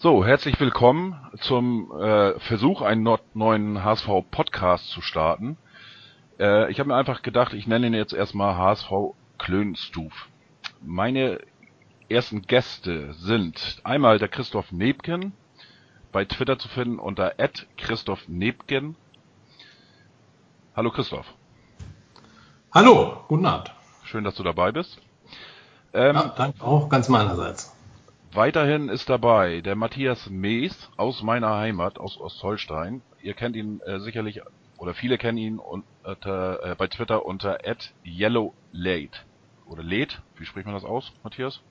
So, herzlich willkommen zum äh, Versuch, einen neuen HSV-Podcast zu starten. Äh, ich habe mir einfach gedacht, ich nenne ihn jetzt erstmal HSV Klönstuf. Meine ersten Gäste sind einmal der Christoph Nebken, bei Twitter zu finden unter Christoph Nebken. Hallo Christoph. Hallo, guten Abend. Schön, dass du dabei bist. Ähm, ja, danke auch ganz meinerseits. Weiterhin ist dabei der Matthias Mees aus meiner Heimat, aus Ostholstein. Ihr kennt ihn äh, sicherlich, oder viele kennen ihn unter, äh, bei Twitter unter @yellowlate oder Late. Wie spricht man das aus, Matthias?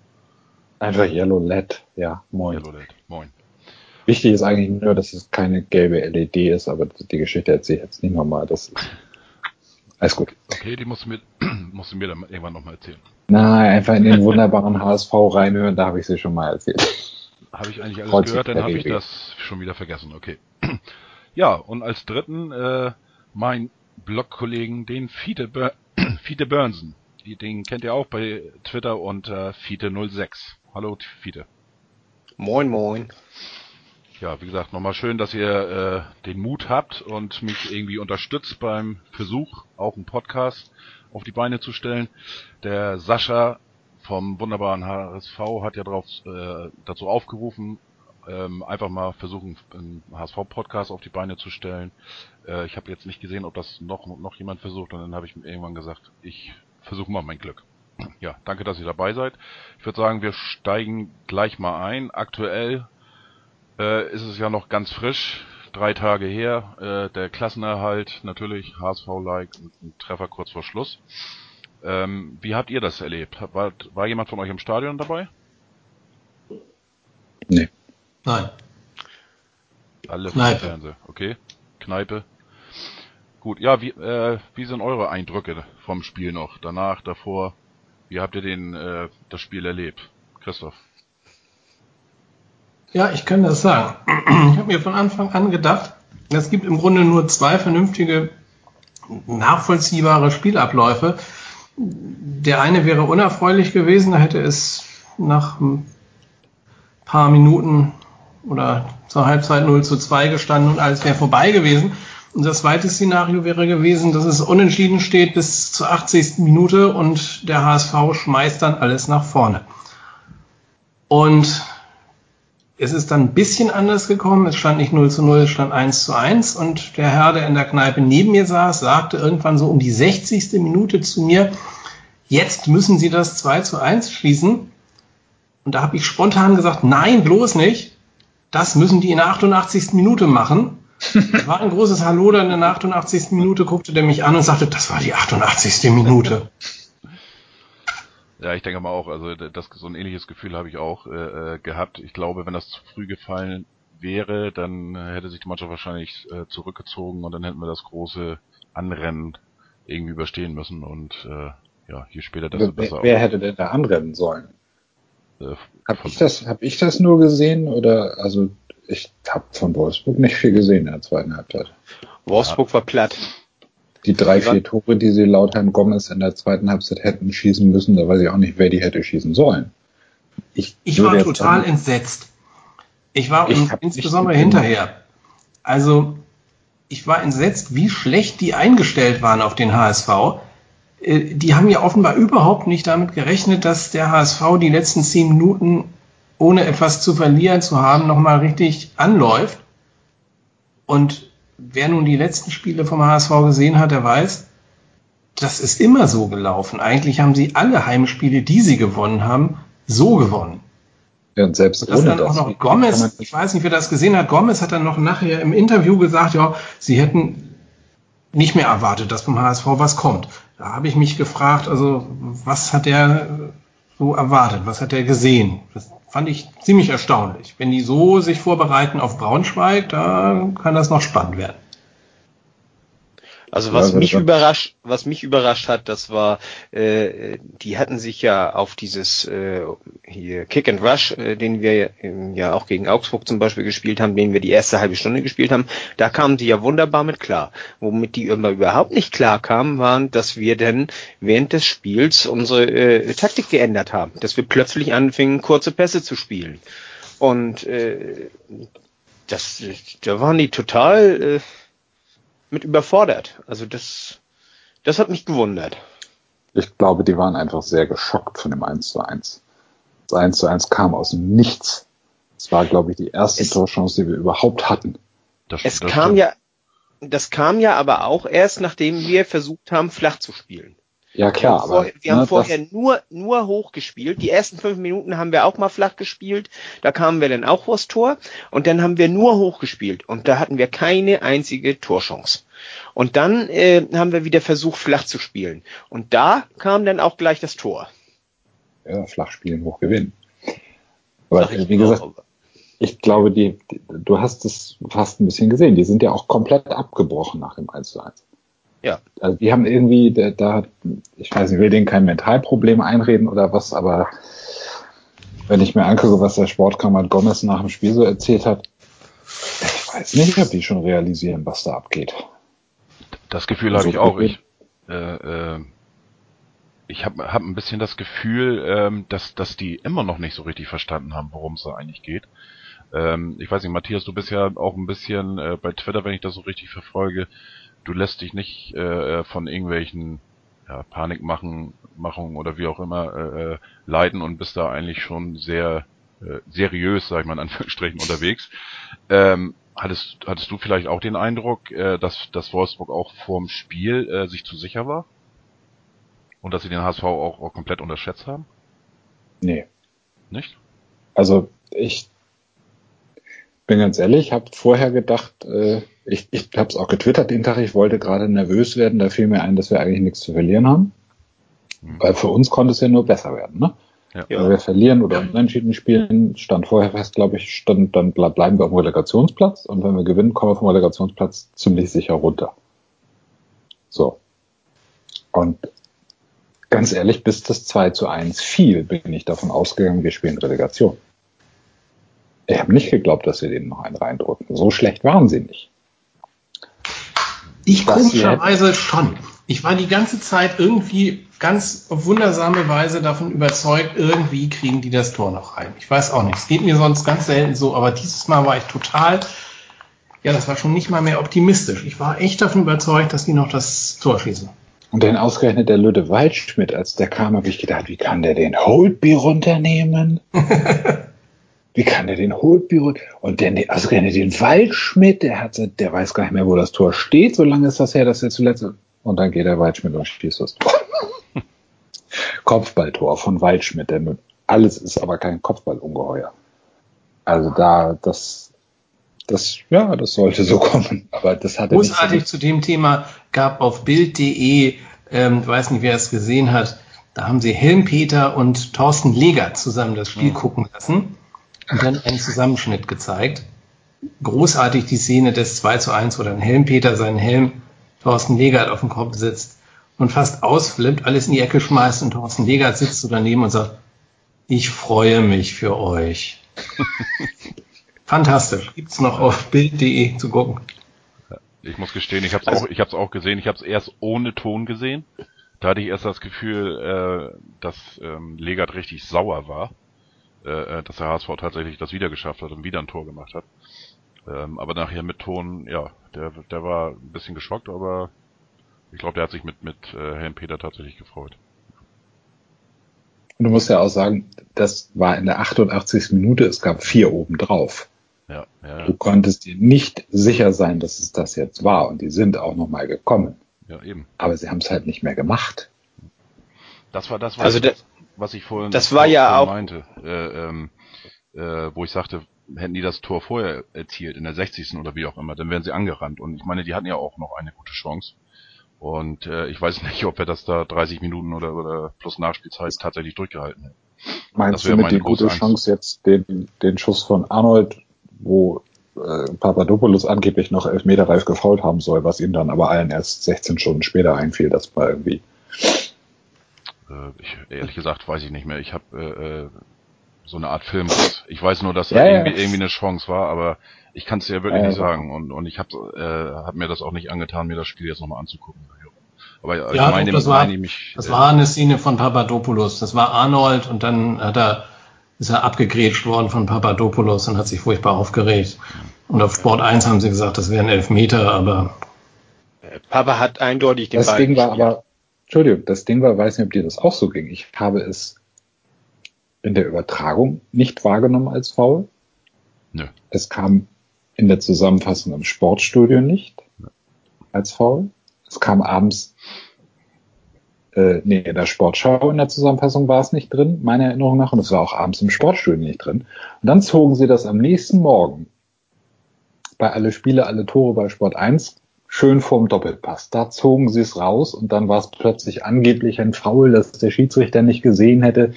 Einfach Yellow LED, ja, moin. Yellow LED, moin. Wichtig ist eigentlich nur, dass es keine gelbe LED ist, aber die Geschichte erzähle ich jetzt nicht nochmal. Das ist alles gut. Okay, die musst du mir, musst du mir dann irgendwann nochmal erzählen. Nein, einfach in den wunderbaren HSV reinhören, da habe ich sie schon mal erzählt. Habe ich eigentlich alles Freut gehört, dann habe ich das schon wieder vergessen, okay. Ja, und als dritten äh, mein Blogkollegen, den Fiete, Bur Fiete Burnsen. Den kennt ihr auch bei Twitter unter Fiete06. Hallo Fiete. Moin moin. Ja, wie gesagt, nochmal schön, dass ihr äh, den Mut habt und mich irgendwie unterstützt beim Versuch, auch einen Podcast auf die Beine zu stellen. Der Sascha vom wunderbaren HSV hat ja drauf, äh, dazu aufgerufen, ähm, einfach mal versuchen, einen HSV-Podcast auf die Beine zu stellen. Äh, ich habe jetzt nicht gesehen, ob das noch, noch jemand versucht und dann habe ich mir irgendwann gesagt, ich versuche mal mein Glück. Ja, danke, dass ihr dabei seid. Ich würde sagen, wir steigen gleich mal ein. Aktuell äh, ist es ja noch ganz frisch drei Tage her. Äh, der Klassenerhalt, natürlich HSV-like, ein Treffer kurz vor Schluss. Ähm, wie habt ihr das erlebt? War, war jemand von euch im Stadion dabei? Nee. Nein. Alle vom Fernseher, okay. Kneipe. Gut, ja, wie, äh, wie sind eure Eindrücke vom Spiel noch? Danach, davor? Wie habt ihr den, äh, das Spiel erlebt? Christoph. Ja, ich kann das sagen. Ich habe mir von Anfang an gedacht, es gibt im Grunde nur zwei vernünftige, nachvollziehbare Spielabläufe. Der eine wäre unerfreulich gewesen, da hätte es nach ein paar Minuten oder zur Halbzeit 0 zu 2 gestanden und alles wäre vorbei gewesen. Und das zweite Szenario wäre gewesen, dass es unentschieden steht bis zur 80. Minute und der HSV schmeißt dann alles nach vorne. Und es ist dann ein bisschen anders gekommen. Es stand nicht 0 zu 0, es stand 1 zu 1. Und der Herr, der in der Kneipe neben mir saß, sagte irgendwann so um die 60. Minute zu mir, jetzt müssen Sie das 2 zu 1 schließen. Und da habe ich spontan gesagt, nein, bloß nicht. Das müssen die in der 88. Minute machen. Das war ein großes Hallo, dann in der 88. Minute guckte der mich an und sagte, das war die 88. Minute. Ja, ich denke mal auch, also das, so ein ähnliches Gefühl habe ich auch äh, äh, gehabt. Ich glaube, wenn das zu früh gefallen wäre, dann hätte sich die Mannschaft wahrscheinlich äh, zurückgezogen und dann hätten wir das große Anrennen irgendwie überstehen müssen und äh, ja, je später desto besser. Wer, wer hätte denn da anrennen sollen? Äh, hab ich das, hab ich das nur gesehen oder also ich habe von Wolfsburg nicht viel gesehen in der zweiten Halbzeit. Wolfsburg war platt. Die drei, vier Tore, die sie laut Herrn Gomez in der zweiten Halbzeit hätten schießen müssen, da weiß ich auch nicht, wer die hätte schießen sollen. Ich, ich war total sagen, entsetzt. Ich war ich insbesondere hinterher. Also, ich war entsetzt, wie schlecht die eingestellt waren auf den HSV. Äh, die haben ja offenbar überhaupt nicht damit gerechnet, dass der HSV die letzten zehn Minuten ohne etwas zu verlieren zu haben, nochmal richtig anläuft. Und wer nun die letzten Spiele vom HSV gesehen hat, der weiß, das ist immer so gelaufen. Eigentlich haben sie alle Heimspiele, die sie gewonnen haben, so gewonnen. Ja, und selbst und dass ohne dann auch noch Gomez, ich weiß nicht, wer das gesehen hat, Gomez hat dann noch nachher im Interview gesagt, ja, sie hätten nicht mehr erwartet, dass vom HSV was kommt. Da habe ich mich gefragt, also was hat der so erwartet, was hat er gesehen? Das fand ich ziemlich erstaunlich. Wenn die so sich vorbereiten auf Braunschweig, da kann das noch spannend werden. Also was ja, mich überrascht, was mich überrascht hat, das war, äh, die hatten sich ja auf dieses äh, hier Kick and Rush, äh, den wir äh, ja auch gegen Augsburg zum Beispiel gespielt haben, den wir die erste halbe Stunde gespielt haben, da kamen die ja wunderbar mit klar. Womit die immer überhaupt nicht klar kamen, waren, dass wir denn während des Spiels unsere äh, Taktik geändert haben, dass wir plötzlich anfingen, kurze Pässe zu spielen. Und äh, das, da waren die total äh, mit überfordert. Also das, das hat mich gewundert. Ich glaube, die waren einfach sehr geschockt von dem 1 zu 1. Das 1 zu 1 kam aus dem Nichts. Es war, glaube ich, die erste es, Torchance, die wir überhaupt hatten. Das, es das kam stimmt. ja, das kam ja aber auch erst, nachdem wir versucht haben, flach zu spielen. Ja, klar. Wir haben, vorher, wir ne, haben vorher nur, nur hoch gespielt. Die ersten fünf Minuten haben wir auch mal flach gespielt. Da kamen wir dann auch vors Tor. Und dann haben wir nur hoch gespielt. Und da hatten wir keine einzige Torchance. Und dann äh, haben wir wieder versucht, flach zu spielen. Und da kam dann auch gleich das Tor. Ja, flach spielen, hoch gewinnen. Aber wie gesagt, ich glaube, die, die, du hast es fast ein bisschen gesehen. Die sind ja auch komplett abgebrochen nach dem 1 zu 1. Ja. Also die haben irgendwie, da, da ich weiß nicht, will denen kein Mentalproblem einreden oder was, aber wenn ich mir angucke, was der Sportkamerad Gomez nach dem Spiel so erzählt hat, ich weiß nicht, ob die schon realisieren, was da abgeht. Das Gefühl habe ich auch. Ich, äh, äh, ich habe hab ein bisschen das Gefühl, ähm, dass, dass die immer noch nicht so richtig verstanden haben, worum es da eigentlich geht. Ähm, ich weiß nicht, Matthias, du bist ja auch ein bisschen äh, bei Twitter, wenn ich das so richtig verfolge, du lässt dich nicht äh, von irgendwelchen ja, Panikmachen Machungen oder wie auch immer äh, äh, leiten und bist da eigentlich schon sehr äh, seriös, sag ich mal in Anführungsstrichen, unterwegs. Ähm, hattest, hattest du vielleicht auch den Eindruck, äh, dass, dass Wolfsburg auch vorm Spiel äh, sich zu sicher war? Und dass sie den HSV auch, auch komplett unterschätzt haben? Nee. Nicht? Also ich bin ganz ehrlich, habe vorher gedacht, äh, ich, ich habe es auch getwittert den Tag, ich wollte gerade nervös werden, da fiel mir ein, dass wir eigentlich nichts zu verlieren haben. Mhm. Weil für uns konnte es ja nur besser werden, ne? Ja. Wenn wir verlieren oder unentschieden spielen, stand vorher fest, glaube ich, stand, dann bleiben wir am Relegationsplatz und wenn wir gewinnen, kommen wir vom Relegationsplatz ziemlich sicher runter. So. Und ganz ehrlich, bis das 2 zu 1 fiel, bin ich davon ausgegangen, wir spielen Relegation. Ich habe nicht geglaubt, dass wir denen noch einen reindrücken. So schlecht waren sie nicht. Ich komischerweise schon. Ich war die ganze Zeit irgendwie ganz auf wundersame Weise davon überzeugt, irgendwie kriegen die das Tor noch rein. Ich weiß auch nicht. Es geht mir sonst ganz selten so, aber dieses Mal war ich total, ja, das war schon nicht mal mehr optimistisch. Ich war echt davon überzeugt, dass die noch das Tor schießen. Und dann ausgerechnet der Lüde Waldschmidt, als der kam, habe ich gedacht, wie kann der den Holtby runternehmen? wie kann der den Holtby und den, also den Waldschmidt, der hat, der weiß gar nicht mehr, wo das Tor steht, so lange ist das her, dass er zuletzt, und dann geht der Waldschmidt und schießt das Tor. Kopfballtor von Waldschmidt, denn alles ist aber kein Kopfballungeheuer. Also da, das, das, ja, das sollte so kommen, aber das hat Großartig zu dem Thema gab auf Bild.de, ähm, weiß nicht, wer es gesehen hat, da haben sie Helmpeter und Thorsten Leger zusammen das Spiel mhm. gucken lassen und dann einen Zusammenschnitt gezeigt. Großartig die Szene des 2 zu 1, wo dann Helmpeter seinen Helm Thorsten Legert auf dem Kopf sitzt und fast ausflippt, alles in die Ecke schmeißt und Thorsten Legert sitzt so daneben und sagt, ich freue mich für euch. Fantastisch. Gibt's noch auf bild.de zu gucken. Ich muss gestehen, ich habe es auch, ich hab's auch gesehen. Ich habe es erst ohne Ton gesehen. Da hatte ich erst das Gefühl, äh, dass ähm, Legert richtig sauer war äh, äh, dass der HSV tatsächlich das wieder geschafft hat und wieder ein Tor gemacht hat. Ähm, aber nachher mit Ton, ja, der, der war ein bisschen geschockt, aber ich glaube, der hat sich mit, mit äh, Herrn Peter tatsächlich gefreut. Und du musst ja auch sagen, das war in der 88. Minute, es gab vier oben drauf. Ja, ja. Du konntest dir nicht sicher sein, dass es das jetzt war und die sind auch nochmal gekommen. Ja, eben. Aber sie haben es halt nicht mehr gemacht. Das war das, was also der, was ich vorhin, das war ja auch meinte, äh, ähm, äh, wo ich sagte, hätten die das Tor vorher erzielt, in der 60. oder wie auch immer, dann wären sie angerannt. Und ich meine, die hatten ja auch noch eine gute Chance. Und äh, ich weiß nicht, ob wir das da 30 Minuten oder, oder plus Nachspielzeit tatsächlich durchgehalten hätten. Meinst du mit die gute Angst. Chance jetzt den, den Schuss von Arnold, wo äh, Papadopoulos angeblich noch elf Meter reif gefault haben soll, was ihm dann aber allen erst 16 Stunden später einfiel, das war irgendwie äh, ich, ehrlich gesagt weiß ich nicht mehr. Ich habe äh, äh, so eine Art Film. Ich weiß nur, dass ja, da ja. irgendwie, irgendwie eine Chance war, aber ich kann es dir wirklich ja, nicht sagen. Und, und ich habe äh, hab mir das auch nicht angetan, mir das Spiel jetzt nochmal anzugucken. Aber ja, ich meine, das, war, mich, das äh, war eine Szene von Papadopoulos. Das war Arnold und dann hat er ist er abgegrätscht worden von Papadopoulos und hat sich furchtbar aufgeregt. Und auf Sport 1 haben sie gesagt, das wären Elfmeter, aber. Papa hat eindeutig den das Ball Ding war aber, Entschuldigung, das Ding war, weiß nicht, ob dir das auch so ging. Ich habe es in der Übertragung nicht wahrgenommen als Foul. Nö. Es kam in der Zusammenfassung im Sportstudio nicht als Foul. Es kam abends, äh, nee, in der Sportschau in der Zusammenfassung war es nicht drin, meiner Erinnerung nach, und es war auch abends im Sportstudio nicht drin. Und dann zogen sie das am nächsten Morgen bei alle Spiele, alle Tore bei Sport 1 schön vorm Doppelpass. Da zogen sie es raus und dann war es plötzlich angeblich ein Foul, das der Schiedsrichter nicht gesehen hätte,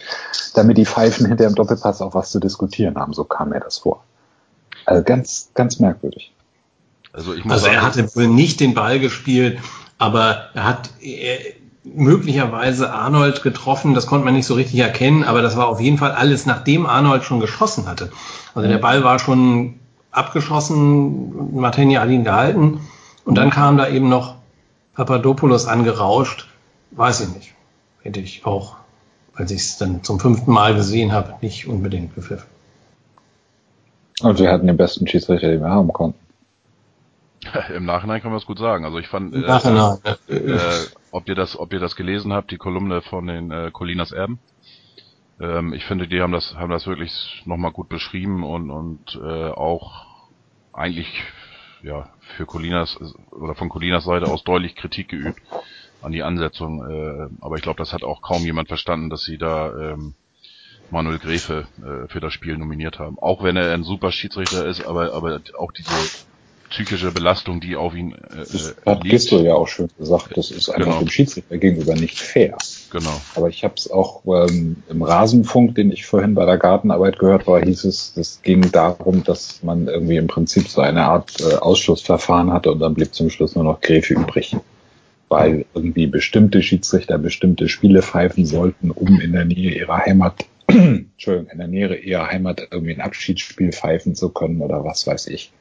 damit die Pfeifen hinter dem Doppelpass auch was zu diskutieren haben. So kam mir das vor. Also ganz, ganz merkwürdig. Also ich muss Also sagen, er hatte wohl nicht den Ball gespielt, aber er hat er, möglicherweise Arnold getroffen, das konnte man nicht so richtig erkennen, aber das war auf jeden Fall alles, nachdem Arnold schon geschossen hatte. Also der Ball war schon abgeschossen, Martini hat ihn gehalten und dann kam da eben noch Papadopoulos angerauscht, weiß ich nicht. Hätte ich auch, als ich es dann zum fünften Mal gesehen habe, nicht unbedingt gepfiffen. Und wir hatten den besten Schiedsrichter, den wir haben konnten. im Nachhinein kann man es gut sagen. Also ich fand, Im äh, Nachhinein. äh, ob ihr das, ob ihr das gelesen habt, die Kolumne von den äh, Colinas Erben. Ähm, ich finde, die haben das, haben das wirklich nochmal gut beschrieben und und äh, auch eigentlich ja für Colinas oder von Colinas Seite aus deutlich Kritik geübt an die Ansetzung. Äh, aber ich glaube, das hat auch kaum jemand verstanden, dass sie da ähm, Manuel Gräfe äh, für das Spiel nominiert haben. Auch wenn er ein super Schiedsrichter ist, aber aber auch diese psychische Belastung, die auf ihn äh, Das äh, hat Gisto ja auch schön gesagt, das ist einfach Genau. dem Schiedsrichter gegenüber nicht fair. Genau. Aber ich habe es auch ähm, im Rasenfunk, den ich vorhin bei der Gartenarbeit gehört war, hieß es, es ging darum, dass man irgendwie im Prinzip so eine Art äh, Ausschussverfahren hatte und dann blieb zum Schluss nur noch Gräfe übrig. Weil irgendwie bestimmte Schiedsrichter bestimmte Spiele pfeifen sollten, um in der Nähe ihrer Heimat, Entschuldigung, in der Nähe ihrer Heimat irgendwie ein Abschiedsspiel pfeifen zu können oder was weiß ich.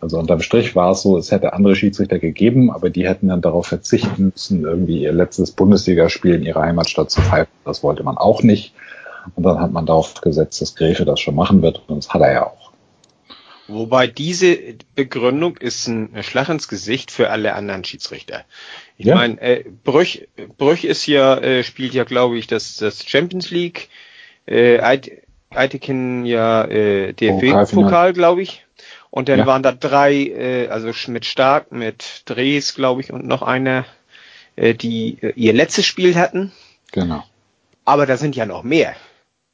Also unterm Strich war es so, es hätte andere Schiedsrichter gegeben, aber die hätten dann darauf verzichten müssen, irgendwie ihr letztes Bundesligaspiel in ihrer Heimatstadt zu pfeifen. Das wollte man auch nicht. Und dann hat man darauf gesetzt, dass Gräfe das schon machen wird. Und das hat er ja auch. Wobei diese Begründung ist ein Schlag ins Gesicht für alle anderen Schiedsrichter. Ich Ja. meine, äh, Brüch, Brüch ist ja, äh, spielt ja, glaube ich, das, das Champions League, äh, Eit- Eitekin ja äh. DFB-Pokal, glaube ich. Und dann Ja. waren da drei, äh, also mit Stark, mit Drees, glaube ich, und noch einer, äh, die äh, ihr letztes Spiel hatten. Genau. Aber da sind ja noch mehr.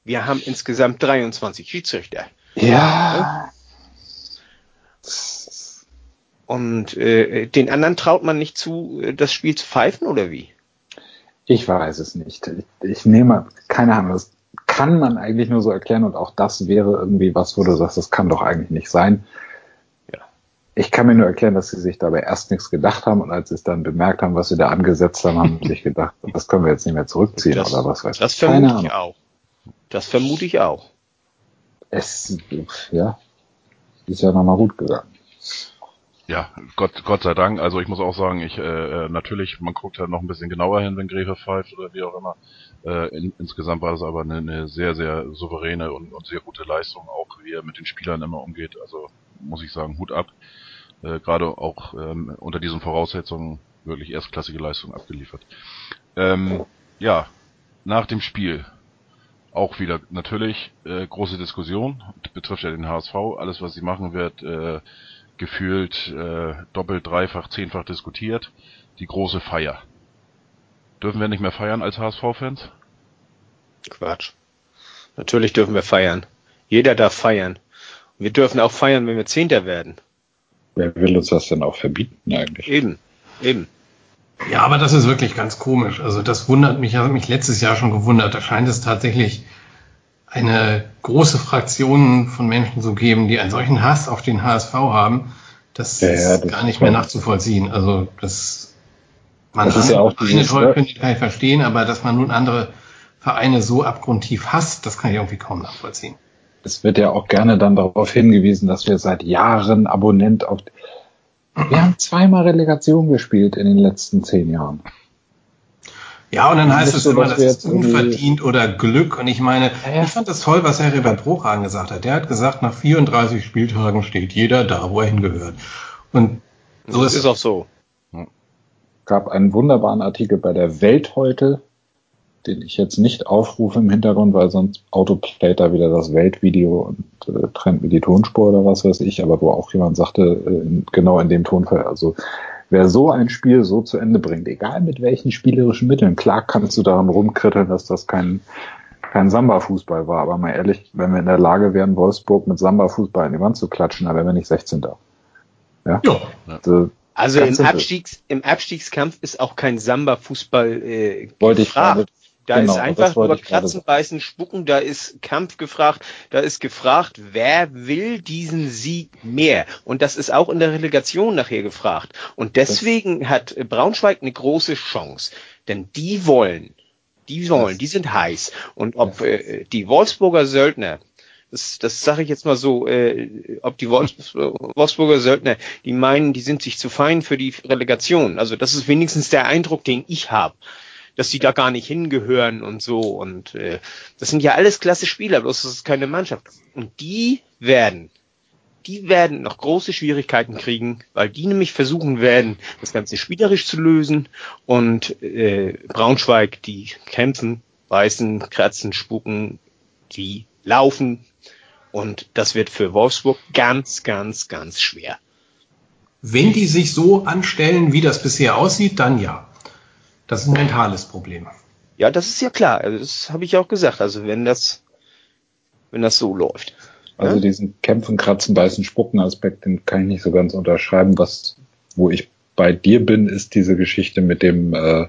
Wir haben insgesamt 23 Schiedsrichter. Ja. Und äh, den anderen traut man nicht zu, äh, das Spiel zu pfeifen oder wie? Ich weiß es nicht. Ich, ich nehme, keine Ahnung, das kann man eigentlich nur so erklären und auch das wäre irgendwie was, wo du sagst, das kann doch eigentlich nicht sein. Ich kann mir nur erklären, dass sie sich dabei erst nichts gedacht haben und als sie es dann bemerkt haben, was sie da angesetzt haben, haben sie sich gedacht, das können wir jetzt nicht mehr zurückziehen Das- oder was weiß Das ich. Keine vermute ich Ahnung. auch. Das vermute ich auch. Es, ja, ist ja nochmal gut gegangen. Ja, Gott, Gott sei Dank. Also ich muss auch sagen, ich äh, äh, natürlich, man guckt halt noch ein bisschen genauer hin, wenn Gräfe pfeift oder wie auch immer. Äh, in, insgesamt war das aber eine, eine sehr, sehr souveräne und, und sehr gute Leistung, auch wie er mit den Spielern immer umgeht. Also muss ich sagen, Hut ab. Äh, Gerade auch ähm, unter diesen Voraussetzungen wirklich erstklassige Leistung abgeliefert. Ähm, ja, nach dem Spiel auch wieder natürlich äh, große Diskussion, betrifft ja den HSV. Alles, was sie machen wird, äh, gefühlt äh, doppelt, dreifach, zehnfach diskutiert. Die große Feier. Dürfen wir nicht mehr feiern als HSV-Fans? Quatsch. Natürlich dürfen wir feiern. Jeder darf feiern. Wir dürfen auch feiern, wenn wir Zehnter werden. Wer will uns das denn auch verbieten eigentlich? Eben. Eben. Ja, aber das ist wirklich ganz komisch. Also das wundert mich, hat mich letztes Jahr schon gewundert. Da scheint es tatsächlich eine große Fraktion von Menschen zu geben, die einen solchen Hass auf den HSV haben. Das Ja, ja, ist das gar nicht mehr nachzuvollziehen. Also das, man Das ist ja auch eine dieses- toll finde ich, kann ich verstehen, aber dass man nun andere Vereine so abgrundtief hasst, das kann ich irgendwie kaum nachvollziehen. Es wird ja auch gerne dann darauf hingewiesen, dass wir seit Jahren Abonnent auf. Wir haben zweimal Relegation gespielt in den letzten zehn Jahren. Ja, und dann heißt es so, immer, das ist unverdient oder Glück. Und ich meine, ja, ja. ich fand das toll, was Herr Herbert Bruchhagen gesagt hat. Der hat gesagt, nach 34 Spieltagen steht jeder da, wo er hingehört. Und so das ist, ist auch so. Gab einen wunderbaren Artikel bei der Welt heute, den ich jetzt nicht aufrufe im Hintergrund, weil sonst autoplayt da wieder das Weltvideo und äh, trennt mir die Tonspur oder was weiß ich, aber wo auch jemand sagte, äh, genau in dem Tonfall, also wer so ein Spiel so zu Ende bringt, egal mit welchen spielerischen Mitteln, klar kannst du daran rumkritteln, dass das kein, kein Samba-Fußball war, aber mal ehrlich, wenn wir in der Lage wären, Wolfsburg mit Samba-Fußball in die Wand zu klatschen, dann wären wir nicht 16. Ja. ja. Also, also im, Abstiegs, im Abstiegskampf ist auch kein Samba-Fußball äh, Wollte ich gerade da genau, ist einfach nur Kratzen, Beißen, Spucken, da ist Kampf gefragt, da ist gefragt, wer will diesen Sieg mehr? Und das ist auch in der Relegation nachher gefragt. Und deswegen das hat Braunschweig eine große Chance. Denn die wollen, die wollen, die sind heiß. Und ob äh, die Wolfsburger Söldner, das, das sage ich jetzt mal so, äh, ob die Wolfsburger Söldner, die meinen, die sind sich zu fein für die Relegation. Also das ist wenigstens der Eindruck, den ich habe dass die da gar nicht hingehören und so. Und äh, das sind ja alles klasse Spieler, bloß das ist keine Mannschaft. Und die werden, die werden noch große Schwierigkeiten kriegen, weil die nämlich versuchen werden, das Ganze spielerisch zu lösen. Und äh, Braunschweig, die kämpfen, beißen, kratzen, spucken, die laufen. Und das wird für Wolfsburg ganz, ganz, ganz schwer. Wenn die sich so anstellen, wie das bisher aussieht, dann ja. Das ist ein mentales Problem. Ja, das ist ja klar. Also das habe ich auch gesagt. Also wenn das, wenn das so läuft. Also ja? diesen Kämpfen, Kratzen, Beißen, Spucken Aspekt, den kann ich nicht so ganz unterschreiben. Was, wo ich bei dir bin, ist diese Geschichte mit dem, äh,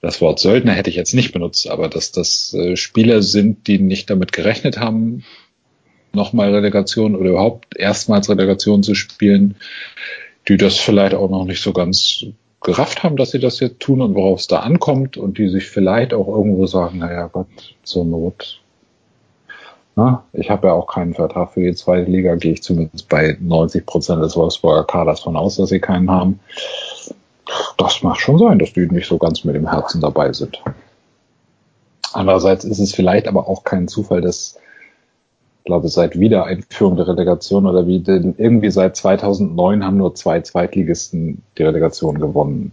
das Wort Söldner hätte ich jetzt nicht benutzt, aber dass das äh, Spieler sind, die nicht damit gerechnet haben, nochmal Relegation oder überhaupt erstmals Relegation zu spielen, die das vielleicht auch noch nicht so ganz gerafft haben, dass sie das jetzt tun und worauf es da ankommt und die sich vielleicht auch irgendwo sagen, naja Gott, zur Not. Na, ich habe ja auch keinen Vertrag für die zweite Liga, gehe ich zumindest bei 90 Prozent des Wolfsburger Kaders von aus, dass sie keinen haben. Das mag schon sein, dass die nicht so ganz mit dem Herzen dabei sind. Andererseits ist es vielleicht aber auch kein Zufall, dass glaube, seit Wiedereinführung der Relegation oder wie denn irgendwie seit 2009 haben nur zwei Zweitligisten die Relegation gewonnen.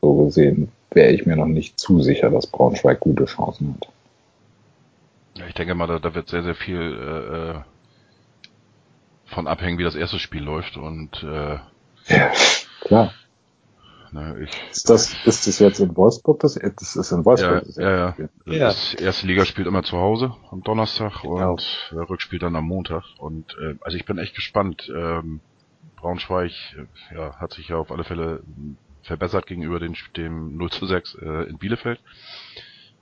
So gesehen wäre ich mir noch nicht zu sicher, dass Braunschweig gute Chancen hat. Ja, ich denke mal, da, da wird sehr, sehr viel äh, äh von abhängen, wie das erste Spiel läuft und äh, ja, klar. Ne, ich, ist das, ist das jetzt in Wolfsburg? Das, das ist in Wolfsburg. Ja, ja, ja. ja. Das erste Liga spielt immer zu Hause am Donnerstag genau. und der Rückspiel dann am Montag. Und äh, also ich bin echt gespannt. Ähm, Braunschweig äh, ja, hat sich ja auf alle Fälle verbessert gegenüber den, dem 0 zu 6 äh, in Bielefeld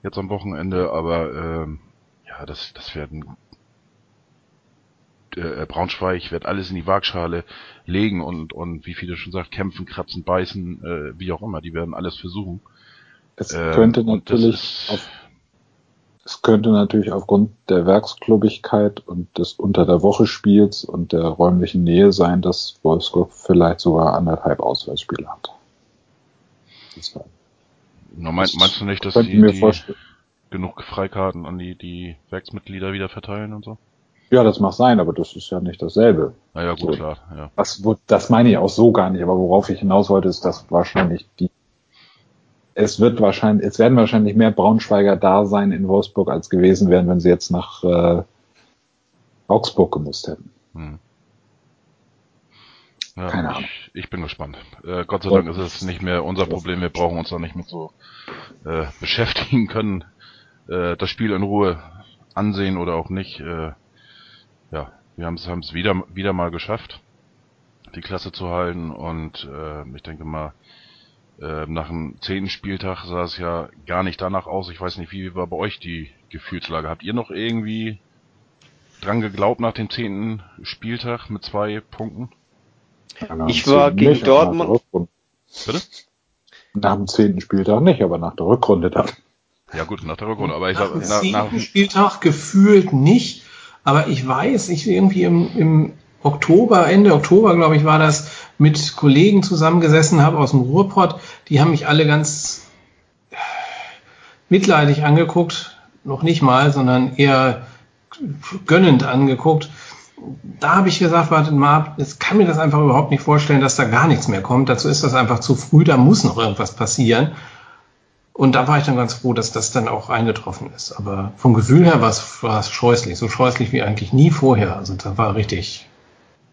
jetzt am Wochenende, aber ähm, ja, das, das werden äh, Braunschweig wird alles in die Waagschale legen und, und wie viele schon sagt, kämpfen, kratzen, beißen, äh, wie auch immer, die werden alles versuchen. Es äh, könnte natürlich auf, es könnte natürlich aufgrund der Werksklubbigkeit und des unter der Woche Spiels und der räumlichen Nähe sein, dass Wolfsburg vielleicht sogar anderthalb Auswärtsspiele hat. No, mein, meinst du nicht, dass die, die genug Freikarten an die, die Werksmitglieder wieder verteilen und so? Ja, das mag sein, aber das ist ja nicht dasselbe. Naja, gut, so. klar. Ja. Das, das meine ich auch so gar nicht, aber worauf ich hinaus wollte, ist, dass wahrscheinlich die es wird wahrscheinlich, es werden wahrscheinlich mehr Braunschweiger da sein in Wolfsburg als gewesen wären, wenn sie jetzt nach äh, Augsburg gemusst hätten. Hm. Ja, Keine Ahnung. Ich, ich bin gespannt. Äh, Gott sei Dank ist es nicht mehr unser Problem. Wir brauchen uns da nicht mit so äh, beschäftigen können. Äh, das Spiel in Ruhe ansehen oder auch nicht. Äh, wir haben es wieder, wieder mal geschafft, die Klasse zu halten und äh, ich denke mal, äh, nach dem zehnten Spieltag sah es ja gar nicht danach aus. Ich weiß nicht, wie war bei euch die Gefühlslage? Habt ihr noch irgendwie dran geglaubt nach dem zehnten Spieltag mit zwei Punkten? Ich war gegen Dortmund. Bitte? Nach dem zehnten Spieltag nicht, aber nach der Rückrunde dann. Ja gut, nach der Rückrunde, aber ich nach sag, dem Spieltag gefühlt nicht. Aber ich weiß, ich irgendwie im, im Oktober, Ende Oktober, glaube ich, war das, mit Kollegen zusammengesessen habe aus dem Ruhrpott. Die haben mich alle ganz, mitleidig angeguckt, noch nicht mal, sondern eher gönnend angeguckt. Da habe ich gesagt, warte mal, jetzt kann mir das einfach überhaupt nicht vorstellen, dass da gar nichts mehr kommt. Dazu ist das einfach zu früh, da muss noch irgendwas passieren. Und da war ich dann ganz froh, dass das dann auch eingetroffen ist. Aber vom Gefühl her war es, war es scheußlich, so scheußlich wie eigentlich nie vorher. Also da war richtig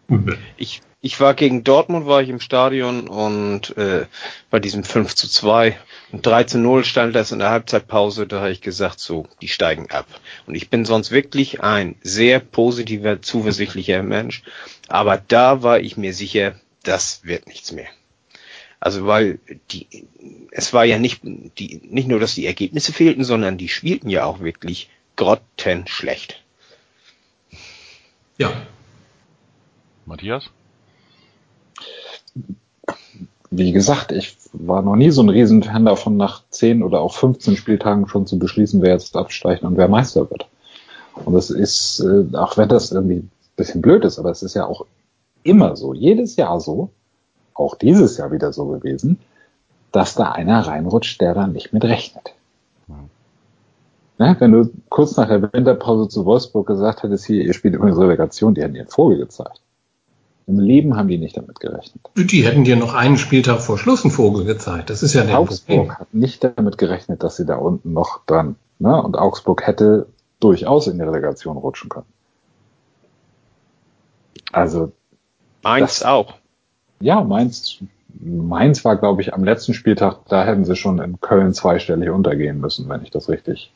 übel. Ich, ich war gegen Dortmund, war ich im Stadion und äh, bei diesem 5 zu 2 und 3 zu 0 stand das in der Halbzeitpause, da habe ich gesagt, so, die steigen ab. Und ich bin sonst wirklich ein sehr positiver, zuversichtlicher Mensch, aber da war ich mir sicher, das wird nichts mehr. Also weil die, es war ja nicht die, nicht nur, dass die Ergebnisse fehlten, sondern die spielten ja auch wirklich grottenschlecht. Ja. Matthias? Wie gesagt, ich war noch nie so ein Riesenfan davon, nach 10 oder auch 15 Spieltagen schon zu beschließen, wer jetzt absteigt und wer Meister wird. Und es ist, äh, auch wenn das irgendwie ein bisschen blöd ist, aber es ist ja auch immer so, jedes Jahr so, auch dieses Jahr wieder so gewesen, dass da einer reinrutscht, der dann nicht mit rechnet. Mhm. Ne, wenn du kurz nach der Winterpause zu Wolfsburg gesagt hättest, hier, ihr spielt übrigens Relegation, die hätten ihren Vogel gezeigt. Im Leben haben die nicht damit gerechnet. Die hätten dir noch einen Spieltag vor Schluss einen Vogel gezeigt. Das ist ja der Augsburg Problem. hat nicht damit gerechnet, dass sie da unten noch dran. Ne? Und Augsburg hätte durchaus in die Relegation rutschen können. Also Mainz auch. Ja, Mainz, Mainz war, glaube ich, am letzten Spieltag, da hätten sie schon in Köln zweistellig untergehen müssen, wenn ich das richtig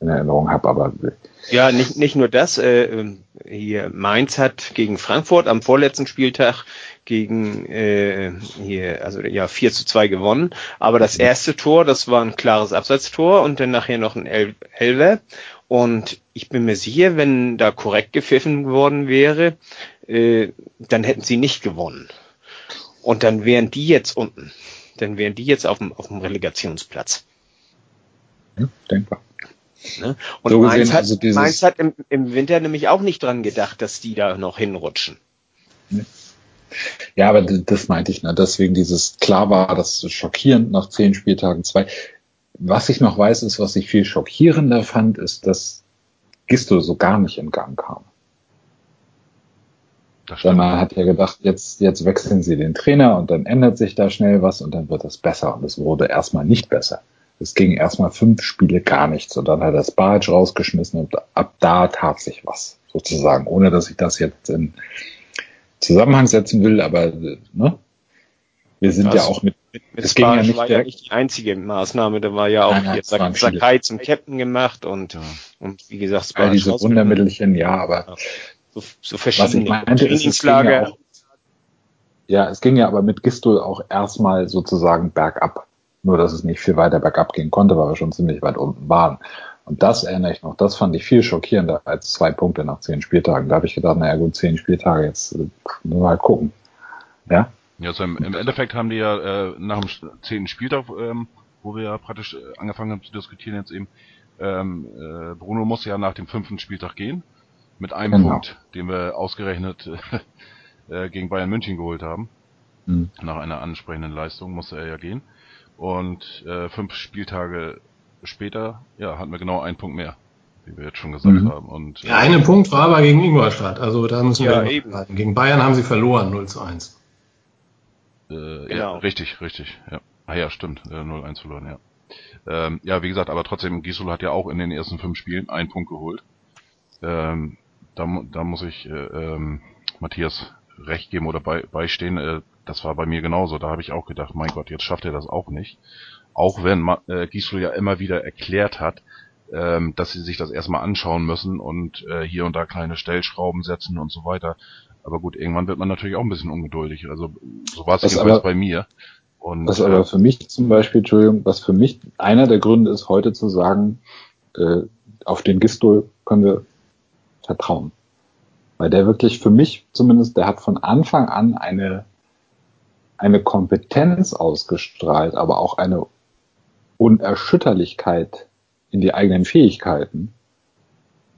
in Erinnerung habe. Aber ja, nicht, nicht nur das. Äh, ähm, hier Mainz hat gegen Frankfurt am vorletzten Spieltag gegen äh, hier also ja 4 zu 2 gewonnen. Aber das erste Tor, das war ein klares Abseitstor und dann nachher noch ein El Elver. Und ich bin mir sicher, wenn da korrekt gepfiffen worden wäre, äh, dann hätten sie nicht gewonnen. Und dann wären die jetzt unten. Dann wären die jetzt auf dem, auf dem Relegationsplatz. Ja, denkbar. Ne? Und so Mainz, hat, also Mainz hat im, im Winter nämlich auch nicht dran gedacht, dass die da noch hinrutschen. Ja, aber das meinte ich, ne? deswegen dieses klar war, das schockierend nach zehn Spieltagen zwei. Was ich noch weiß, ist, was ich viel schockierender fand, ist, dass Gisto so gar nicht in Gang kam. Weil man hat ja gedacht, jetzt, jetzt wechseln sie den Trainer und dann ändert sich da schnell was und dann wird es besser. Und es wurde erstmal nicht besser. Es ging erstmal fünf Spiele gar nichts und dann hat er das Barge rausgeschmissen und ab da tat sich was, sozusagen. Ohne dass ich das jetzt in Zusammenhang setzen will, aber ne? wir sind also, ja auch mit, mit, mit es ging ja nicht, war ja nicht die einzige Maßnahme, da war ja auch nein, jetzt Sakai zum Captain gemacht und, ja. und wie gesagt, Sparge All diese Wundermittelchen, ja, aber ja so, so verschiedene meinte, Trainingslager. ja, es ging ja aber mit Gistol auch erstmal sozusagen bergab. Nur, dass es nicht viel weiter bergab gehen konnte, weil wir schon ziemlich weit unten waren. Und das erinnere ich noch. Das fand ich viel schockierender als zwei Punkte nach zehn Spieltagen. Da habe ich gedacht, naja gut, zehn Spieltage, jetzt äh, mal gucken. Ja? Ja, also im, im Endeffekt haben die ja äh, nach dem zehnten Spieltag, ähm, wo wir ja praktisch äh, angefangen haben zu diskutieren jetzt eben, ähm, äh, Bruno muss ja nach dem fünften Spieltag gehen. Mit einem genau. Punkt, den wir ausgerechnet äh, gegen Bayern München geholt haben. Mhm. Nach einer ansprechenden Leistung musste er ja gehen. Und äh, fünf Spieltage später, ja, hatten wir genau einen Punkt mehr, wie wir jetzt schon gesagt mhm. haben. Und, äh, ja, einen Punkt war aber gegen Ingolstadt. Also da müssen ja, wir eben. Halten. Gegen Bayern haben sie verloren, 0 zu 1. Äh, genau. Ja, richtig, richtig. Ja. Ah ja, stimmt, äh, 0-1 verloren, ja. Ähm, ja, wie gesagt, aber trotzdem, Gisela hat ja auch in den ersten fünf Spielen einen Punkt geholt. Ähm, da, da muss ich äh, ähm, Matthias recht geben oder bei, beistehen. Äh, das war bei mir genauso. Da habe ich auch gedacht, mein Gott, jetzt schafft er das auch nicht. Auch wenn äh, Gislo ja immer wieder erklärt hat, ähm, dass sie sich das erstmal anschauen müssen und äh, hier und da kleine Stellschrauben setzen und so weiter. Aber gut, irgendwann wird man natürlich auch ein bisschen ungeduldig. Also so war es jedenfalls bei mir. Und, was aber äh, für mich zum Beispiel, Entschuldigung, was für mich einer der Gründe ist, heute zu sagen, äh, auf den Gistol können wir vertrauen. Weil der wirklich für mich zumindest, der hat von Anfang an eine, eine Kompetenz ausgestrahlt, aber auch eine Unerschütterlichkeit in die eigenen Fähigkeiten.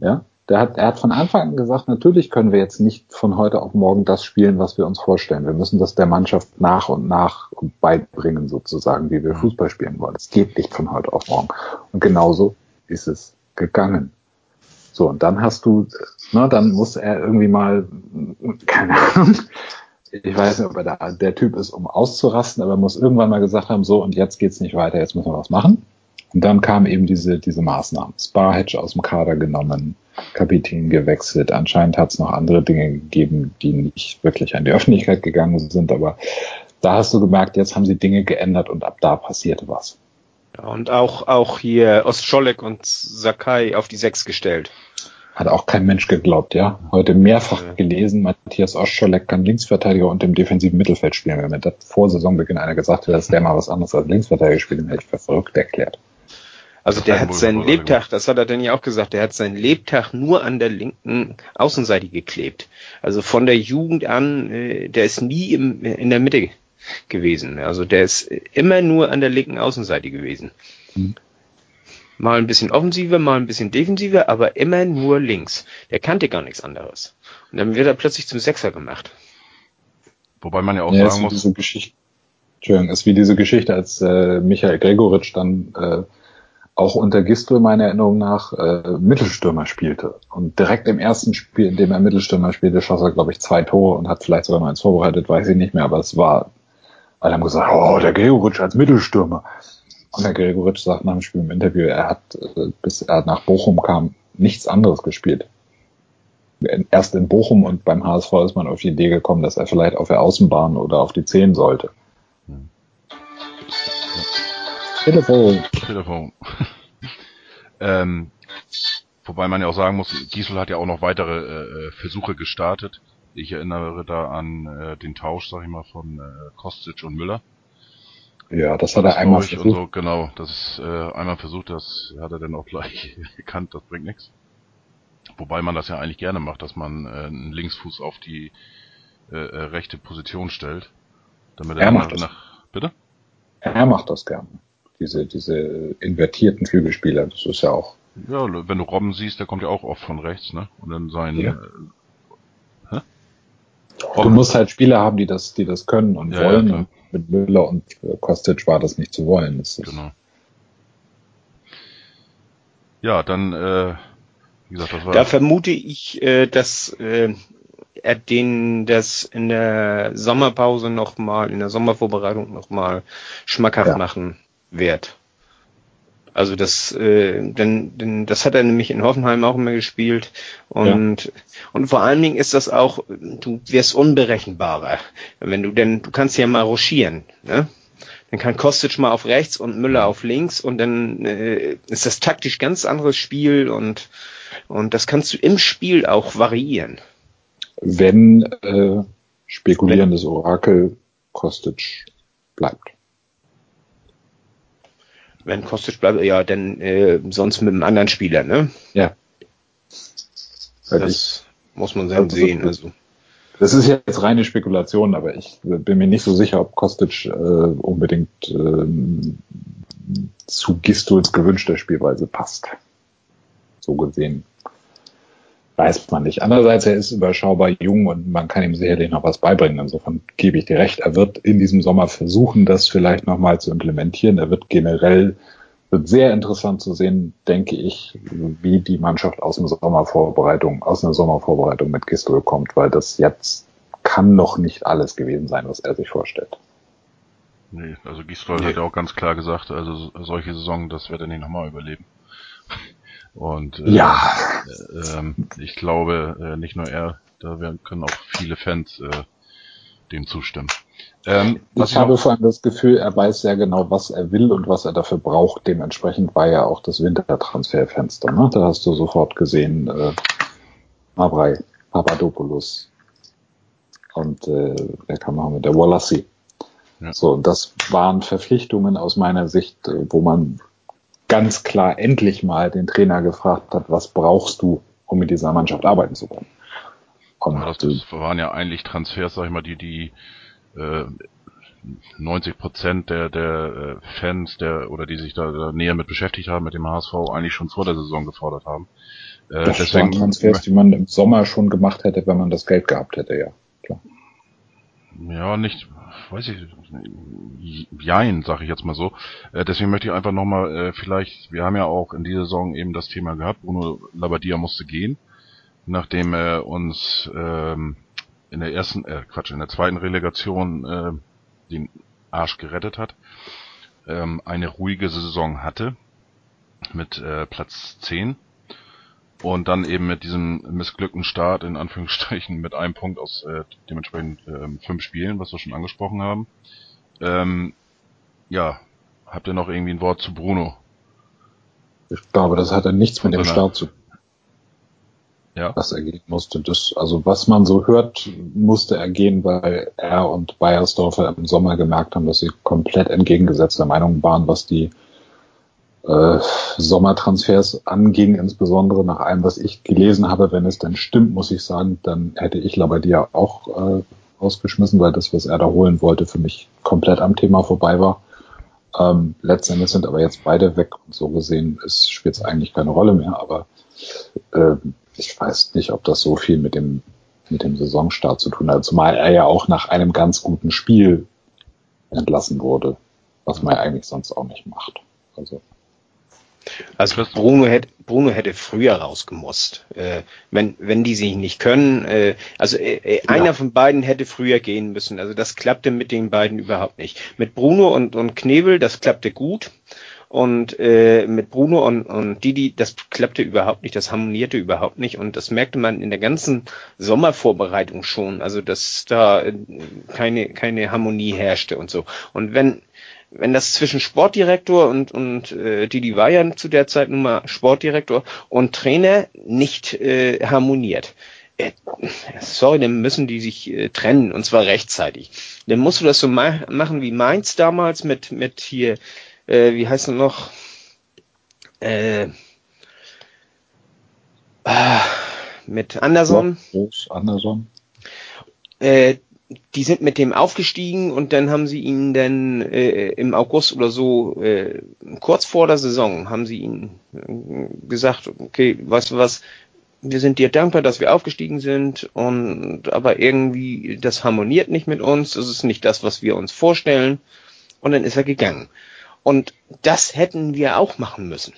Ja, Der hat, er hat von Anfang an gesagt, natürlich können wir jetzt nicht von heute auf morgen das spielen, was wir uns vorstellen. Wir müssen das der Mannschaft nach und nach beibringen, sozusagen, wie wir mhm. Fußball spielen wollen. Es geht nicht von heute auf morgen. Und genauso ist es gegangen. So, und dann hast du, ne, dann muss er irgendwie mal, keine Ahnung, ich weiß nicht, ob er da der Typ ist, um auszurasten, aber er muss irgendwann mal gesagt haben, so, und jetzt geht's nicht weiter, jetzt müssen wir was machen. Und dann kam eben diese, diese Maßnahmen. Sparhedge aus dem Kader genommen, Kapitän gewechselt. Anscheinend hat es noch andere Dinge gegeben, die nicht wirklich an die Öffentlichkeit gegangen sind, aber da hast du gemerkt, jetzt haben sie Dinge geändert und ab da passierte was. Ja, und auch, auch hier Ostscholek und Sakai auf die Sechs gestellt. Hat auch kein Mensch geglaubt, ja. Heute mehrfach ja. gelesen, Matthias Ostscholek kann Linksverteidiger und im defensiven Mittelfeld spielen. Wenn mir das vor Saisonbeginn einer gesagt hätte, dass der mal was anderes als Linksverteidiger spielt, dann hätte ich für verrückt erklärt. Also der hat seinen Lebtag, das hat er denn ja auch gesagt, der hat seinen Lebtag nur an der linken Außenseite geklebt. Also von der Jugend an, äh, der ist nie im, in der Mitte gewesen. Also der ist immer nur an der linken Außenseite gewesen. Mhm. Mal ein bisschen offensiver, mal ein bisschen defensiver, aber immer nur links. Der kannte gar nichts anderes. Und dann wird er plötzlich zum Sechser gemacht. Wobei man ja auch ja, sagen muss. Diese Geschichte, Entschuldigung, ist wie diese Geschichte, als äh, Michael Gregoritsch dann äh, auch unter Gistel meiner Erinnerung nach äh, Mittelstürmer spielte. Und direkt im ersten Spiel, in dem er Mittelstürmer spielte, schoss er, glaube ich, zwei Tore und hat vielleicht sogar noch eins vorbereitet, weiß ich nicht mehr, aber es war, alle haben gesagt, oh, der Gregoritsch als Mittelstürmer. Und der Gregoritsch sagt nach dem Spiel im Interview, er hat, äh, bis er nach Bochum kam, nichts anderes gespielt. Erst in Bochum und beim HSV ist man auf die Idee gekommen, dass er vielleicht auf der Außenbahn oder auf die Zehn sollte. Hm. Telefon. Telefon. ähm, wobei man ja auch sagen muss, Giesel hat ja auch noch weitere äh, Versuche gestartet. Ich erinnere da an äh, den Tausch, sag ich mal, von äh, Kostic und Müller. Ja, das hat er einmal versucht. So, genau, das ist äh, einmal versucht, das hat er dann auch gleich erkannt, das bringt nichts. Wobei man das ja eigentlich gerne macht, dass man äh, einen Linksfuß auf die äh, äh, rechte Position stellt. Damit er, er macht nach, das. Bitte? Er macht das gerne diese, diese invertierten Flügelspieler. Das ist ja auch. Ja, wenn du Robben siehst, der kommt ja auch oft von rechts, ne? Und dann sein. Ja. Du musst halt Spieler haben, die das, die das können und ja, wollen. Ja, und mit Müller und äh, Kostic war das nicht zu wollen. Das genau. Ja, dann, äh, wie gesagt, das war. Da vermute ich, äh, dass äh, er den das in der Sommerpause nochmal, in der Sommervorbereitung nochmal schmackhaft ja. machen wert. Also das, äh, denn, denn das hat er nämlich in Hoffenheim auch immer gespielt und ja. und vor allen Dingen ist das auch, du wirst unberechenbarer, wenn du denn, du kannst ja mal ruschieren, ne? Dann kann Kostic mal auf rechts und Müller auf links und dann äh, ist das taktisch ganz anderes Spiel und und das kannst du im Spiel auch variieren. Wenn äh, spekulierendes Orakel Kostic bleibt. Wenn Kostic bleibt, ja, dann äh, sonst mit einem anderen Spieler, ne? Ja. Das muss man dann sehen. Also. Das ist jetzt reine Spekulation, aber ich bin mir nicht so sicher, ob Kostic äh, unbedingt äh, zu Gistols gewünschter Spielweise passt. So gesehen weiß man nicht. Andererseits, er ist überschaubar jung und man kann ihm sicherlich noch was beibringen. Insofern gebe ich dir recht. Er wird in diesem Sommer versuchen, das vielleicht nochmal zu implementieren. Er wird generell, wird sehr interessant zu sehen, denke ich, wie die Mannschaft aus einer Sommervorbereitung, aus einer Sommervorbereitung mit Gistol kommt, weil das jetzt kann noch nicht alles gewesen sein, was er sich vorstellt. Nee, also Gistol nee. hat ja auch ganz klar gesagt, also solche Saison, das wird er nicht nochmal überleben. Und äh, ja. Äh, äh, ich glaube, äh, nicht nur er, da werden, können auch viele Fans äh, dem zustimmen. Ähm, ich habe vor allem das Gefühl, er weiß sehr genau, was er will und was er dafür braucht. Dementsprechend war ja auch das Wintertransferfenster. Ne? Da hast du sofort gesehen, äh, Mabrai, Papadopoulos und äh, wer kam noch mit der Wallace. Ja. So, das waren Verpflichtungen aus meiner Sicht, äh, wo man ganz klar endlich mal den Trainer gefragt hat, was brauchst du, um mit dieser Mannschaft arbeiten zu können. Und das, das waren ja eigentlich Transfers, sag ich mal, die, die äh, 90 Prozent der, der äh, Fans, der oder die sich da, da näher mit beschäftigt haben mit dem HSV, eigentlich schon vor der Saison gefordert haben. Äh, das deswegen Transfers, die man im Sommer schon gemacht hätte, wenn man das Geld gehabt hätte, ja. Ja, nicht, weiß ich, jein, sage ich jetzt mal so. Äh, deswegen möchte ich einfach nochmal, äh, vielleicht, wir haben ja auch in dieser Saison eben das Thema gehabt, Bruno Labbadia musste gehen, nachdem er uns ähm, in der ersten, äh, Quatsch, in der zweiten Relegation äh, den Arsch gerettet hat, ähm, eine ruhige Saison hatte mit äh, Platz 10 und dann eben mit diesem missglückten Start in Anführungsstrichen mit einem Punkt aus äh, dementsprechend äh, fünf Spielen, was wir schon angesprochen haben. Ähm, ja, habt ihr noch irgendwie ein Wort zu Bruno? Ich glaube, das hat ja nichts mit dem Start zu tun. Ja. Was er gehen musste. Das, also was man so hört, musste er gehen, weil er und Bayersdorfer im Sommer gemerkt haben, dass sie komplett entgegengesetzter Meinung waren, was die äh, Sommertransfers anging, insbesondere nach allem, was ich gelesen habe. Wenn es denn stimmt, muss ich sagen, dann hätte ich Labadia auch äh, rausgeschmissen, weil das, was er da holen wollte, für mich komplett am Thema vorbei war. Ähm, letztendlich sind aber jetzt beide weg und so gesehen spielt es eigentlich keine Rolle mehr, aber äh, ich weiß nicht, ob das so viel mit dem, mit dem Saisonstart zu tun hat, zumal er ja auch nach einem ganz guten Spiel entlassen wurde, was man ja eigentlich sonst auch nicht macht. Also also Bruno hätte, Bruno hätte früher rausgemusst. Äh, wenn, wenn die sich nicht können, äh, also äh, äh, einer ja. von beiden hätte früher gehen müssen. Also das klappte mit den beiden überhaupt nicht. Mit Bruno und, und Knebel, das klappte gut. Und äh, mit Bruno und, und Didi, das klappte überhaupt nicht, das harmonierte überhaupt nicht. Und das merkte man in der ganzen Sommervorbereitung schon. Also dass da äh, keine, keine Harmonie herrschte und so. Und wenn wenn das zwischen Sportdirektor und, und äh, Didi war ja zu der Zeit nun mal Sportdirektor und Trainer nicht äh, harmoniert. Äh, sorry, dann müssen die sich äh, trennen und zwar rechtzeitig. Dann musst du das so ma machen wie Mainz damals mit, mit hier, äh, wie heißt er noch? Äh, ah, mit Anderson. Anderson. Äh, die sind mit dem aufgestiegen und dann haben sie ihn dann äh, im August oder so, äh, kurz vor der Saison, haben sie ihn äh, gesagt, okay, weißt du was, wir sind dir dankbar, dass wir aufgestiegen sind und aber irgendwie das harmoniert nicht mit uns, das ist nicht das, was wir uns vorstellen und dann ist er gegangen. Und das hätten wir auch machen müssen.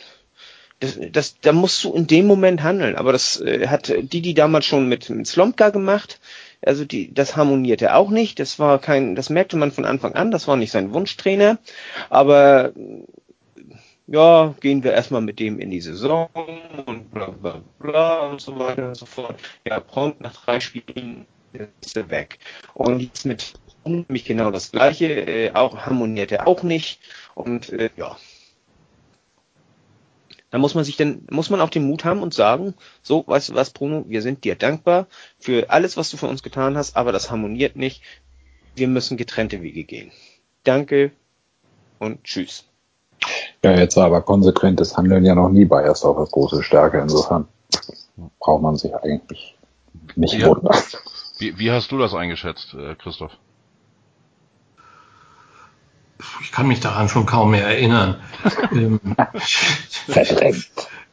Das, das, da musst du in dem Moment handeln. Aber das äh, hat Didi damals schon mit, mit Slomka gemacht. Also die, das harmonierte auch nicht. Das war kein, das merkte man von Anfang an. Das war nicht sein Wunschtrainer. Aber ja, gehen wir erstmal mit dem in die Saison und bla bla bla und so weiter und so fort. Ja, prompt nach drei Spielen ist er weg. Und jetzt mit nämlich genau das gleiche, äh, auch harmonierte auch nicht. Und äh, ja, da muss man sich dann, muss man auch den Mut haben und sagen, so, weißt du was, Bruno, wir sind dir dankbar für alles, was du für uns getan hast, aber das harmoniert nicht. Wir müssen getrennte Wege gehen. Danke und tschüss. Ja, jetzt war aber konsequentes Handeln ja noch nie bei erst auf das große Stärke. Insofern braucht man sich eigentlich nicht ja. wundern. Wie, wie hast du das eingeschätzt, äh, Christoph? Ich kann mich daran schon kaum mehr erinnern. Ähm,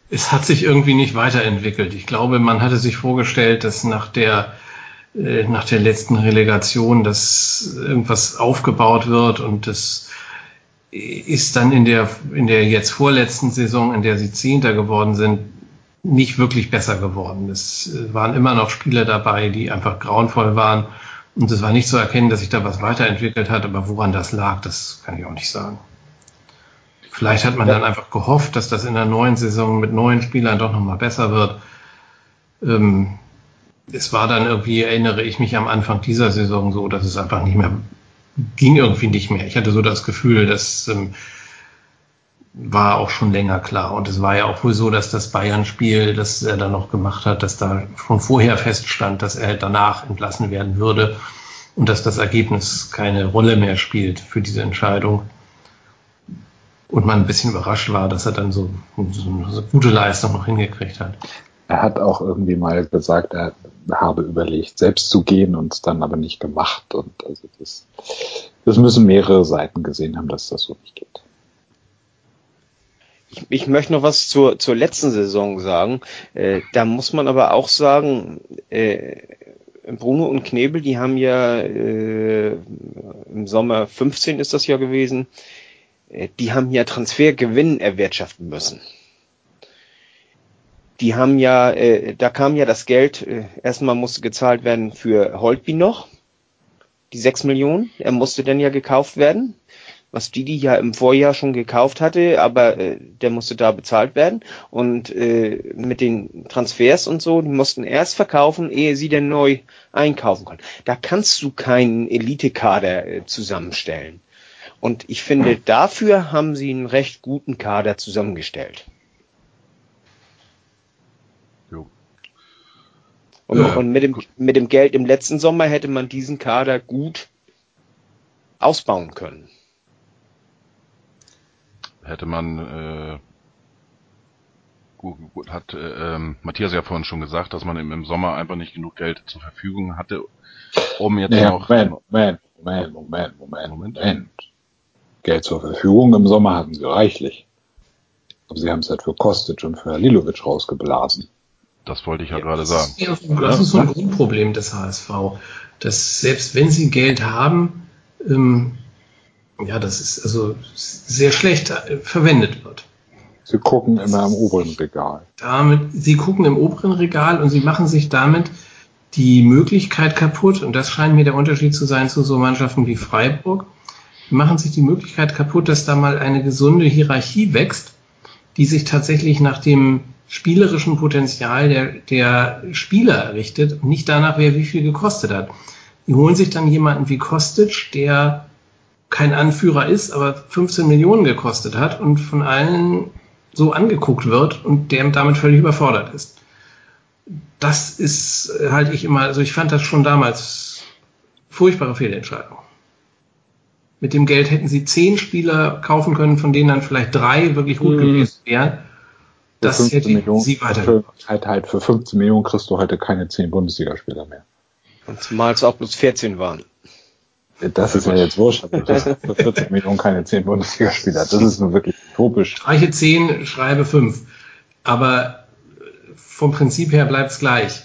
es hat sich irgendwie nicht weiterentwickelt. Ich glaube, man hatte sich vorgestellt, dass nach der äh, nach der letzten Relegation, dass irgendwas aufgebaut wird und das ist dann in der in der jetzt vorletzten Saison, in der sie Zehnter geworden sind, nicht wirklich besser geworden. Es waren immer noch Spieler dabei, die einfach grauenvoll waren und es war nicht zu erkennen, dass sich da was weiterentwickelt hat, aber woran das lag, das kann ich auch nicht sagen. Vielleicht hat man dann einfach gehofft, dass das in der neuen Saison mit neuen Spielern doch nochmal besser wird. Ähm, es war dann irgendwie, erinnere ich mich am Anfang dieser Saison so, dass es einfach nicht mehr ging irgendwie nicht mehr. Ich hatte so das Gefühl, dass ähm, war auch schon länger klar. Und es war ja auch wohl so, dass das Bayern-Spiel, das er dann noch gemacht hat, dass da schon vorher feststand, dass er danach entlassen werden würde und dass das Ergebnis keine Rolle mehr spielt für diese Entscheidung. Und man ein bisschen überrascht war, dass er dann so, so eine gute Leistung noch hingekriegt hat. er hat auch irgendwie mal gesagt, er habe überlegt, selbst zu gehen und es dann aber nicht gemacht. Und also das, das müssen mehrere Seiten gesehen haben, dass das so nicht geht. Ich, ich möchte noch was zur, zur letzten Saison sagen. Äh, da muss man aber auch sagen, äh, Bruno und Knebel, die haben ja äh, im Sommer 15 ist das ja gewesen, äh, die haben ja Transfergewinn erwirtschaften müssen. Die haben ja, äh, da kam ja das Geld, äh, erstmal musste gezahlt werden für Holtby noch, die 6 Millionen, er musste dann ja gekauft werden was Didi ja im Vorjahr schon gekauft hatte, aber äh, der musste da bezahlt werden. Und äh, mit den Transfers und so, die mussten erst verkaufen, ehe sie denn neu einkaufen konnten. Da kannst du keinen Elite-Kader äh, zusammenstellen. Und ich finde, dafür haben sie einen recht guten Kader zusammengestellt. Jo. Und, ja, und mit, dem, mit dem Geld im letzten Sommer hätte man diesen Kader gut ausbauen können hätte man äh, gut, gut, hat äh, ähm, Matthias ja vorhin schon gesagt, dass man im, im Sommer einfach nicht genug Geld zur Verfügung hatte, um jetzt naja, noch Moment, Moment, Moment, Moment, Moment, Moment. Geld zur Verfügung im Sommer hatten sie reichlich. Aber sie haben es halt für Kostic und für Lilovic rausgeblasen. Das wollte ich ja, ja gerade sagen. Das ist so ein Grundproblem des HSV, dass selbst wenn sie Geld haben, ähm, ja, das ist also sehr schlecht äh, verwendet wird. Sie gucken immer im oberen Regal. Damit, sie gucken im oberen Regal und sie machen sich damit die Möglichkeit kaputt, und das scheint mir der Unterschied zu sein zu so Mannschaften wie Freiburg, machen sich die Möglichkeit kaputt, dass da mal eine gesunde Hierarchie wächst, die sich tatsächlich nach dem spielerischen Potenzial der, der Spieler richtet und nicht danach, wer wie viel gekostet hat. Die holen sich dann jemanden wie Kostic, der kein Anführer ist, aber 15 Millionen gekostet hat und von allen so angeguckt wird und der damit völlig überfordert ist. Das ist, halte ich immer, also ich fand das schon damals furchtbare Fehlentscheidung. Mit dem Geld hätten sie zehn Spieler kaufen können, von denen dann vielleicht drei wirklich gut mhm. gewesen wären. Das hätte Millionen, sie weiter. Halt, halt für 15 Millionen kriegst du heute keine zehn Bundesligaspieler mehr. Und zumal es auch bloß 14 waren. Das ist ja jetzt wurscht, aber das für 40 Millionen keine 10 Bundesligaspieler. Das ist nur wirklich utopisch. Streiche 10, schreibe 5. Aber vom Prinzip her bleibt es gleich.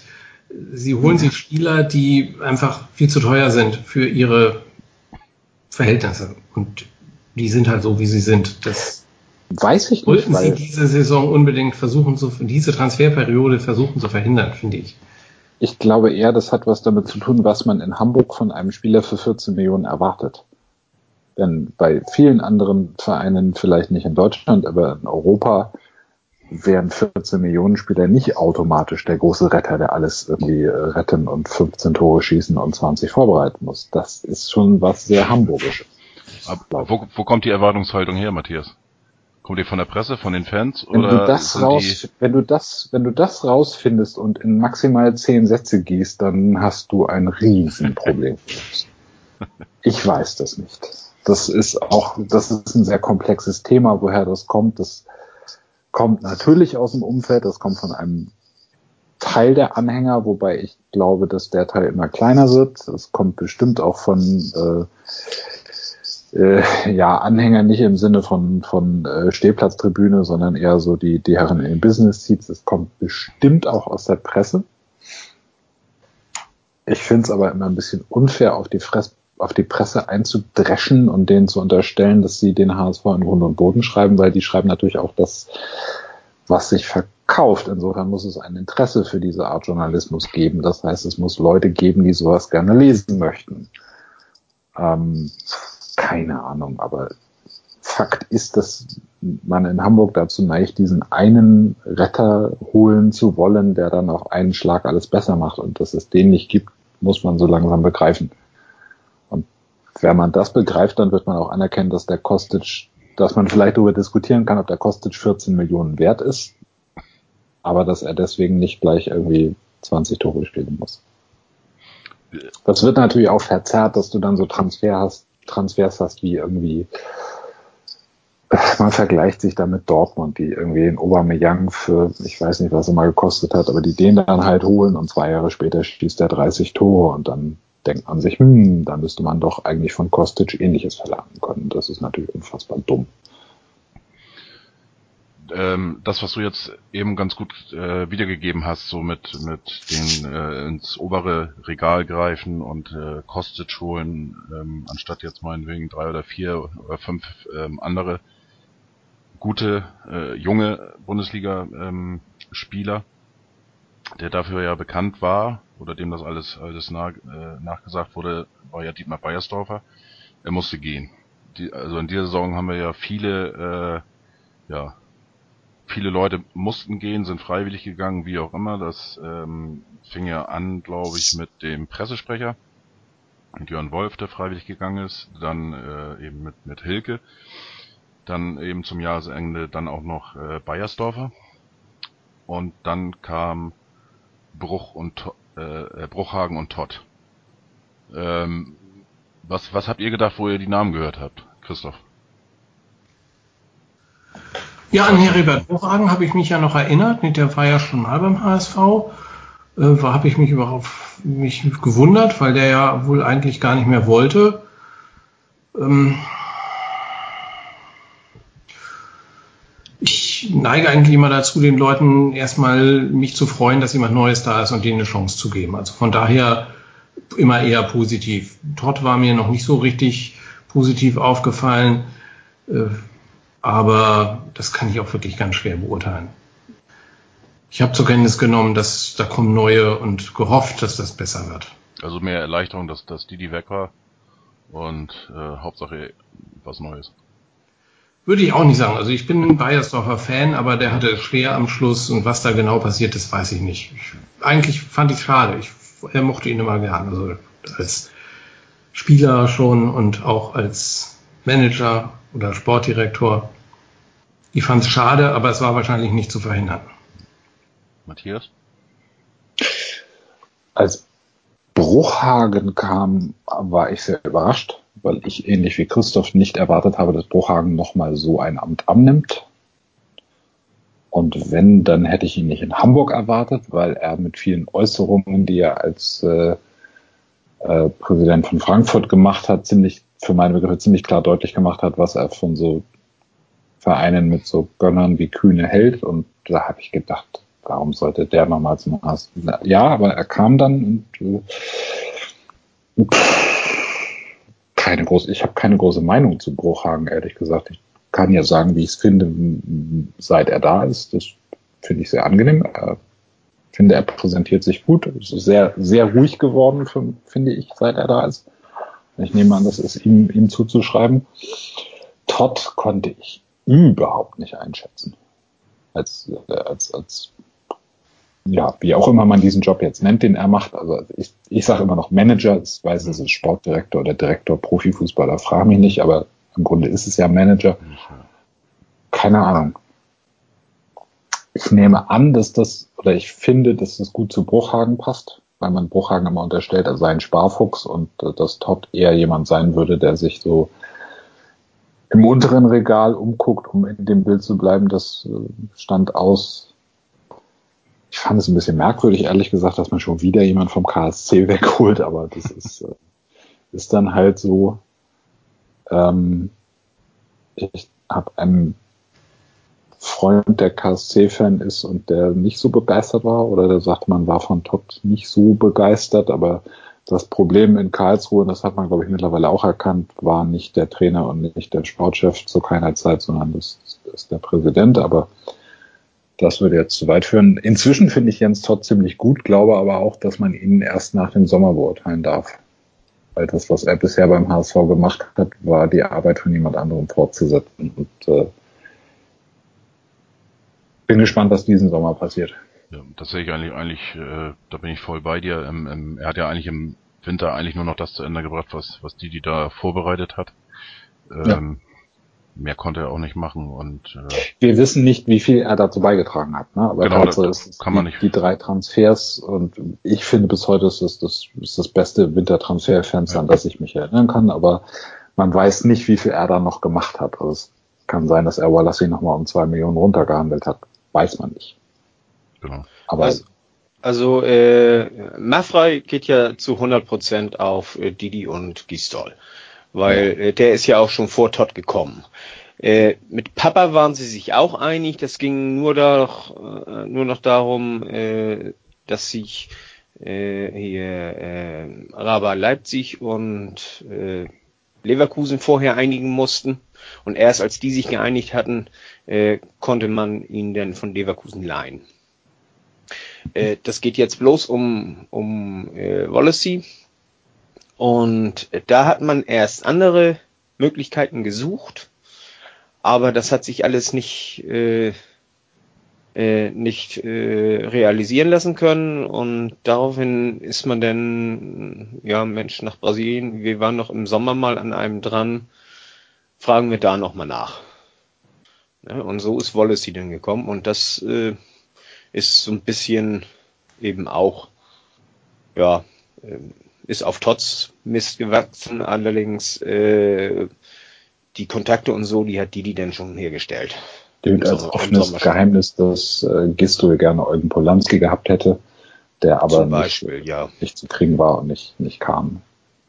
Sie holen sich Spieler, die einfach viel zu teuer sind für ihre Verhältnisse. Und die sind halt so, wie sie sind. Das weiß ich nicht. Wollten Sie diese Saison unbedingt versuchen, zu, diese Transferperiode versuchen zu verhindern, finde ich. Ich glaube eher, das hat was damit zu tun, was man in Hamburg von einem Spieler für 14 Millionen erwartet. Denn bei vielen anderen Vereinen, vielleicht nicht in Deutschland, aber in Europa, wären 14 Millionen Spieler nicht automatisch der große Retter, der alles irgendwie retten und 15 Tore schießen und 20 vorbereiten muss. Das ist schon was sehr Hamburgisches. Wo, wo kommt die Erwartungshaltung her, Matthias? Kommt die von der Presse, von den Fans? Wenn oder du das raus, wenn du das, wenn du das rausfindest und in maximal zehn Sätze gießt, dann hast du ein Riesenproblem. ich weiß das nicht. Das ist auch, das ist ein sehr komplexes Thema, woher das kommt. Das kommt natürlich aus dem Umfeld, das kommt von einem Teil der Anhänger, wobei ich glaube, dass der Teil immer kleiner wird. Es kommt bestimmt auch von äh, äh, ja, Anhänger nicht im Sinne von, von äh, Stehplatztribüne, sondern eher so die, die Herren in den Business Seats. Es kommt bestimmt auch aus der Presse. Ich finde es aber immer ein bisschen unfair, auf die, Fress, auf die Presse einzudreschen und denen zu unterstellen, dass sie den HSV in Grund und Boden schreiben, weil die schreiben natürlich auch das, was sich verkauft. Insofern muss es ein Interesse für diese Art Journalismus geben. Das heißt, es muss Leute geben, die sowas gerne lesen möchten. Ähm, keine Ahnung, aber Fakt ist, dass man in Hamburg dazu neigt, diesen einen Retter holen zu wollen, der dann auf einen Schlag alles besser macht. Und dass es den nicht gibt, muss man so langsam begreifen. Und wenn man das begreift, dann wird man auch anerkennen, dass der Kostic, dass man vielleicht darüber diskutieren kann, ob der Kostic 14 Millionen wert ist, aber dass er deswegen nicht gleich irgendwie 20 Tore spielen muss. Das wird natürlich auch verzerrt, dass du dann so Transfer hast, Transfers hast wie irgendwie man vergleicht sich da mit Dortmund, die irgendwie in Aubameyang für, ich weiß nicht, was er mal gekostet hat, aber die den dann halt holen und zwei Jahre später schießt er 30 Tore und dann denkt man sich, hm, da müsste man doch eigentlich von Kostic ähnliches verlangen können. Das ist natürlich unfassbar dumm ähm, das, was du jetzt eben ganz gut äh, wiedergegeben hast, so mit, mit den äh, ins obere Regal greifen und äh, Kostic holen, ähm, anstatt jetzt meinetwegen drei oder vier oder fünf ähm, andere gute, äh, junge Bundesliga-Spieler, ähm, der dafür ja bekannt war, oder dem das alles, alles nach, äh, nachgesagt wurde, war ja Dietmar Beiersdorfer. Er musste gehen. Die, also in dieser Saison haben wir ja viele äh, ja, viele Leute mussten gehen, sind freiwillig gegangen, wie auch immer. Das ähm, fing ja an, glaube ich, mit dem Pressesprecher, mit Jörn Wolf, der freiwillig gegangen ist, dann äh, eben mit, mit Hilke, dann eben zum Jahresende dann auch noch äh, Bayersdorfer und dann kam Bruch und äh, Bruchhagen und Todd. Ähm, was, was habt ihr gedacht, wo ihr die Namen gehört habt, Christoph? Ja, an Heribert Bruchhagen habe ich mich ja noch erinnert. Der war ja schon mal beim HSV. Äh, habe ich mich überhaupt mich gewundert, weil der ja wohl eigentlich gar nicht mehr wollte. Ähm ich neige eigentlich immer dazu, den Leuten erstmal mich zu freuen, dass jemand Neues da ist und denen eine Chance zu geben. Also von daher immer eher positiv. Todd war mir noch nicht so richtig positiv aufgefallen. Äh, aber das kann ich auch wirklich ganz schwer beurteilen. Ich habe zur Kenntnis genommen, dass da kommen neue und gehofft, dass das besser wird. Also mehr Erleichterung, dass, dass die, die weg war und äh, Hauptsache was Neues. Würde ich auch nicht sagen. Also ich bin ein Bayersdorfer Fan, aber der hatte schwer am Schluss und was da genau passiert ist, weiß ich nicht. Ich, eigentlich fand ich schade. Ich, er mochte ihn immer gern. Also als Spieler schon und auch als Manager oder Sportdirektor. Ich fand es schade, aber es war wahrscheinlich nicht zu verhindern. Matthias? Als Bruchhagen kam, war ich sehr überrascht, weil ich ähnlich wie Christoph nicht erwartet habe, dass Bruchhagen nochmal so ein Amt annimmt. Und wenn, dann hätte ich ihn nicht in Hamburg erwartet, weil er mit vielen Äußerungen, die er als äh, äh, Präsident von Frankfurt gemacht hat, ziemlich für meine Begriffe ziemlich klar deutlich gemacht hat, was er von so Vereinen mit so Gönnern wie Kühne hält. Und da habe ich gedacht, warum sollte der nochmal zum HSV? Ja, aber er kam dann und äh, keine große, ich habe keine große Meinung zu Bruchhagen, ehrlich gesagt. Ich kann ja sagen, wie ich es finde, seit er da ist. Das finde ich sehr angenehm. Ich finde, er präsentiert sich gut. Es ist sehr, sehr ruhig geworden, finde ich, seit er da ist. Ich nehme an, das ist ihm, ihm zuzuschreiben. Todd konnte ich überhaupt nicht einschätzen. Als, als, als, ja, wie auch immer man diesen Job jetzt nennt, den er macht. Also ich, ich sage immer noch Manager, ich weiß, es ist Sportdirektor oder Direktor Profifußballer, frage mich nicht, aber im Grunde ist es ja Manager. Keine Ahnung. Ich nehme an, dass das, oder ich finde, dass das gut zu Bruchhagen passt weil man Bruchhagen immer unterstellt, er sei ein Sparfuchs und äh, dass Todd eher jemand sein würde, der sich so im unteren Regal umguckt, um in dem Bild zu bleiben. Das äh, stand aus. Ich fand es ein bisschen merkwürdig, ehrlich gesagt, dass man schon wieder jemand vom KSC wegholt, aber das ist, äh, ist dann halt so. Ähm, ich habe einen Freund, der KSC-Fan ist und der nicht so begeistert war oder der sagt, man war von Todd nicht so begeistert, aber das Problem in Karlsruhe, das hat man, glaube ich, mittlerweile auch erkannt, war nicht der Trainer und nicht der Sportchef zu keiner Zeit, sondern das ist der Präsident, aber das würde jetzt zu weit führen. Inzwischen finde ich Jens Todd ziemlich gut, glaube aber auch, dass man ihn erst nach dem Sommer beurteilen darf. Weil das, was er bisher beim HSV gemacht hat, war die Arbeit von jemand anderem fortzusetzen. Und äh, bin gespannt, was diesen Sommer passiert. Ja, das sehe ich eigentlich, eigentlich, äh, da bin ich voll bei dir. Ähm, ähm, er hat ja eigentlich im Winter eigentlich nur noch das zu Ende gebracht, was, was die, die da vorbereitet hat. Ähm, ja. Mehr konnte er auch nicht machen und äh, wir wissen nicht, wie viel er dazu beigetragen hat. Ne? Aber genau, Tatsache ist, kann man die, nicht. die drei Transfers und ich finde bis heute ist das das, ist das beste Wintertransferfenster, ja. an das ich mich erinnern kann. Aber man weiß nicht, wie viel er da noch gemacht hat. Also es kann sein, dass er Wallace nochmal um zwei Millionen runtergehandelt hat. Weiß man nicht. Genau. Aber Also, also äh, Mafrey geht ja zu 100% auf äh, Didi und Gistol, weil äh, der ist ja auch schon vor Todd gekommen. Äh, mit Papa waren sie sich auch einig, das ging nur, doch, äh, nur noch darum, äh, dass sich äh, hier äh, Raba Leipzig und äh, Leverkusen vorher einigen mussten. Und erst als die sich geeinigt hatten, äh, konnte man ihn dann von Leverkusen leihen. Äh, das geht jetzt bloß um, um äh, Wallacey. Und da hat man erst andere Möglichkeiten gesucht, aber das hat sich alles nicht, äh, äh, nicht äh, realisieren lassen können. Und daraufhin ist man dann, ja, Mensch, nach Brasilien. Wir waren noch im Sommer mal an einem dran. Fragen wir da nochmal nach. Ja, und so ist Wallacey dann gekommen. Und das äh, ist so ein bisschen eben auch, ja, ähm, ist auf Tots Mist gewachsen, allerdings äh, die Kontakte und so, die hat Didi denn schon hergestellt. gilt als offenes. Geheimnis, dass äh, Gisto gerne Eugen Polanski gehabt hätte, der aber Zum nicht, Beispiel, ja. nicht zu kriegen war und nicht, nicht kam.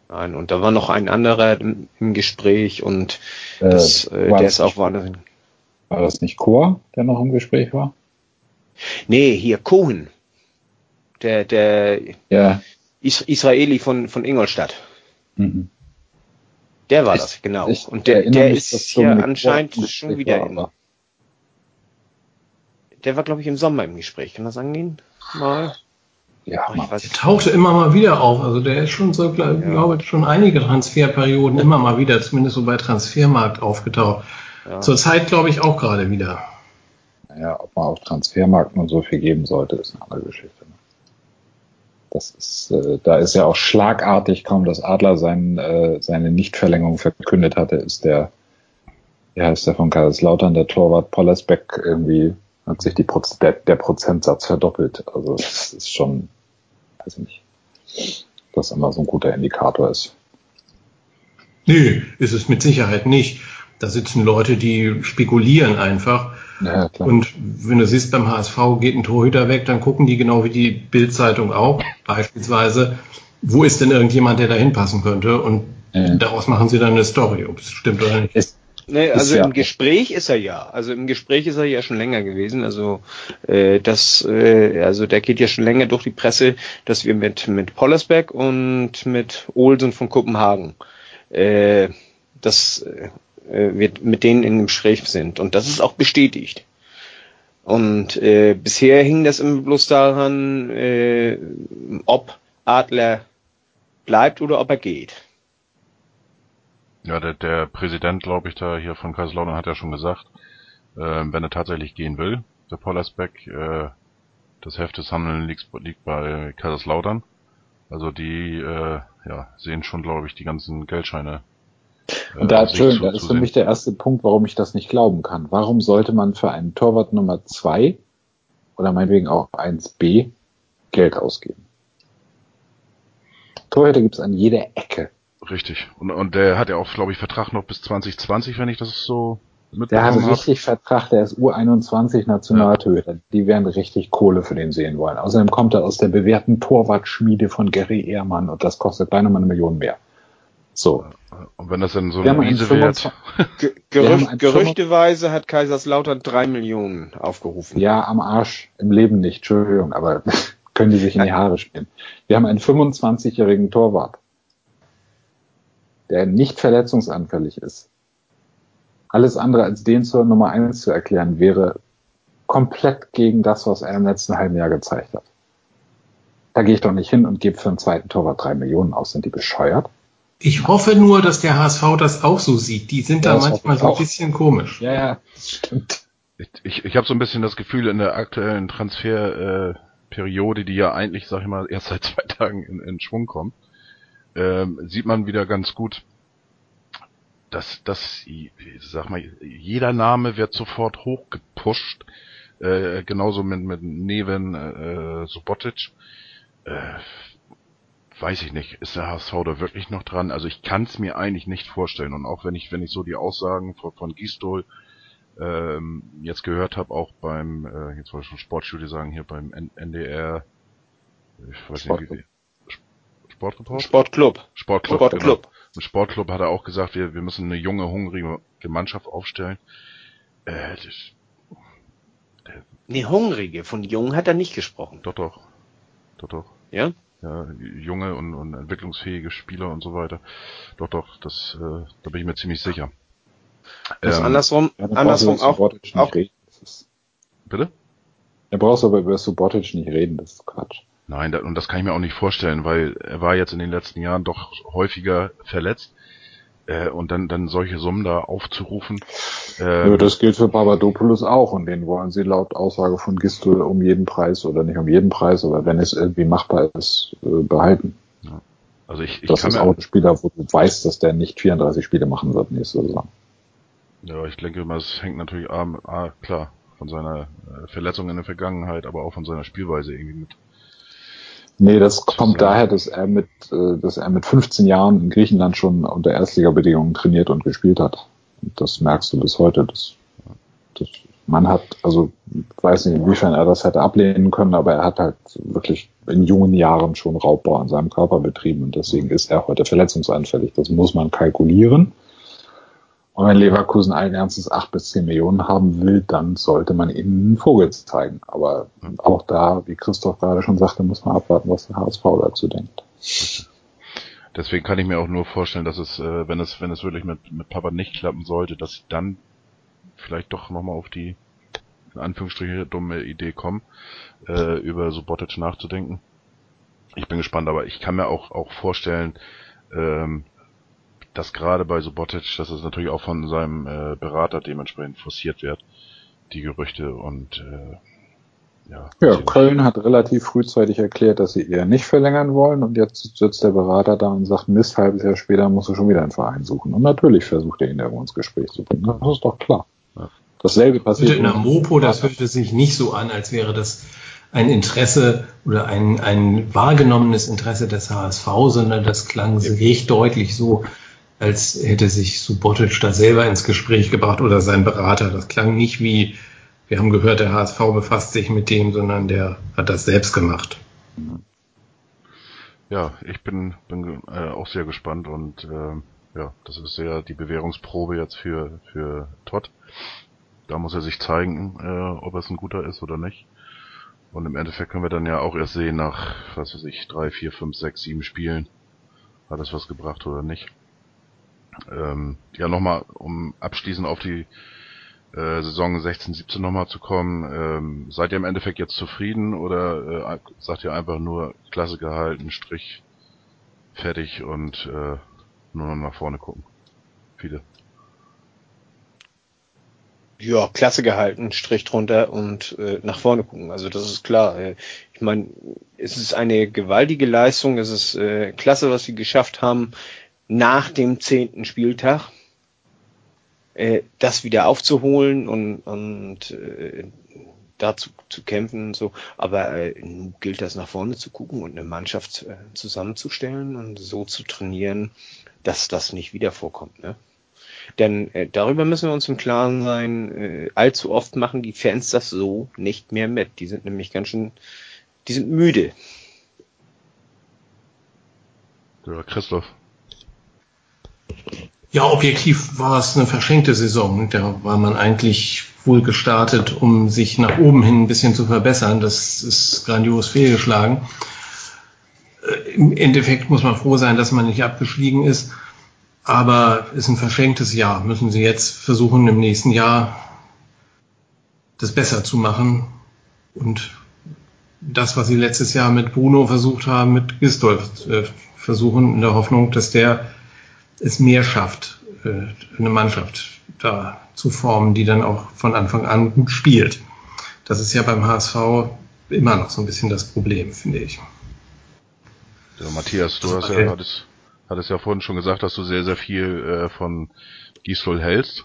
Nein, und da war noch ein anderer im, im Gespräch und Äh, das, äh, war der das ist auch nicht- wahnsinnig. War das nicht Chor, der noch im Gespräch war? Nee, hier Cohen. Der, der Ja. Is Israeli von, von Ingolstadt. Mhm. Der war Ich- das, genau. Und der, der mich, ist ja Dominik anscheinend schon wieder war, in, der war, glaube ich, im Sommer im Gespräch. Kann das angehen? Mal? Ja, weiß Der tauchte immer mal wieder auf. Also der ist schon so, glaube Ja. glaube ich, schon einige Transferperioden immer mal wieder, zumindest so bei Transfermarkt aufgetaucht. Ja. Zurzeit glaube ich auch gerade wieder. Ja, ob man auf Transfermarkt nur so viel geben sollte, ist eine andere Geschichte. ne? Das ist, äh, da ist ja auch schlagartig, kaum dass Adler sein, äh, seine Nichtverlängerung verkündet hatte, ist der, wie heißt der von Kaiserslautern, der Torwart Pollersbeck irgendwie, hat sich die Proz der, der Prozentsatz verdoppelt. Also das ist schon, weiß ich nicht, was immer so ein guter Indikator ist. Nö, ist es mit Sicherheit nicht. Da sitzen Leute, die spekulieren einfach. Ja, klar. Und wenn du siehst, beim HSV geht ein Torhüter weg, dann gucken die genau wie die Bild-Zeitung auch, beispielsweise, wo ist denn irgendjemand, der da hinpassen könnte? Und Ja. daraus machen sie dann eine Story, ob es stimmt oder nicht. ist, Nee, also ja- im Gespräch ist er ja. Also im Gespräch ist er ja schon länger gewesen. Also äh, das, äh, also der geht ja schon länger durch die Presse, dass wir mit mit Pollersbeck und mit Olsen von Kopenhagen, äh, dass äh, wir mit denen in Gespräch sind. Und das ist auch bestätigt. Und äh, bisher hing das immer bloß daran, äh, ob Adler bleibt oder ob er geht. Ja, der, der Präsident, glaube ich, da hier von Kaiserslautern hat ja schon gesagt, äh, wenn er tatsächlich gehen will, der Pollersbeck, äh, das Heft des Handeln liegt, liegt bei Kaiserslautern. Also die äh, ja, sehen schon, glaube ich, die ganzen Geldscheine. Äh, Und da, schön, da ist für mich der erste Punkt, warum ich das nicht glauben kann. Warum sollte man für einen Torwart Nummer zwei oder meinetwegen auch 1b Geld ausgeben? Torhüter gibt es an jeder Ecke. Richtig. Und, und der hat ja auch, glaube ich, Vertrag noch bis 2020, wenn ich das so Der hat richtig Vertrag, der ist U21 Nationaltorhüter. Die werden richtig Kohle für den sehen wollen. Außerdem kommt er aus der bewährten Torwartschmiede von Gary Ehrmann und das kostet beinahe mal eine Million mehr. So. Und wenn das dann so Wir eine haben einen Wiese wird, 25 Ge Wir haben Gerücht, gerüchteweise hat Kaiserslautern drei Millionen aufgerufen. Ja, am Arsch. Im Leben nicht. Entschuldigung, aber können die sich in die Haare spielen. Wir haben einen 25-jährigen Torwart, der nicht verletzungsanfällig ist. Alles andere als den zur Nummer eins zu erklären, wäre komplett gegen das, was er im letzten halben Jahr gezeigt hat. Da gehe ich doch nicht hin und gebe für einen zweiten Torwart drei Millionen aus. Sind die bescheuert? Ich hoffe nur, dass der HSV das auch so sieht. Die sind Ja, da manchmal so ein bisschen komisch. Ja, ja, das stimmt. ich, ich, ich habe so ein bisschen das Gefühl, in der aktuellen Transferperiode, äh, Periode, die ja eigentlich, sag ich mal, erst seit zwei Tagen in, in Schwung kommt, ähm, sieht man wieder ganz gut, dass, dass, ich sag mal, jeder Name wird sofort hochgepusht, äh, genauso mit, mit Neven, äh, Subotic, äh, weiß ich nicht, ist der HSV da wirklich noch dran? Also ich kann es mir eigentlich nicht vorstellen. Und auch wenn ich, wenn ich so die Aussagen von, von Gistol ähm, jetzt gehört habe, auch beim, äh, jetzt wollte ich schon Sportstudio sagen, hier beim N NDR, ich weiß Sport nicht wie, Sportreport? Sportclub. Sportclub. Sportclub. Genau. Im Sportclub hat er auch gesagt, wir, wir müssen eine junge, hungrige Mannschaft aufstellen. Äh, das, Nee, Hungrige. Von Jung hat er nicht gesprochen. doch, doch. Doch, doch. Ja? Ja, junge und, und entwicklungsfähige Spieler und so weiter. Doch, doch, das, äh, da bin ich mir ziemlich sicher. Das Ähm, andersrum, Ja, andersrum auch, Subotic nicht auch Bitte? da brauchst du aber über Subotic nicht reden, das ist Quatsch. Nein, da, und das kann ich mir auch nicht vorstellen, weil er war jetzt in den letzten Jahren doch häufiger verletzt. Äh, und dann, dann solche Summen da aufzurufen. Äh, Ja, das gilt für Papadopoulos auch und den wollen sie laut Aussage von Gistel um jeden Preis oder nicht um jeden Preis, aber wenn es irgendwie machbar ist, äh, behalten. also ich, ich Das kann ist auch ein Spieler, wo du weißt, dass der nicht 34 Spiele machen wird nächste Saison. ja, ich denke mal, es hängt natürlich A, A klar, von seiner äh, Verletzung in der Vergangenheit, aber auch von seiner Spielweise irgendwie mit. Nee, das kommt daher, dass er mit, äh, dass er mit 15 Jahren in Griechenland schon unter Erstligabedingungen trainiert und gespielt hat. Und das merkst du bis heute. Das, das, man hat, also weiß nicht, inwiefern er das hätte ablehnen können, aber er hat halt wirklich in jungen Jahren schon Raubbau an seinem Körper betrieben und deswegen ist er heute verletzungsanfällig. Das muss man kalkulieren. Und wenn Leverkusen allen Ernstes acht bis zehn Millionen haben will, dann sollte man ihnen einen Vogel zeigen. Aber auch da, wie Christoph gerade schon sagte, muss man abwarten, was der HSV dazu denkt. Deswegen kann ich mir auch nur vorstellen, dass es, äh, wenn es, wenn es wirklich mit, mit Papa nicht klappen sollte, dass sie dann vielleicht doch nochmal auf die, in Anführungsstriche, dumme Idee kommen, äh, über Subotic nachzudenken. Ich bin gespannt, aber ich kann mir auch, auch vorstellen, ähm, dass gerade bei Subotic, dass es natürlich auch von seinem äh, Berater dementsprechend forciert wird, die Gerüchte und äh, ja. Ja, Köln hat relativ frühzeitig erklärt, dass sie eher nicht verlängern wollen und jetzt sitzt der Berater da und sagt, Mist, halbes Jahr später musst du schon wieder einen Verein suchen. Und natürlich versucht er ihn irgendwo ins Gespräch zu bringen. Das ist doch klar. Ja. Dasselbe passiert. Mit einer Mopo, das hörte sich nicht so an, als wäre das ein Interesse oder ein, ein wahrgenommenes Interesse des HSV, sondern das klang recht deutlich so, als hätte sich Subotic da selber ins Gespräch gebracht oder sein Berater. Das klang nicht wie, wir haben gehört, der HSV befasst sich mit dem, sondern der hat das selbst gemacht. Ja, ich bin, bin äh, auch sehr gespannt und ähm, ja, das ist ja die Bewährungsprobe jetzt für, für Todd. Da muss er sich zeigen, äh, ob es ein guter ist oder nicht. Und im Endeffekt können wir dann ja auch erst sehen nach, was weiß ich, drei, vier, fünf, sechs, sieben Spielen, hat es was gebracht oder nicht. Ähm, ja, nochmal, um abschließend auf die äh, Saison 16, 17 nochmal zu kommen. Ähm, seid ihr im Endeffekt jetzt zufrieden oder äh, sagt ihr einfach nur Klasse gehalten, Strich, fertig und äh, nur noch nach vorne gucken? Viele. ja, Klasse gehalten, Strich drunter und äh, nach vorne gucken. Also das ist klar. Äh, ich meine, es ist eine gewaltige Leistung, es ist äh, klasse, was sie geschafft haben nach dem zehnten Spieltag, äh, das wieder aufzuholen und, und äh, dazu zu kämpfen und so. Aber äh, nun gilt das nach vorne zu gucken und eine Mannschaft äh, zusammenzustellen und so zu trainieren, dass das nicht wieder vorkommt. Ne? Denn äh, darüber müssen wir uns im Klaren sein, äh, allzu oft machen die Fans das so nicht mehr mit. Die sind nämlich ganz schön, die sind müde. Ja, Christoph. Ja, objektiv war es eine verschenkte Saison. Da war man eigentlich wohl gestartet, um sich nach oben hin ein bisschen zu verbessern. Das ist grandios fehlgeschlagen. Äh, Im Endeffekt muss man froh sein, dass man nicht abgestiegen ist. Aber ist ein verschenktes Jahr. Müssen Sie jetzt versuchen, im nächsten Jahr das besser zu machen. Und das, was Sie letztes Jahr mit Bruno versucht haben, mit Gistolf äh, versuchen, in der Hoffnung, dass der es mehr schafft, äh, eine Mannschaft da zu formen, die dann auch von Anfang an gut spielt. Das ist ja beim HSV immer noch so ein bisschen das Problem, finde ich. Ja, Matthias, du hast ja, hattest, hattest ja vorhin schon gesagt, dass du sehr, sehr viel äh, von Gisdol hältst.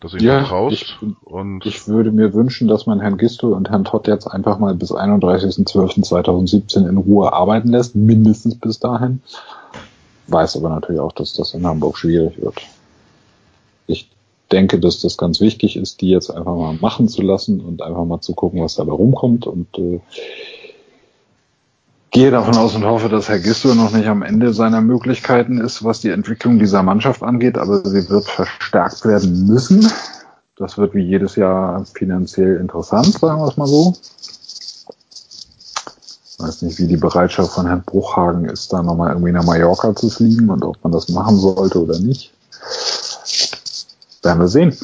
dass du ihm Ja, vertraust. ich- und Ich würde mir wünschen, dass man Herrn Gisto und Herrn Todd jetzt einfach mal bis 31.12.2017 in Ruhe arbeiten lässt, mindestens bis dahin. Weiß aber natürlich auch, dass das in Hamburg schwierig wird. Ich denke, dass das ganz wichtig ist, die jetzt einfach mal machen zu lassen und einfach mal zu gucken, was dabei rumkommt und äh, gehe davon aus und hoffe, dass Herr Gisto noch nicht am Ende seiner Möglichkeiten ist, was die Entwicklung dieser Mannschaft angeht, aber sie wird verstärkt werden müssen. Das wird wie jedes Jahr finanziell interessant, sagen wir es mal so. Weiß nicht, wie die Bereitschaft von Herrn Bruchhagen ist, da nochmal irgendwie nach Mallorca zu fliegen und ob man das machen sollte oder nicht. Werden wir sehen.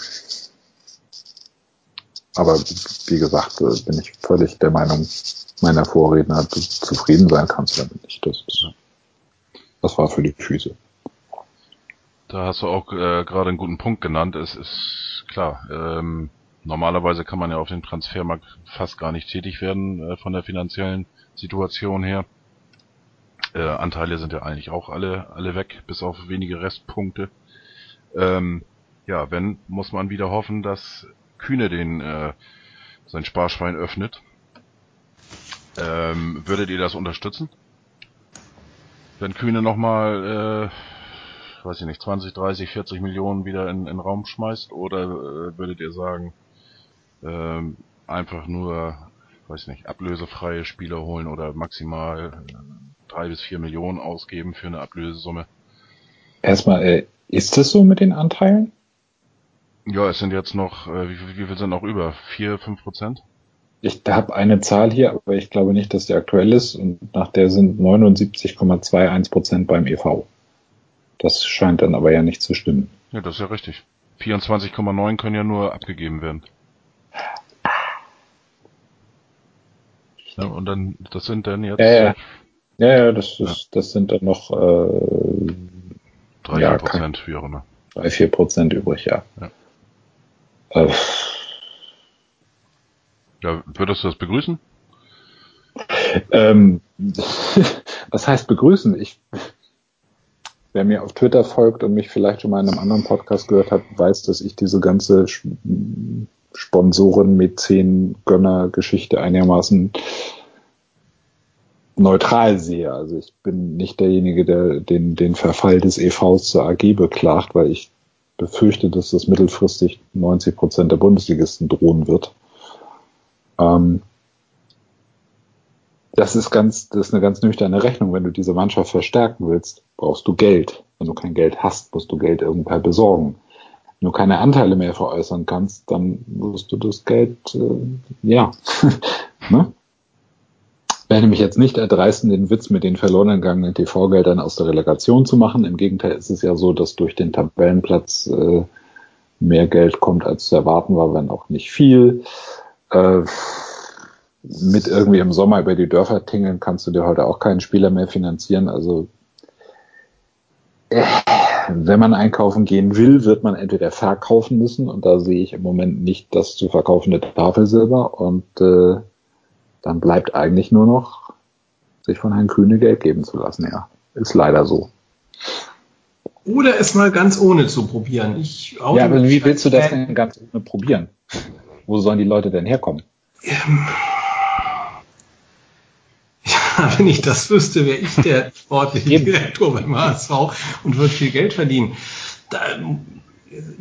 Aber wie gesagt, äh, bin ich völlig der Meinung meiner Vorredner, du zufrieden sein kannst damit nicht. Das, ist- das war für die Füße. Da hast du auch äh, gerade einen guten Punkt genannt. Es ist klar, ähm, normalerweise kann man ja auf dem Transfermarkt fast gar nicht tätig werden äh, von der finanziellen Situation her. Äh, Anteile sind ja eigentlich auch alle alle weg, bis auf wenige Restpunkte. Ähm, ja, wenn muss man wieder hoffen, dass Kühne den äh, sein Sparschwein öffnet. Ähm, würdet ihr das unterstützen? Wenn Kühne nochmal äh, weiß ich nicht, 20, 30, 40 Millionen wieder in, in Raum schmeißt? Oder äh, würdet ihr sagen, ähm, einfach nur, weiß nicht, ablösefreie Spieler holen oder maximal äh, drei bis vier Millionen ausgeben für eine Ablösesumme? Erstmal, äh, ist das so mit den Anteilen? Ja, es sind jetzt noch, äh, wie, viel- wie viel sind noch über? Vier, fünf Prozent? Ich habe eine Zahl hier, aber ich glaube nicht, dass die aktuell ist und nach der sind 79,21 Prozent beim EV. Das scheint dann aber ja nicht zu stimmen. Ja, das ist ja richtig. 24,9 können ja nur abgegeben werden. Ja, und dann, das sind dann jetzt Ja, ja. Ja, ja, das, ist, das sind dann noch äh, drei ja, Prozent, wie auch immer. drei, vier Prozent übrig, ja. Ja. Äh, Ja, würdest du das begrüßen? ähm, was heißt begrüßen? Ich, wer mir auf Twitter folgt und mich vielleicht schon mal in einem anderen Podcast gehört hat, weiß, dass ich diese ganze Sponsoren, Mäzen, Gönner-Geschichte einigermaßen neutral sehe. Also ich bin nicht derjenige, der den, den Verfall des EVs zur AG beklagt, weil ich befürchte, dass das mittelfristig 90 Prozent der Bundesligisten drohen wird. Ähm, das ist ganz, das ist eine ganz nüchterne Rechnung. Wenn du diese Mannschaft verstärken willst, brauchst du Geld. Wenn du kein Geld hast, musst du Geld irgendwann besorgen. Du keine Anteile mehr veräußern kannst, dann musst du das Geld, äh, ja, ne? werde mich jetzt nicht erdreisten, den Witz mit den verloren gegangenen TV-Geldern aus der Relegation zu machen. Im Gegenteil ist es ja so, dass durch den Tabellenplatz äh, mehr Geld kommt, als zu erwarten war, wenn auch nicht viel. Äh, mit irgendwie im Sommer über die Dörfer tingeln kannst du dir heute auch keinen Spieler mehr finanzieren. Also äh, wenn man einkaufen gehen will, wird man entweder verkaufen müssen und da sehe ich im Moment nicht das zu verkaufende Tafelsilber und äh, dann bleibt eigentlich nur noch sich von Herrn Kühne Geld geben zu lassen. Ja, ist leider so. Oder es mal ganz ohne zu probieren. Ich Ja, aber wie willst du das denn ganz ohne probieren? Wo sollen die Leute denn herkommen? Ja, wenn ich das wüsste, wäre ich der sportliche Direktor beim HSV und würde viel Geld verdienen. Da,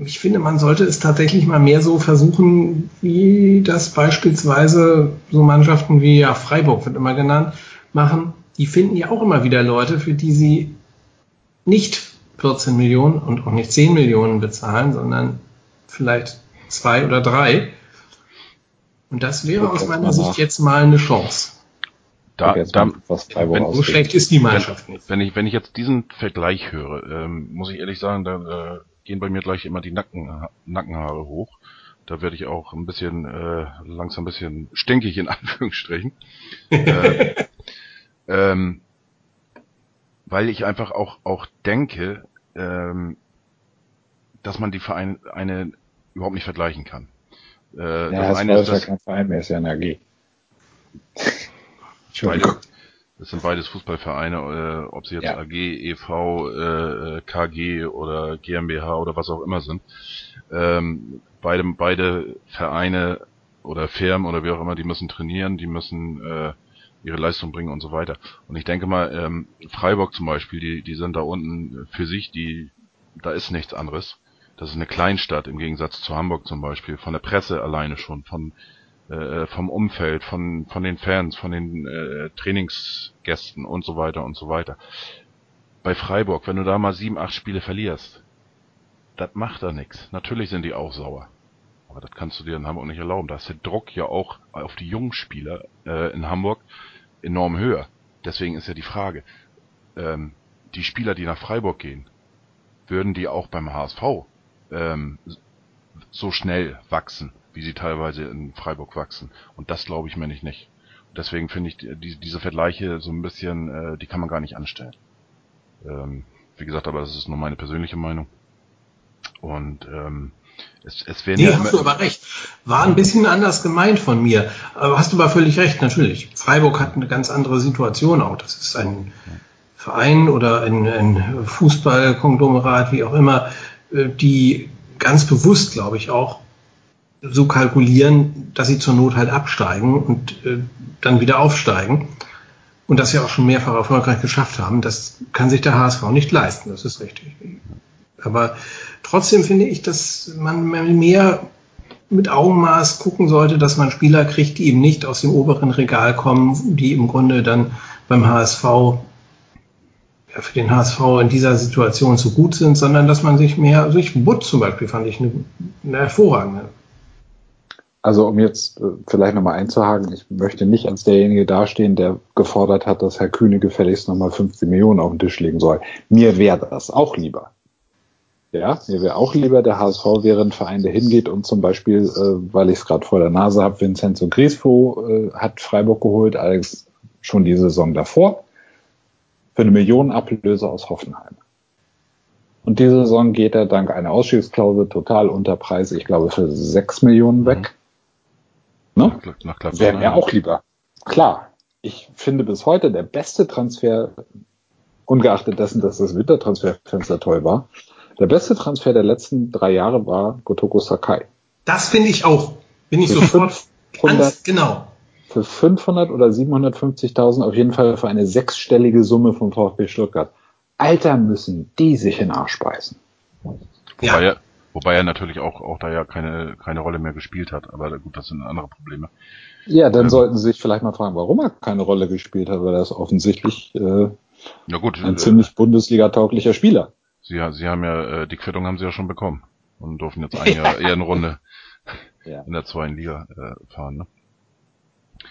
ich finde, man sollte es tatsächlich mal mehr so versuchen, wie das beispielsweise so Mannschaften wie ja, Freiburg wird immer genannt, machen. Die finden ja auch immer wieder Leute, für die sie nicht 14 Millionen und auch nicht 10 Millionen bezahlen, sondern vielleicht zwei oder drei. Und das wäre aus meiner Sicht jetzt mal eine Chance. Da, da, was Freiburg wenn- So schlecht ist die Mannschaft nicht. wenn ich, wenn ich jetzt diesen Vergleich höre, ähm, muss ich ehrlich sagen, da äh, gehen bei mir gleich immer die Nacken, Nackenhaare hoch. Da werde ich auch ein bisschen, äh, langsam ein bisschen stinkig in Anführungsstrichen. äh, ähm, weil ich einfach auch, auch denke, ähm, dass man die Vereine eine überhaupt nicht vergleichen kann. Äh, Ja, das das eine ist das, kein Verein mehr, ist ja eine AG. Beide, das sind beides Fußballvereine, äh, ob sie jetzt Ja. AG, EV, äh, KG oder GmbH oder was auch immer sind. Ähm, beide, beide Vereine oder Firmen oder wie auch immer, die müssen trainieren, die müssen äh, ihre Leistung bringen und so weiter. Und ich denke mal, ähm, Freiburg zum Beispiel, die, die sind da unten für sich, die, da ist nichts anderes. Das ist eine Kleinstadt im Gegensatz zu Hamburg zum Beispiel, von der Presse alleine schon, von äh, vom Umfeld, von von den Fans, von den äh, Trainingsgästen und so weiter und so weiter. Bei Freiburg, wenn du da mal sieben, acht Spiele verlierst, das macht da nichts. Natürlich sind die auch sauer. Aber das kannst du dir in Hamburg nicht erlauben. Da ist der Druck ja auch auf die jungen Spieler äh, in Hamburg enorm höher. Deswegen ist ja die Frage, ähm, die Spieler, die nach Freiburg gehen, würden die auch beim HSV ähm, so schnell wachsen, wie sie teilweise in Freiburg wachsen. Und das glaube ich mir nicht. nicht. Deswegen finde ich die, diese Vergleiche so ein bisschen, äh, die kann man gar nicht anstellen. Ähm, wie gesagt, aber das ist nur meine persönliche Meinung. Und ähm, es, es werden nee, ja hast du aber recht. War ein bisschen anders gemeint von mir. Aber hast du aber völlig recht, natürlich. Freiburg hat eine ganz andere Situation auch. Das ist ein Verein oder ein, ein Fußballkonglomerat, wie auch immer, äh, die ganz bewusst, glaube ich, auch so kalkulieren, dass sie zur Not halt absteigen und äh, dann wieder aufsteigen. Und das ja auch schon mehrfach erfolgreich geschafft haben. Das kann sich der HSV nicht leisten, das ist richtig. Aber trotzdem finde ich, dass man mehr mit Augenmaß gucken sollte, dass man Spieler kriegt, die eben nicht aus dem oberen Regal kommen, die im Grunde dann beim HSV ja, für den HSV in dieser Situation zu gut sind, sondern dass man sich mehr, also ich Butt zum Beispiel fand ich eine, eine hervorragende. Also um jetzt äh, vielleicht nochmal einzuhaken, ich möchte nicht als derjenige dastehen, der gefordert hat, dass Herr Kühne gefälligst nochmal 15 Millionen auf den Tisch legen soll. Mir wäre das auch lieber. Ja, mir wäre auch lieber, der HSV wäre ein Verein, der hingeht und zum Beispiel, äh, weil ich es gerade vor der Nase habe, Vincenzo Grisfo äh, hat Freiburg geholt, allerdings schon die Saison davor, für eine Million Ablöse aus Hoffenheim. Und diese Saison geht er dank einer Ausstiegsklausel total unter Preis, ich glaube, für sechs Millionen weg. Ne? Wäre mir auch lieber. Klar, ich finde bis heute der beste Transfer, ungeachtet dessen, dass das Wintertransferfenster toll war, der beste Transfer der letzten drei Jahre war Gotoko Sakai. Das finde ich auch. Bin ich für sofort 500, ganz genau. Für 500 oder 750.000 auf jeden Fall für eine sechsstellige Summe vom VfB Stuttgart. Alter, müssen die sich in Arsch beißen. Wobei, ja. Wobei er natürlich auch, auch da ja keine, keine Rolle mehr gespielt hat. Aber gut, das sind andere Probleme. Ja, dann ähm, sollten Sie sich vielleicht mal fragen, warum er keine Rolle gespielt hat, weil er ist offensichtlich äh, gut, ein äh, ziemlich Bundesliga-tauglicher Spieler. Sie, Sie haben ja, äh, die Quittung haben Sie ja schon bekommen und dürfen jetzt ein Jahr eher eine Runde ja. in der zweiten Liga äh, fahren. Ne?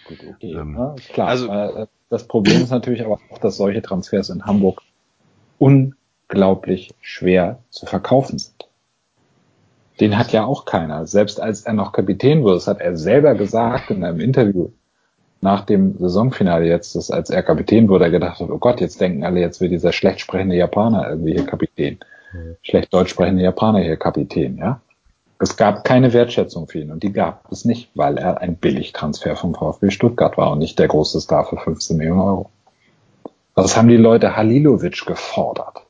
Gut, okay. Ähm, ja, klar. Also, äh, das Problem ist natürlich aber auch, dass solche Transfers in Hamburg unglaublich schwer zu verkaufen sind. Den hat ja auch keiner. Selbst als er noch Kapitän wurde, das hat er selber gesagt in einem Interview, nach dem Saisonfinale jetzt, dass als er Kapitän wurde, er gedacht hat, oh Gott, jetzt denken alle, jetzt wird dieser schlecht sprechende Japaner irgendwie hier Kapitän. Schlecht deutsch sprechende Japaner hier Kapitän, ja. Es gab keine Wertschätzung für ihn und die gab es nicht, weil er ein Billigtransfer vom VfB Stuttgart war und nicht der große Star für 15 Millionen Euro. Was haben die Leute Halilovic gefordert?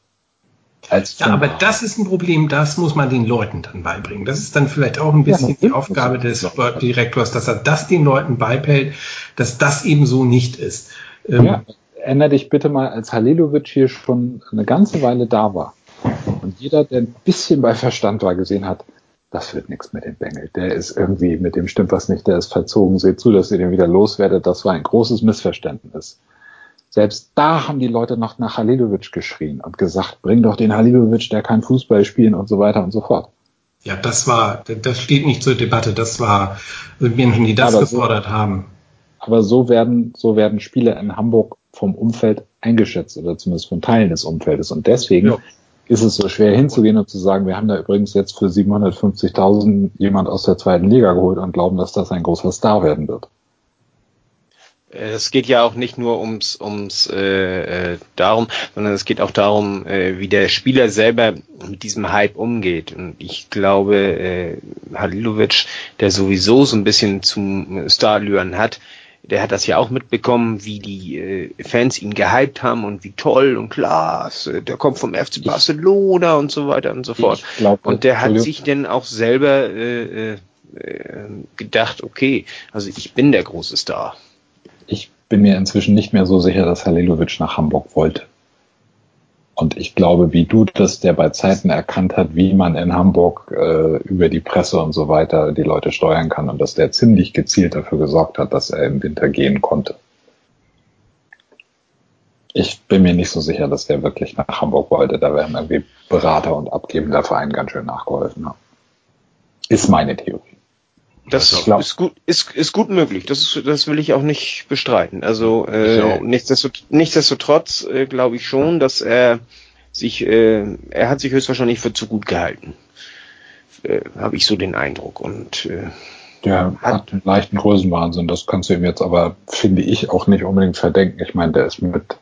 Ja, aber das ist ein Problem, das muss man den Leuten dann beibringen. Das ist dann vielleicht auch ein bisschen ja, die Aufgabe des Sportdirektors, dass er das den Leuten beibehält, dass das eben so nicht ist. Ähm, ja, ändere dich bitte mal, als Halilovic hier schon eine ganze Weile da war und jeder, der ein bisschen bei Verstand war, gesehen hat, das wird nichts mit dem Bengel. Der ist irgendwie, mit dem stimmt was nicht, der ist verzogen. Seht zu, dass ihr den wieder loswerdet. Das war ein großes Missverständnis. Selbst da haben die Leute noch nach Halilovic geschrien und gesagt, bring doch den Halilovic, der kann Fußball spielen und so weiter und so fort. Ja, das war, das steht nicht zur Debatte. Das war Menschen, die das aber gefordert so, haben. Aber so werden, so werden Spieler in Hamburg vom Umfeld eingeschätzt oder zumindest von Teilen des Umfeldes. Und deswegen ja. ist es so schwer hinzugehen und zu sagen, wir haben da übrigens jetzt für 750.000 jemand aus der zweiten Liga geholt und glauben, dass das ein großer Star werden wird. Es geht ja auch nicht nur ums ums äh, äh, darum, sondern es geht auch darum, äh, wie der Spieler selber mit diesem Hype umgeht. Und ich glaube, äh, Halilovic, der sowieso so ein bisschen zum Starlüren hat, der hat das ja auch mitbekommen, wie die äh, Fans ihn gehypt haben und wie toll und klasse, äh, der kommt vom FC Barcelona und so weiter und so fort. Glaub, und der hat sich dann auch selber äh, äh, gedacht, okay, also ich bin der große Star. Ich bin mir inzwischen nicht mehr so sicher, dass Halilovic nach Hamburg wollte. Und ich glaube, wie du das, der bei Zeiten erkannt hat, wie man in Hamburg äh, über die Presse und so weiter die Leute steuern kann und dass der ziemlich gezielt dafür gesorgt hat, dass er im Winter gehen konnte. Ich bin mir nicht so sicher, dass der wirklich nach Hamburg wollte. Da wären irgendwie Berater und abgebender Verein ganz schön nachgeholfen haben. Ist meine Theorie. Das glaub, ist gut, ist, ist gut möglich. Das, ist, das will ich auch nicht bestreiten. Also äh, nichtsdestotrotz, nichtsdestotrotz äh, glaube ich schon, dass er sich, äh, er hat sich höchstwahrscheinlich für zu gut gehalten. Äh, Habe ich so den Eindruck. Und äh, der hat, hat einen leichten Größenwahnsinn. Das kannst du ihm jetzt aber, finde ich, auch nicht unbedingt verdenken. Ich meine, der ist mit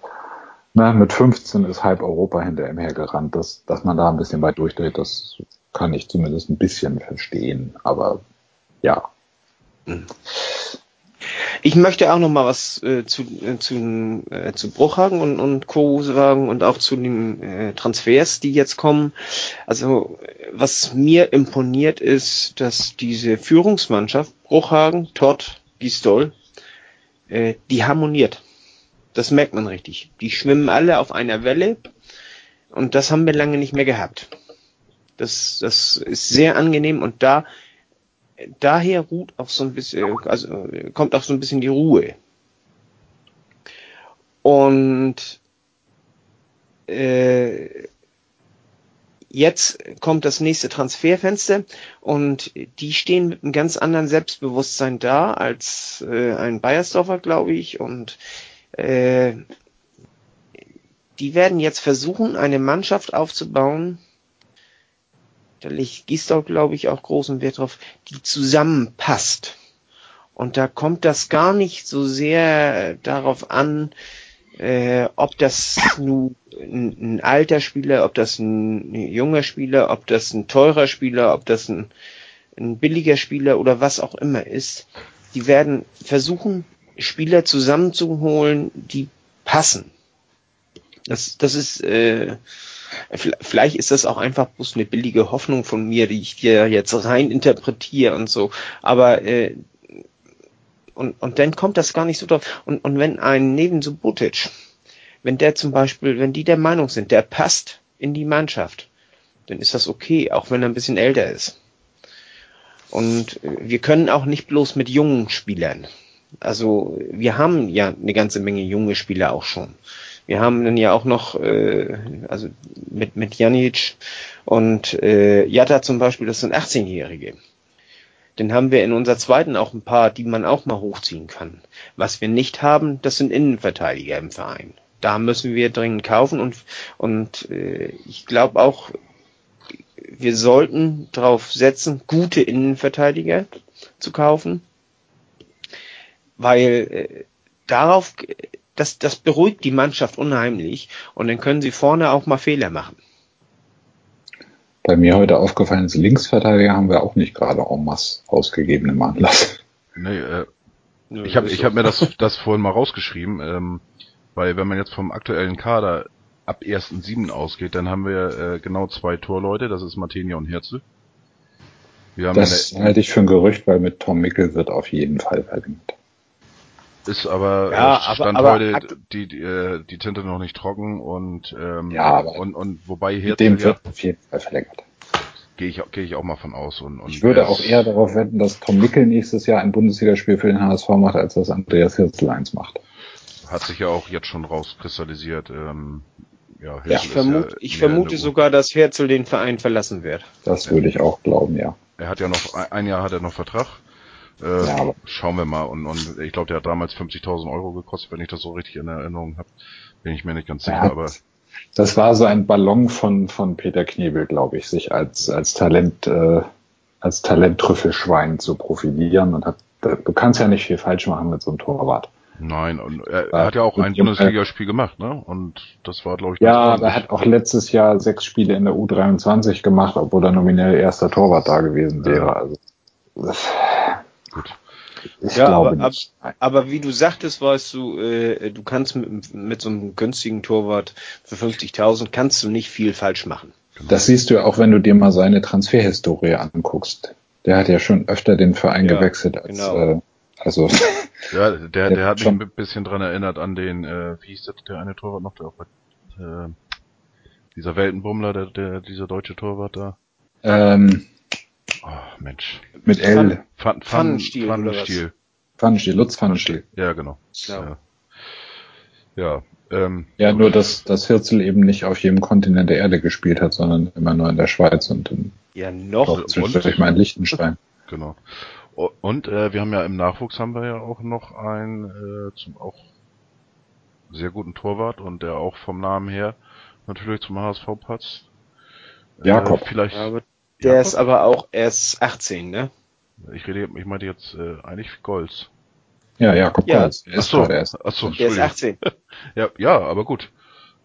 na, mit 15 ist halb Europa hinter ihm hergerannt. Dass, dass man da ein bisschen weit durchdreht, das kann ich zumindest ein bisschen verstehen. Aber ja. Ich möchte auch noch mal was äh, zu, äh, zu, äh, zu Bruchhagen und, und Co. sagen und auch zu den äh, Transfers, die jetzt kommen. Also was mir imponiert ist, dass diese Führungsmannschaft Bruchhagen, Todd, Gistol, äh, die harmoniert. Das merkt man richtig. Die schwimmen alle auf einer Welle und das haben wir lange nicht mehr gehabt. Das, das ist sehr angenehm und da daher ruht auch so ein bisschen, also kommt auch so ein bisschen die Ruhe. Und äh, jetzt kommt das nächste Transferfenster und die stehen mit einem ganz anderen Selbstbewusstsein da als äh, ein Bayersdorfer, glaube ich. Und äh, die werden jetzt versuchen, eine Mannschaft aufzubauen, da legt Gisdol, glaube ich, auch großen Wert drauf, die zusammenpasst. Und da kommt das gar nicht so sehr darauf an, äh, ob das nun ein, ein alter Spieler, ob das ein, ein junger Spieler, ob das ein teurer Spieler, ob das ein, ein billiger Spieler oder was auch immer ist. Die werden versuchen, Spieler zusammenzuholen, die passen. Das, das ist äh, Vielleicht ist das auch einfach bloß eine billige Hoffnung von mir, die ich dir jetzt rein interpretiere und so. Aber äh, und, und dann kommt das gar nicht so drauf. Und, und wenn ein neben Subotic, wenn der zum Beispiel, wenn die der Meinung sind, der passt in die Mannschaft, dann ist das okay, auch wenn er ein bisschen älter ist. Und wir können auch nicht bloß mit jungen Spielern. Also wir haben ja eine ganze Menge junge Spieler auch schon. Wir haben dann ja auch noch, äh, also mit, mit Janic und äh, Jatta zum Beispiel, das sind 18-Jährige. Dann haben wir in unserer zweiten auch ein paar, die man auch mal hochziehen kann. Was wir nicht haben, das sind Innenverteidiger im Verein. Da müssen wir dringend kaufen und, und äh, ich glaube auch, wir sollten darauf setzen, gute Innenverteidiger zu kaufen, weil äh, darauf das, das beruhigt die Mannschaft unheimlich und dann können sie vorne auch mal Fehler machen. Bei mir heute aufgefallen ist, Linksverteidiger haben wir auch nicht gerade en masse ausgegeben im Anlass. Nee, äh, ich habe ich hab mir das, das vorhin mal rausgeschrieben, ähm, weil wenn man jetzt vom aktuellen Kader ab 1.7. ausgeht, dann haben wir äh, genau zwei Torleute, das ist Martinia und Herzl. das halte ich für ein Gerücht, weil mit Tom Mickel wird auf jeden Fall verlängert. Ist aber ja, äh, Stand aber, aber heute die, die, äh, die Tinte noch nicht trocken und ähm, ja, aber und, und wobei hier dem wird auf jeden Fall verlängert. Gehe ich, gehe ich auch mal von aus. Und, und ich würde auch eher darauf wetten, dass Tom Mickel nächstes Jahr ein Bundesligaspiel für den HSV macht, als dass Andreas Hirzl eins macht. Hat sich ja auch jetzt schon rauskristallisiert. Ähm, ja, ja, ich, vermute, ich vermute sogar, dass Herzl den Verein verlassen wird. Das würde ich auch glauben, ja. Er hat ja noch ein Jahr hat er noch Vertrag. Äh, ja, schauen wir mal. Und, und ich glaube, der hat damals 50.000 Euro gekostet, wenn ich das so richtig in Erinnerung habe. Bin ich mir nicht ganz sicher, aber. Das war so ein Ballon von, von Peter Knebel, glaube ich, sich als, als Talent, äh, als Talenttrüffelschwein zu profilieren und hat, du kannst ja nicht viel falsch machen mit so einem Torwart. Nein, und er, er hat ja auch ein Bundesligaspiel gemacht, ne? Und das war, glaube ich, Ja, er hat auch letztes Jahr sechs Spiele in der U23 gemacht, obwohl er nominell erster Torwart da gewesen wäre. Also. Ich Ja, glaube aber- nicht. Aber wie du sagtest, weißt du, äh, du kannst mit, mit so einem günstigen Torwart für 50.000 kannst du nicht viel falsch machen. Das siehst du ja auch, wenn du dir mal seine Transferhistorie anguckst. Der hat ja schon öfter den Verein Ja, gewechselt als, genau. äh, also, Ja, der, der, Der hat mich schon- ein bisschen dran erinnert an den, äh, wie hieß das, der eine Torwart noch, der auch bei, äh, dieser Weltenbummler, der, der, dieser deutsche Torwart da. ähm, Oh, Mensch. mit L. Pfann, Pfann, Pfannenstiel oder Pfannenstiel. Pfannenstiel, Lutz Pfannenstiel. Ja, genau. Ja. Ja. Ja, ähm, Ja, nur dass das Hirzel eben nicht auf jedem Kontinent der Erde gespielt hat, sondern immer nur in der Schweiz und in, Ja, noch. zwischendurch mal in Liechtenstein. genau. Und äh, wir haben ja im Nachwuchs haben wir ja auch noch einen äh, zum auch sehr guten Torwart und der auch vom Namen her natürlich zum HSV passt. Jakob. Äh, vielleicht. Aber der Jakob? ist aber auch erst 18, ne? Ich rede, ich meinte jetzt äh, eigentlich Golds. Ja, Jakob Ja. Golz. Er ist Achso, erst. achso, Der ist Entschuldigung. 18. Ja, ja, aber gut.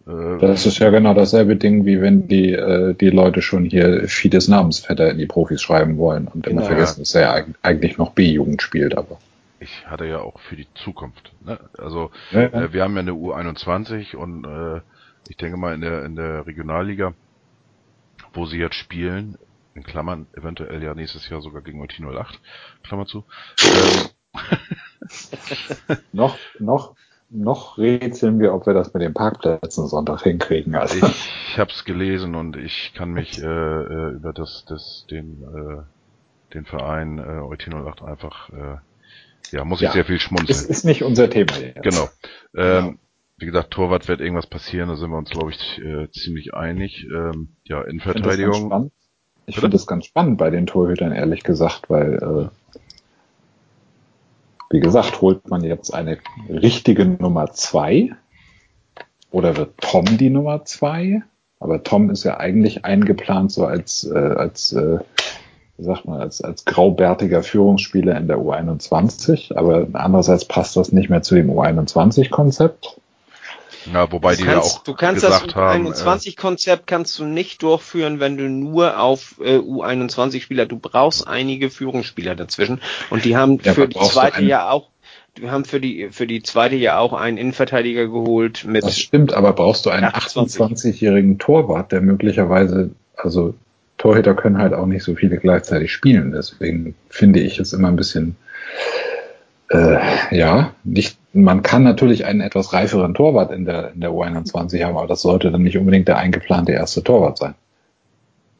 Äh, Das ist ja genau dasselbe Ding, wie wenn die, äh, die Leute schon hier Fides Namensvetter in die Profis schreiben wollen und immer Genau. vergessen, dass er ja eig- eigentlich noch B-Jugend spielt, aber. ich hatte ja auch für die Zukunft. Ne? Also Ja, äh, wir haben ja eine U21 und äh, ich denke mal in der in der Regionalliga, wo sie jetzt spielen, in Klammern eventuell ja nächstes Jahr sogar gegen Ulti 08, Klammer zu. Noch, noch, noch rätseln wir, ob wir das mit den Parkplätzen Sonntag hinkriegen. Also, ich habe es gelesen und ich kann mich äh, äh, über das, das den äh, den Verein äh, Ulti 08 einfach äh, ja muss ich Ja. sehr viel schmunzeln. ist nicht unser Thema jetzt. Genau. Ähm, Genau. Wie gesagt, Torwart wird irgendwas passieren, da sind wir uns, glaube ich, äh, ziemlich einig. Ähm, ja, Ich das Innenverteidigung. Ich finde das ganz spannend bei den Torhütern, ehrlich gesagt, weil, äh, wie gesagt, holt man jetzt eine richtige Nummer zwei oder wird Tom die Nummer zwei? Aber Tom ist ja eigentlich eingeplant so als, äh, als äh, wie sagt man, als, als graubärtiger Führungsspieler in der U21. Aber andererseits passt das nicht mehr zu dem U21-Konzept. Ja, wobei du die kannst, ja auch du kannst gesagt das haben. äh, U21-Konzept kannst du nicht durchführen, wenn du nur auf äh, U21-Spieler, du brauchst einige Führungsspieler dazwischen und die haben Ja, für die zweite ja auch, wir haben für die für die zweite ja auch einen Innenverteidiger geholt mit Das stimmt, aber brauchst du einen 28. 28-jährigen Torwart, der möglicherweise, also Torhüter können halt auch nicht so viele gleichzeitig spielen. Deswegen finde ich es immer ein bisschen, äh, ja, nicht, man kann natürlich einen etwas reiferen Torwart in der, in der U21 haben, aber das sollte dann nicht unbedingt der eingeplante erste Torwart sein.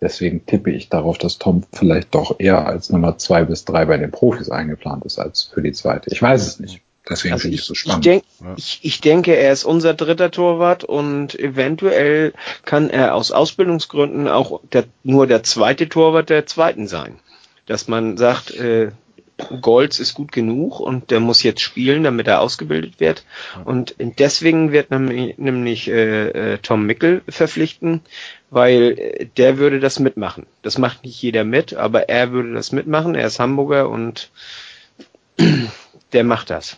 Deswegen tippe ich darauf, dass Tom vielleicht doch eher als Nummer zwei bis drei bei den Profis eingeplant ist als für die zweite. Ich weiß es nicht. Deswegen Also finde ich ich, es so ich, spannend. denk, Ja. ich, ich denke, er ist unser dritter Torwart und eventuell kann er aus Ausbildungsgründen auch der, nur der zweite Torwart der zweiten sein. Dass man sagt, äh, Golds ist gut genug und der muss jetzt spielen, damit er ausgebildet wird. Und deswegen wird nämlich, nämlich äh, äh, Tom Mickel verpflichten, weil äh, der würde das mitmachen. Das macht nicht jeder mit, aber er würde das mitmachen. Er ist Hamburger und der macht das.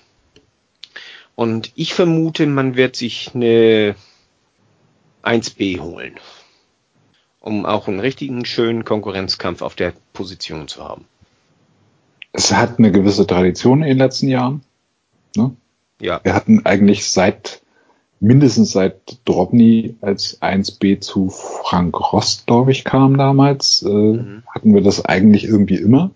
Und ich vermute, man wird sich eine 1B holen, um auch einen richtigen schönen Konkurrenzkampf auf der Position zu haben. Es hat eine gewisse Tradition in den letzten Jahren. Ne? Ja, Wir hatten eigentlich seit, mindestens seit Drobny als 1B zu Frank Rost, glaube ich, kam damals, äh, Mhm. hatten wir das eigentlich irgendwie immer.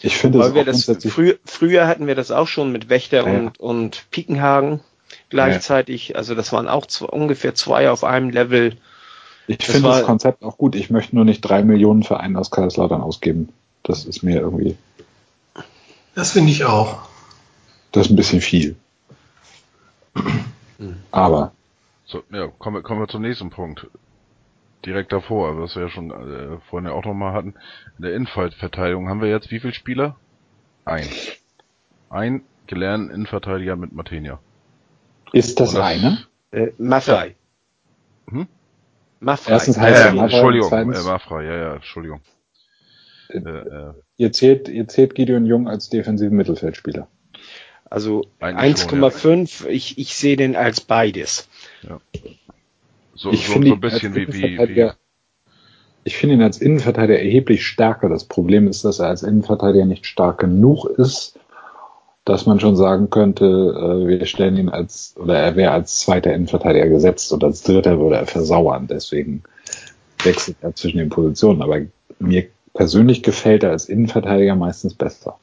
Ich finde weil wir das grundsätzlich, früher, hatten wir das auch schon mit Wächter Ja, ja. und, und Piekenhagen gleichzeitig. Also das waren auch zwei, ungefähr zwei auf einem Level. ich das finde das Konzept auch gut. Ich möchte nur nicht drei Millionen für einen aus Kaiserslautern ausgeben. Das ist mir irgendwie, Das finde ich auch. das ist ein bisschen viel. Aber So, ja, kommen wir, kommen wir zum nächsten Punkt. Direkt davor, was wir ja schon äh, vorhin ja auch nochmal hatten. In der Innenverteidigung haben wir jetzt wie viele Spieler? Ein. Ein gelernten Innenverteidiger mit Matenia. ist das das- eine? Äh, Maffei. Hm? Maffei. Erstens Äh, heißt er äh, Mavra, Entschuldigung, zweitens- äh, war frei, ja, ja, Entschuldigung. Äh, äh, Ihr zählt, ihr zählt Gideon Jung als defensiven Mittelfeldspieler. Also Eigentlich schon, ja. 1,5, ich, ich sehe den als beides. so, ich so, finde so ein ihn als bisschen wie, wie, wie, Innenverteidiger- Ich finde ihn als Innenverteidiger erheblich stärker. Das Problem ist, dass er als Innenverteidiger nicht stark genug ist, dass man schon sagen könnte, äh, wir stellen ihn als, oder er wäre als zweiter Innenverteidiger gesetzt und als dritter würde er versauern. Deswegen wechselt er zwischen den Positionen. Aber mir persönlich gefällt er als Innenverteidiger meistens besser.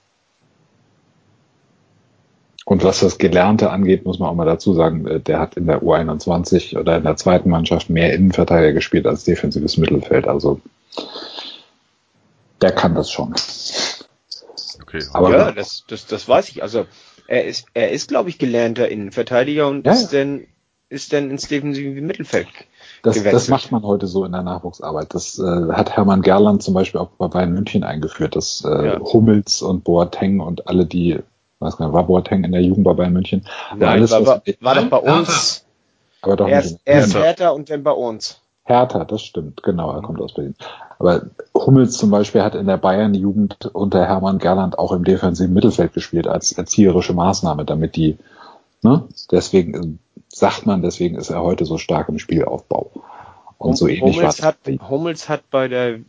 Und was das Gelernte angeht, muss man auch mal dazu sagen, äh, der hat in der U21 oder in der zweiten Mannschaft mehr Innenverteidiger gespielt als defensives Mittelfeld. Also der kann das schon. Okay. Aber ja, das, das, das weiß ich. Also er ist, er ist, glaube ich, gelernter Innenverteidiger und ja, ist denn ist denn ins defensive Mittelfeld das, das macht man heute so in der Nachwuchsarbeit. Das äh, hat Hermann Gerland zum Beispiel auch bei Bayern München eingeführt, dass äh, ja. Hummels und Boateng und alle die weiß gar nicht, war Boateng in der Jugend bei Bayern München? Nein, alles, war, war, war doch bei uns. Aber doch erst, erst Hertha und dann bei uns. Hertha, das stimmt, genau, er kommt aus Berlin. Aber Hummels zum Beispiel hat in der Bayern-Jugend unter Hermann Gerland auch im defensiven Mittelfeld gespielt als erzieherische Maßnahme, damit die, ne, deswegen sagt man, deswegen ist er heute so stark im Spielaufbau. Und so ähnlich Hummels hat, Hummels hat bei der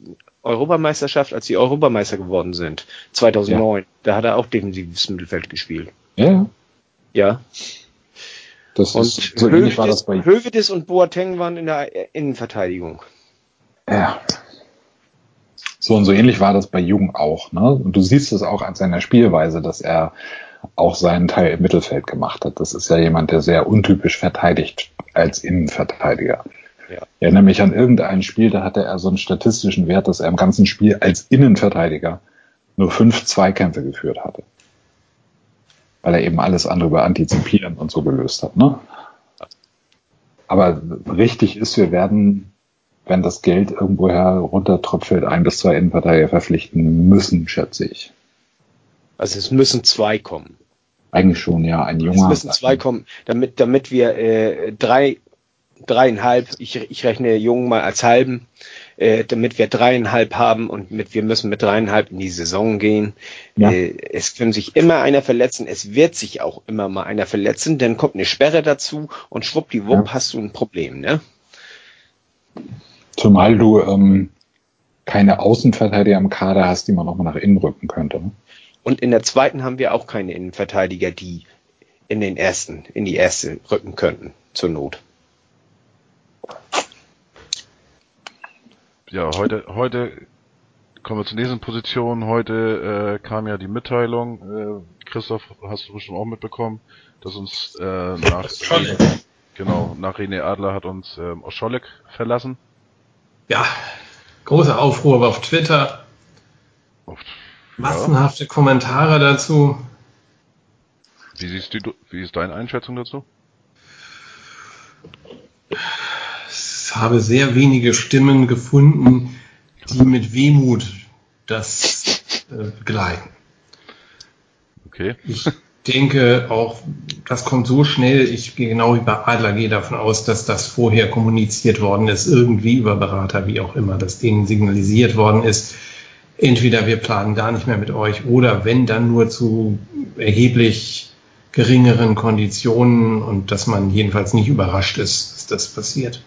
Europameisterschaft, als sie Europameister geworden sind, 2009, ja. da hat er auch defensives Mittelfeld gespielt. Ja. Ja. Das und ist, so Hövedes, war das bei Hövedes und Boateng waren in der Innenverteidigung. Ja. So und so ähnlich war das bei Jung auch. Ne? Und du siehst es auch an seiner Spielweise, dass er auch seinen Teil im Mittelfeld gemacht hat. Das ist ja jemand, der sehr untypisch verteidigt als Innenverteidiger. Ja. Ich erinnere mich an irgendein Spiel, da hatte er so einen statistischen Wert, dass er im ganzen Spiel als Innenverteidiger nur fünf Zweikämpfe geführt hatte. Weil er eben alles andere über Antizipieren und so gelöst hat. Ne? Aber richtig ist, wir werden, wenn das Geld irgendwoher runtertröpfelt, ein bis zwei Innenverteidiger verpflichten müssen, schätze ich. Also es müssen zwei kommen. Eigentlich schon, ja. Ein junger. Es müssen zwei kommen, damit, damit wir äh, drei dreieinhalb, ich, ich rechne Jungen mal als halben, äh, damit wir dreieinhalb haben und mit, wir müssen mit dreieinhalb in die Saison gehen. Ja. Äh, es kann sich immer einer verletzen, es wird sich auch immer mal einer verletzen, dann kommt eine Sperre dazu und schwuppdiwupp ja. hast du ein Problem, ne? Zumal du ähm, keine Außenverteidiger im Kader hast, die man auch mal nach innen rücken könnte. Ne? Und in der zweiten haben wir auch keine Innenverteidiger, die in den ersten, in die erste rücken könnten, zur Not. ja, heute, heute kommen wir zur nächsten Position. Heute äh, kam ja die Mitteilung, äh, Christoph, hast du bestimmt auch mitbekommen, dass uns äh, nach René, genau, nach René Adler hat uns äh, Oscholek verlassen. Ja, großer Aufruhr auf Twitter. Oft, Massenhafte ja. Kommentare dazu. Wie siehst du, wie ist deine Einschätzung dazu? habe sehr wenige Stimmen gefunden, die mit Wehmut das äh, begleiten. Okay. Ich denke auch, das kommt so schnell, ich gehe genau wie bei Adler gehe davon aus, dass das vorher kommuniziert worden ist, irgendwie über Berater, wie auch immer, dass denen signalisiert worden ist, entweder wir planen gar nicht mehr mit euch oder wenn dann nur zu erheblich geringeren Konditionen und dass man jedenfalls nicht überrascht ist, dass das passiert.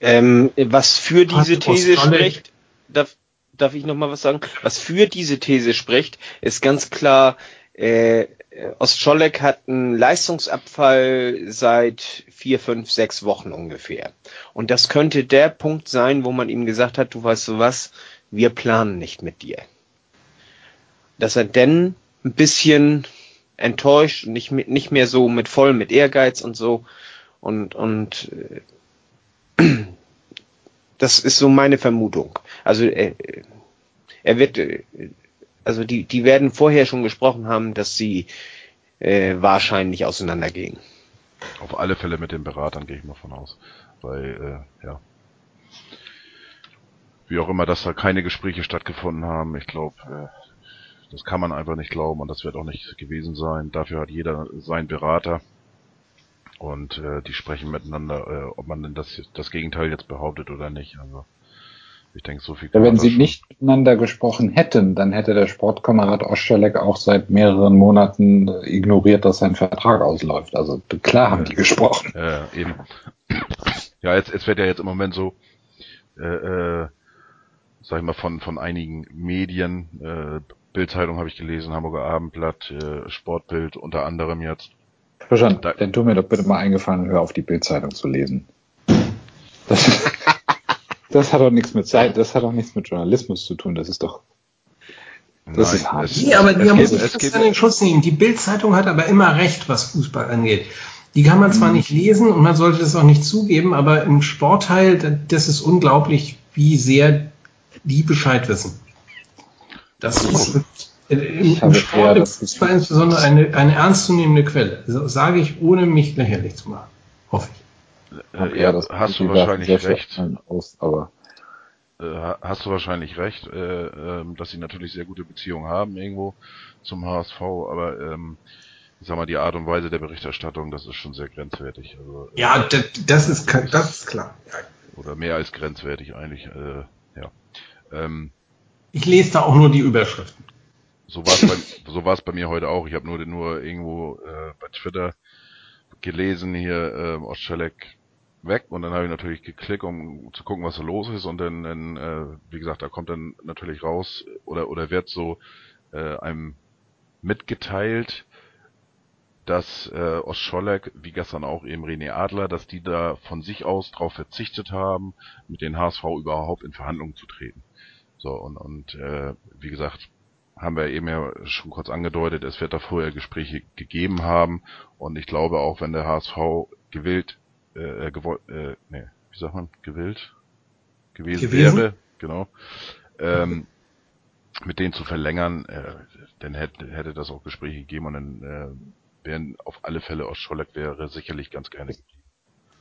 Ähm, was für diese These spricht, darf, darf ich noch mal was sagen? Was für diese These spricht, ist ganz klar, äh, Ostscholek hat einen Leistungsabfall seit vier, fünf, sechs Wochen ungefähr. Und das könnte der Punkt sein, wo man ihm gesagt hat, du weißt du was, wir planen nicht mit dir. Dass er denn ein bisschen enttäuscht, nicht, nicht mehr so mit voll mit Ehrgeiz und so und, und äh, das ist so meine Vermutung. Also er, er wird, also die, die werden vorher schon gesprochen haben, dass sie äh, wahrscheinlich auseinandergehen. Auf alle Fälle mit den Beratern gehe ich mal von aus. Weil, äh, ja. Wie auch immer, dass da keine Gespräche stattgefunden haben. Ich glaube, äh, das kann man einfach nicht glauben und das wird auch nicht gewesen sein. Dafür hat jeder seinen Berater und äh, die sprechen miteinander, äh, ob man denn das, das Gegenteil jetzt behauptet oder nicht. Also ich denke, so viel. Ja, wenn sie schon. nicht miteinander gesprochen hätten, dann hätte der Sportkamerad Oschalek auch seit mehreren Monaten ignoriert, dass sein Vertrag ausläuft. Also klar haben die gesprochen. Ja, eben. Ja, jetzt, es wird ja jetzt im Moment so, äh, äh, sag ich mal, von, von einigen Medien äh, Bildzeitung habe ich gelesen, Hamburger Abendblatt, äh, Sportbild unter anderem jetzt. Verstanden. Dann tu mir doch bitte mal eingefallen, hör auf die Bildzeitung zu lesen. Das, das hat doch nichts mit Zeit, das hat doch nichts mit Journalismus zu tun. Das ist doch das Nein, ist hart. Nee, aber die muss ich das an den Schutz nehmen. Die Bildzeitung hat aber immer recht, was Fußball angeht. Die kann man zwar mhm. nicht lesen und man sollte das auch nicht zugeben, aber im Sportteil, das ist unglaublich, wie sehr die Bescheid wissen. Das ist im, im Sport im Fußball insbesondere eine, eine ernstzunehmende Quelle. Das sage ich, ohne mich lächerlich zu machen. Hoffe ich. Äh, ja, das hast du wahrscheinlich recht. Aus, aber äh, hast du wahrscheinlich recht, äh, äh, dass sie natürlich sehr gute Beziehungen haben irgendwo zum HSV, aber ähm, ich sag mal, die Art und Weise der Berichterstattung, das ist schon sehr grenzwertig. Also, äh, ja, das ist, das ist klar. Oder mehr als grenzwertig eigentlich, äh, ja. Ähm, ich lese da auch nur die Überschriften. So war es bei, so war's bei mir heute auch. Ich habe nur, nur irgendwo äh, bei Twitter gelesen hier, äh, Ostschelek weg und dann habe ich natürlich geklickt, um zu gucken, was da los ist und dann, dann äh, wie gesagt, da kommt dann natürlich raus oder oder wird so äh, einem mitgeteilt, dass äh, Ostscholek, wie gestern auch eben René Adler, dass die da von sich aus darauf verzichtet haben, mit den HSV überhaupt in Verhandlungen zu treten. So und und äh, wie gesagt, haben wir eben ja schon kurz angedeutet, es wird da vorher Gespräche gegeben haben und ich glaube auch, wenn der HSV gewillt äh, äh, gewollt, äh, nee, wie sagt man, gewillt gewesen, gewesen? wäre, genau, ähm, mit denen zu verlängern, äh, dann hätte, hätte das auch Gespräche gegeben und dann äh, wären auf alle Fälle aus Scholleck wäre sicherlich ganz gerne geblieben.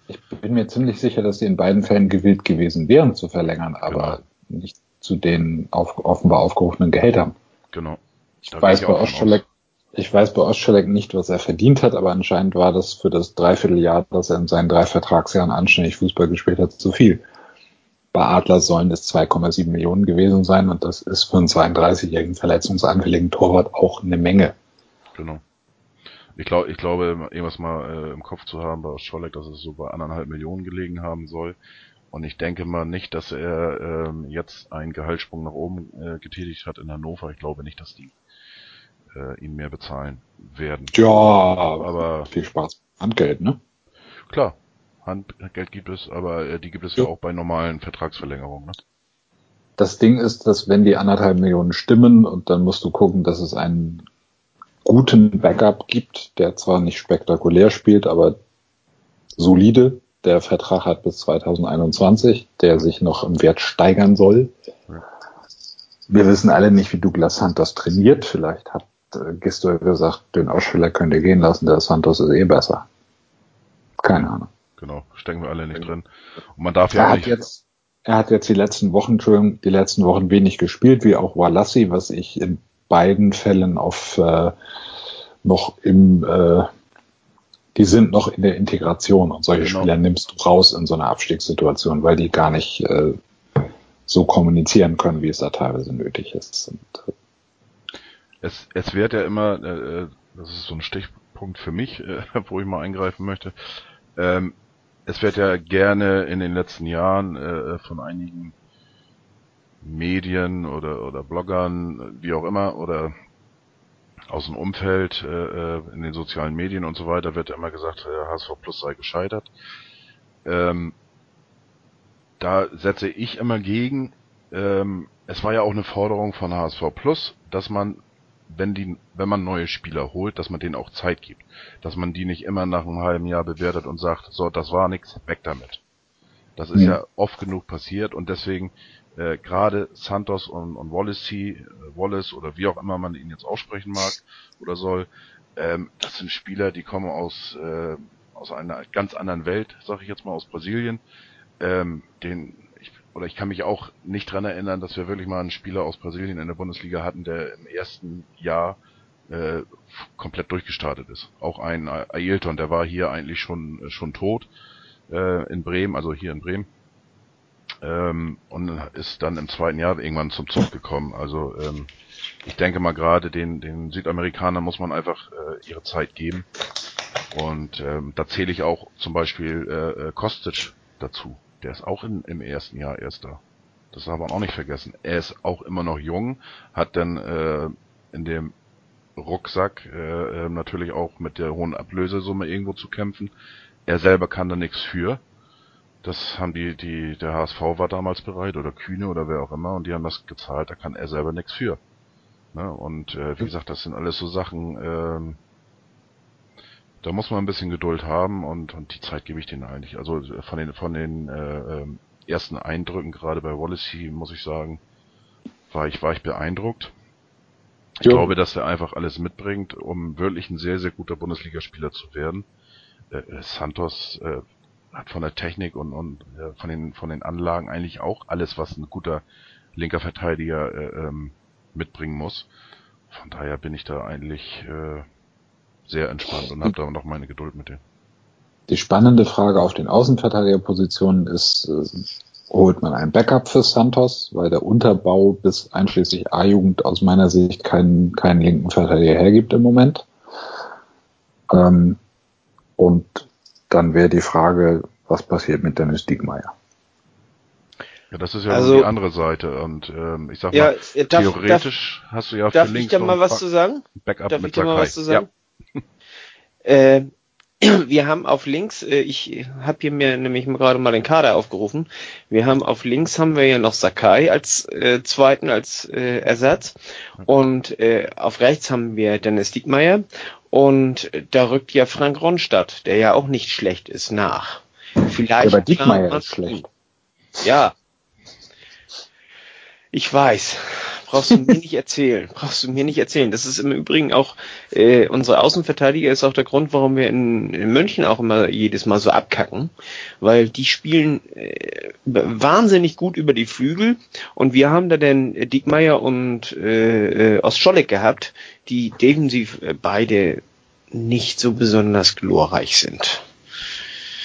Ich bin mir ziemlich sicher, dass sie in beiden Fällen gewillt gewesen wären zu verlängern, aber genau. nicht zu den auf, offenbar aufgerufenen Gehältern. Genau. Ich weiß bei Ostscholek ich weiß bei Ostschelek nicht, was er verdient hat, aber anscheinend war das für das Dreivierteljahr, das er in seinen drei Vertragsjahren anständig Fußball gespielt hat, zu viel. Bei Adler sollen es 2,7 Millionen gewesen sein und das ist für einen 32-jährigen verletzungsanfälligen Torwart auch eine Menge. Genau. Ich glaube, ich glaube, irgendwas mal äh, im Kopf zu haben bei Ostscholek, dass es so bei anderthalb Millionen gelegen haben soll. Und ich denke mal nicht, dass er ähm, jetzt einen Gehaltssprung nach oben äh, getätigt hat in Hannover. Ich glaube nicht, dass die äh, ihm mehr bezahlen werden. Ja, aber viel Spaß. Handgeld, ne? Klar, Handgeld gibt es, aber äh, die gibt es ja. ja auch bei normalen Vertragsverlängerungen. Ne? Das Ding ist, dass wenn die anderthalb Millionen stimmen und dann musst du gucken, dass es einen guten Backup gibt, der zwar nicht spektakulär spielt, aber solide. Der Vertrag hat bis 2021, der sich noch im Wert steigern soll. Ja. Wir wissen alle nicht, wie Douglas Santos trainiert. Vielleicht hat Gisto gesagt, den Ausspieler könnt ihr gehen lassen, der Santos ist eh besser. Keine Ahnung. Genau, stecken wir alle nicht drin. Und man darf ja er auch nicht. Jetzt, er hat jetzt die letzten Wochen, die letzten Wochen wenig gespielt, wie auch Walassi, was ich in beiden Fällen auf äh, noch im äh, die sind noch in der Integration und solche genau. Spieler nimmst du raus in so einer Abstiegssituation, weil die gar nicht äh, so kommunizieren können, wie es da teilweise nötig ist. Und, äh, es, es wird ja immer, äh, äh, das ist so ein Stichpunkt für mich, äh, wo ich mal eingreifen möchte, ähm, es wird ja gerne in den letzten Jahren äh, von einigen Medien oder, oder Bloggern, wie auch immer, oder aus dem Umfeld, äh, äh in den sozialen Medien und so weiter, wird ja immer gesagt, der HSV Plus sei gescheitert. Ähm, da setze ich immer gegen, ähm, es war ja auch eine Forderung von HSV Plus, dass man wenn die, wenn man neue Spieler holt, dass man denen auch Zeit gibt. Dass man die nicht immer nach einem halben Jahr bewertet und sagt, so, das war nix, weg damit. Das ist ja, ja oft genug passiert und deswegen äh, gerade Santos und, und Wallace, äh, Wallace oder wie auch immer man ihn jetzt aussprechen mag oder soll, ähm, das sind Spieler, die kommen aus äh, aus einer ganz anderen Welt, sag ich jetzt mal aus Brasilien. Ähm, den oder ich kann mich auch nicht dran erinnern, dass wir wirklich mal einen Spieler aus Brasilien in der Bundesliga hatten, der im ersten Jahr äh, komplett durchgestartet ist. Auch ein Ailton, der war hier eigentlich schon äh, schon tot äh, in Bremen, also hier in Bremen. Ähm, und ist dann im zweiten Jahr irgendwann zum Zug gekommen. Also ähm, ich denke mal gerade den, den Südamerikanern muss man einfach äh, ihre Zeit geben. Und ähm, da zähle ich auch zum Beispiel äh, äh Kostic dazu. Der ist auch in, im ersten Jahr erst da. Das darf man auch nicht vergessen. Er ist auch immer noch jung, hat dann äh, in dem Rucksack äh, äh, natürlich auch mit der hohen Ablösesumme irgendwo zu kämpfen. Er selber kann da nichts für. Das haben die, die, der HSV war damals bereit oder Kühne oder wer auch immer und die haben das gezahlt, da kann er selber nichts für. Ne? Und äh, wie gesagt, das sind alles so Sachen, ähm, da muss man ein bisschen Geduld haben und, und die Zeit gebe ich denen eigentlich. Also von den von den äh, ähm, ersten Eindrücken gerade bei Wallacey muss ich sagen, war ich war ich beeindruckt. Ich jo. glaube, dass er einfach alles mitbringt, um wirklich ein sehr, sehr guter Bundesligaspieler zu werden. Äh, äh, Santos äh, hat von der Technik und, und äh, von, den, von den Anlagen eigentlich auch alles, was ein guter linker Verteidiger äh, ähm, mitbringen muss. Von daher bin ich da eigentlich äh, sehr entspannt und habe da noch meine Geduld mit dem. Die spannende Frage auf den Außenverteidigerpositionen ist, äh, holt man ein Backup für Santos, weil der Unterbau bis einschließlich A-Jugend aus meiner Sicht keinen, keinen linken Verteidiger hergibt im Moment. Ähm, und dann wäre die Frage, was passiert mit Dennis Diekmeyer? Ja, das ist ja also, die andere Seite. Und ähm, ich sag ja, mal, darf, theoretisch darf, hast du ja für darf links. Ich da mal was zu sagen? Backup darf mit ich da mal was zu sagen? Ja. Äh, wir haben auf links, äh, ich habe hier mir nämlich gerade mal den Kader aufgerufen. Wir haben auf links haben wir ja noch Sakai als äh, zweiten als äh, Ersatz und äh, auf rechts haben wir Dennis Diekmeyer und da rückt ja Frank Ronstadt, der ja auch nicht schlecht ist, nach. Vielleicht aber Diekmeyer ist schlecht. Ja. Ich weiß. Brauchst du mir nicht erzählen. Brauchst du mir nicht erzählen. Das ist im Übrigen auch, äh, unsere Außenverteidiger ist auch der Grund, warum wir in, in München auch immer jedes Mal so abkacken. Weil die spielen äh, wahnsinnig gut über die Flügel und wir haben da den Diekmeyer und äh, äh, Ostscholleck gehabt, die defensiv äh, beide nicht so besonders glorreich sind.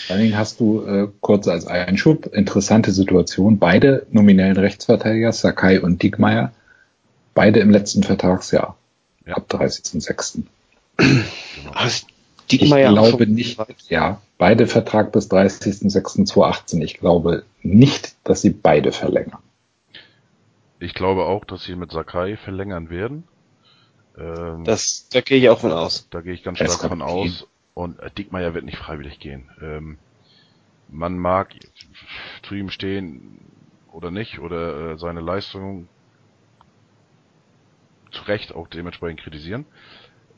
Vor allen Dingen hast du äh, kurz als Einschub interessante Situation. Beide nominellen Rechtsverteidiger, Sakai und Diekmeyer, Beide im letzten Vertragsjahr. Ja. Ab 30.06. Also, ich glaube nicht, ja, beide Vertrag bis 30.06.2018. Ich glaube nicht, dass sie beide verlängern. Ich glaube auch, dass sie mit Sakai verlängern werden. Ähm, das, da gehe ich auch von aus. Da gehe ich ganz stark von aus. Und äh, Diekmeyer wird nicht freiwillig gehen. Ähm, man mag zu ihm stehen oder nicht, oder äh, seine Leistung zu Recht auch dementsprechend kritisieren.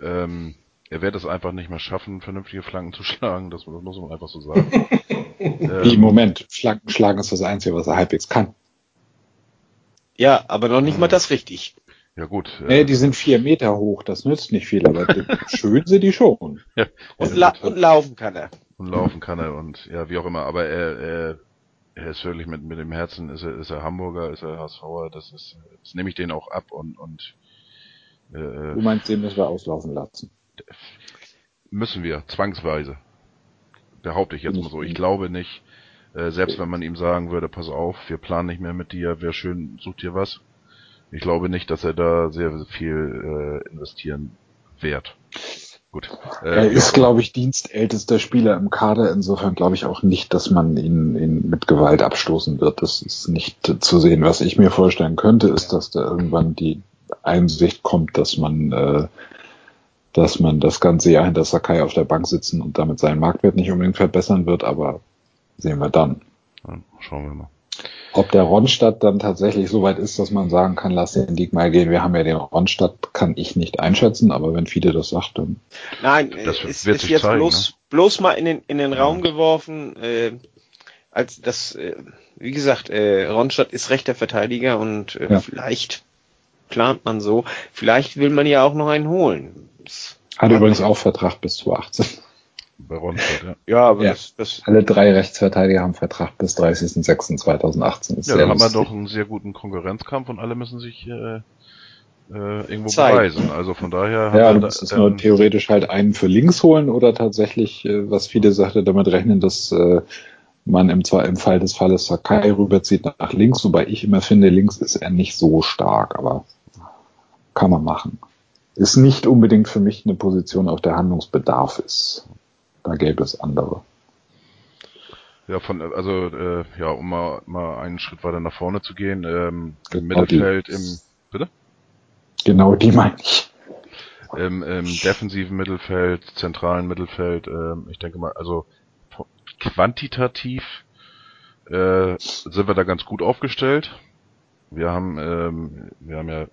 Ähm, er wird es einfach nicht mehr schaffen, vernünftige Flanken zu schlagen, das, das muss man einfach so sagen. ähm, Wie, Moment, Flanken schlagen ist das Einzige, was er halbwegs kann. Ja, aber noch nicht mal das richtig. Ja gut. Äh, nee, die sind vier Meter hoch, das nützt nicht viel, aber schön sind die schon. Ja, und, la und laufen kann er. Und laufen kann er und ja, wie auch immer, aber er, er, er ist wirklich mit, mit dem Herzen, ist er, ist er Hamburger, ist er HSVer, das ist, das nehme ich den auch ab und, und äh, du meinst, den müssen wir auslaufen lassen? Müssen wir, zwangsweise. Behaupte ich jetzt mal so. Ich glaube nicht, äh, selbst wenn man ihm sagen würde, pass auf, wir planen nicht mehr mit dir, wäre schön, such dir was. Ich glaube nicht, dass er da sehr viel äh, investieren wird. Gut. Äh, er ist, glaube ich, dienstältester Spieler im Kader. Insofern glaube ich auch nicht, dass man ihn, ihn mit Gewalt abstoßen wird. Das ist nicht zu sehen. Was ich mir vorstellen könnte, ist, dass da irgendwann die Einsicht kommt, dass man, äh, dass man das ganze Jahr hinter Sakai auf der Bank sitzen und damit seinen Marktwert nicht unbedingt verbessern wird, aber sehen wir dann. Ja, schauen wir mal. Ob der Ronstadt dann tatsächlich so weit ist, dass man sagen kann, lass den Diek mal gehen. Wir haben ja den Ronstadt, kann ich nicht einschätzen, aber wenn Fide das sagt, dann. Nein, das ist, wird ist jetzt zeigen, bloß, ne? bloß mal in den, in den Raum geworfen, äh, als das, äh, wie gesagt, äh, Ronstadt ist rechter Verteidiger und äh, ja. vielleicht plant man so. Vielleicht will man ja auch noch einen holen. Das Hat übrigens auch Vertrag bis 2018. Bei Ronstadt, ja. Ja, aber ja. Das, das Alle drei Rechtsverteidiger haben Vertrag bis 30.06.2018. Ja, dann haben wir doch einen sehr guten Konkurrenzkampf und alle müssen sich äh, äh, irgendwo Zeit. beweisen. Also von daher ja, haben wir da, ähm, nur theoretisch halt einen für links holen oder tatsächlich, äh, was viele sagte, damit rechnen, dass äh, man im, im Fall des Falles Sakai rüberzieht nach links, wobei ich immer finde, links ist er nicht so stark, aber kann man machen. Ist nicht unbedingt für mich eine Position, auf der Handlungsbedarf ist. Da gäbe es andere. Ja, von, also, äh, ja, um mal, mal einen Schritt weiter nach vorne zu gehen, ähm, Genau im Mittelfeld, im, bitte? Genau die meine ich. Im, im defensiven Mittelfeld, zentralen Mittelfeld, ähm, ich denke mal, also quantitativ äh, sind wir da ganz gut aufgestellt. Wir haben, ähm, wir haben ja,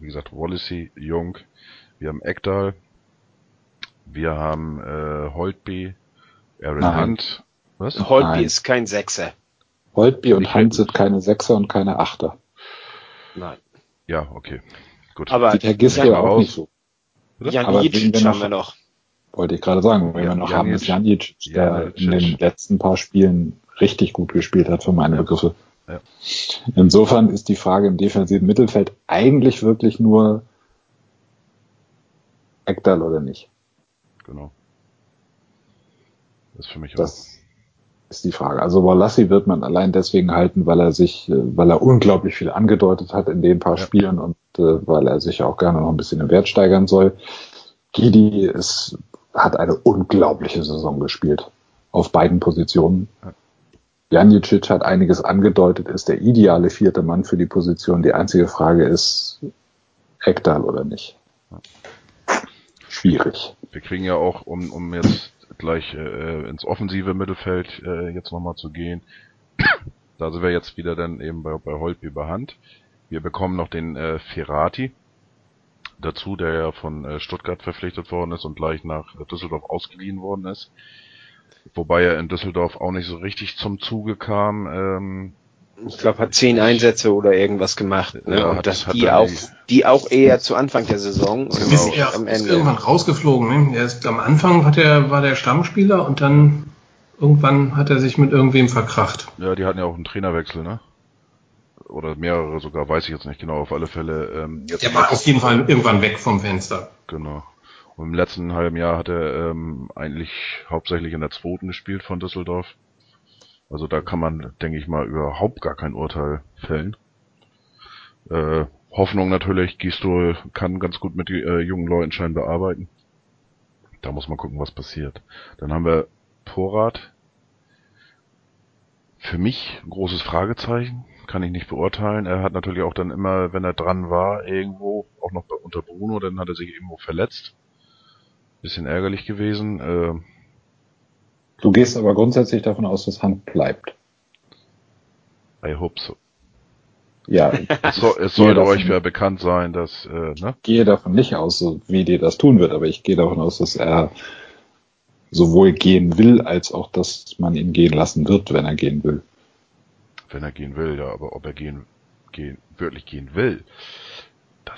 wie gesagt, Wallacey, Jung, wir haben Ekdal, wir haben äh, Holtby, Aaron Nein. Hunt. Was? Holtby Nein. ist kein Sechser. Holtby und Ich Hunt sind keine Sechser und keine Achter. Nein. Ja, okay. Gut. Aber Sieht Herr Jan, auch raus. nicht so. Jan Aber haben noch- wir noch. Wollte ich gerade sagen, wenn Ja, wir noch Janic. haben, ist Janic, der Janic. in den letzten paar Spielen richtig gut gespielt hat für meine Begriffe. Ja. Insofern ist die Frage im defensiven Mittelfeld eigentlich wirklich nur Ekdal oder nicht. Genau. Das ist für mich auch. Das ist die Frage. Also Walassi wird man allein deswegen halten, weil er sich, äh, weil er unglaublich viel angedeutet hat in den paar Ja. Spielen und äh, weil er sich auch gerne noch ein bisschen im Wert steigern soll. Gidi ist, hat eine unglaubliche Saison gespielt. Auf beiden Positionen. Ja. Janicic hat einiges angedeutet, ist der ideale vierte Mann für die Position. Die einzige Frage ist, Ekdal oder nicht? Schwierig. Wir kriegen ja auch, um, um jetzt gleich äh, ins offensive Mittelfeld äh, jetzt nochmal zu gehen, da sind wir jetzt wieder dann eben bei, bei Holtby bei Hand. Wir bekommen noch den äh, Ferrati dazu, der ja von äh, Stuttgart verpflichtet worden ist und gleich nach äh, Düsseldorf ausgeliehen worden ist. Wobei er in Düsseldorf auch nicht so richtig zum Zuge kam. Ähm, Ich glaube, hat zehn Einsätze oder irgendwas gemacht. Ne? Ja, und das, hat die auch, die- auch eher zu Anfang der Saison und Genau. Ist er am ist Ende. irgendwann rausgeflogen. Ne? Er ist, am Anfang hat er, war der Stammspieler und dann irgendwann hat er sich mit irgendwem verkracht. ja, die hatten ja auch einen Trainerwechsel, ne? Oder mehrere sogar, weiß ich jetzt nicht genau. Auf alle Fälle. Ähm, jetzt Der war auf jeden Fall irgendwann weg vom Fenster. Genau. Und im letzten halben Jahr hat er ähm, eigentlich hauptsächlich in der zweiten gespielt von Düsseldorf. Also da kann man, denke ich mal, überhaupt gar kein Urteil fällen. Äh, Hoffnung natürlich, Gistol kann ganz gut mit äh, jungen Leuten scheinbar arbeiten. Da muss man gucken, was passiert. Dann haben wir Porat. Für mich ein großes Fragezeichen, kann ich nicht beurteilen. Er hat natürlich auch dann immer, wenn er dran war, irgendwo, auch noch unter Bruno, dann hat er sich irgendwo verletzt. Bisschen ärgerlich gewesen. Äh, Du gehst aber grundsätzlich davon aus, dass Hand bleibt. I hope so. Ja, Es, soll, es sollte davon- euch ja bekannt sein, dass, äh, ne? gehe davon nicht aus, so wie dir das tun wird, aber ich gehe davon aus, dass er sowohl gehen will, als auch, dass man ihn gehen lassen wird, wenn er gehen will. Wenn er gehen will, ja, aber ob er gehen, gehen, wirklich gehen will,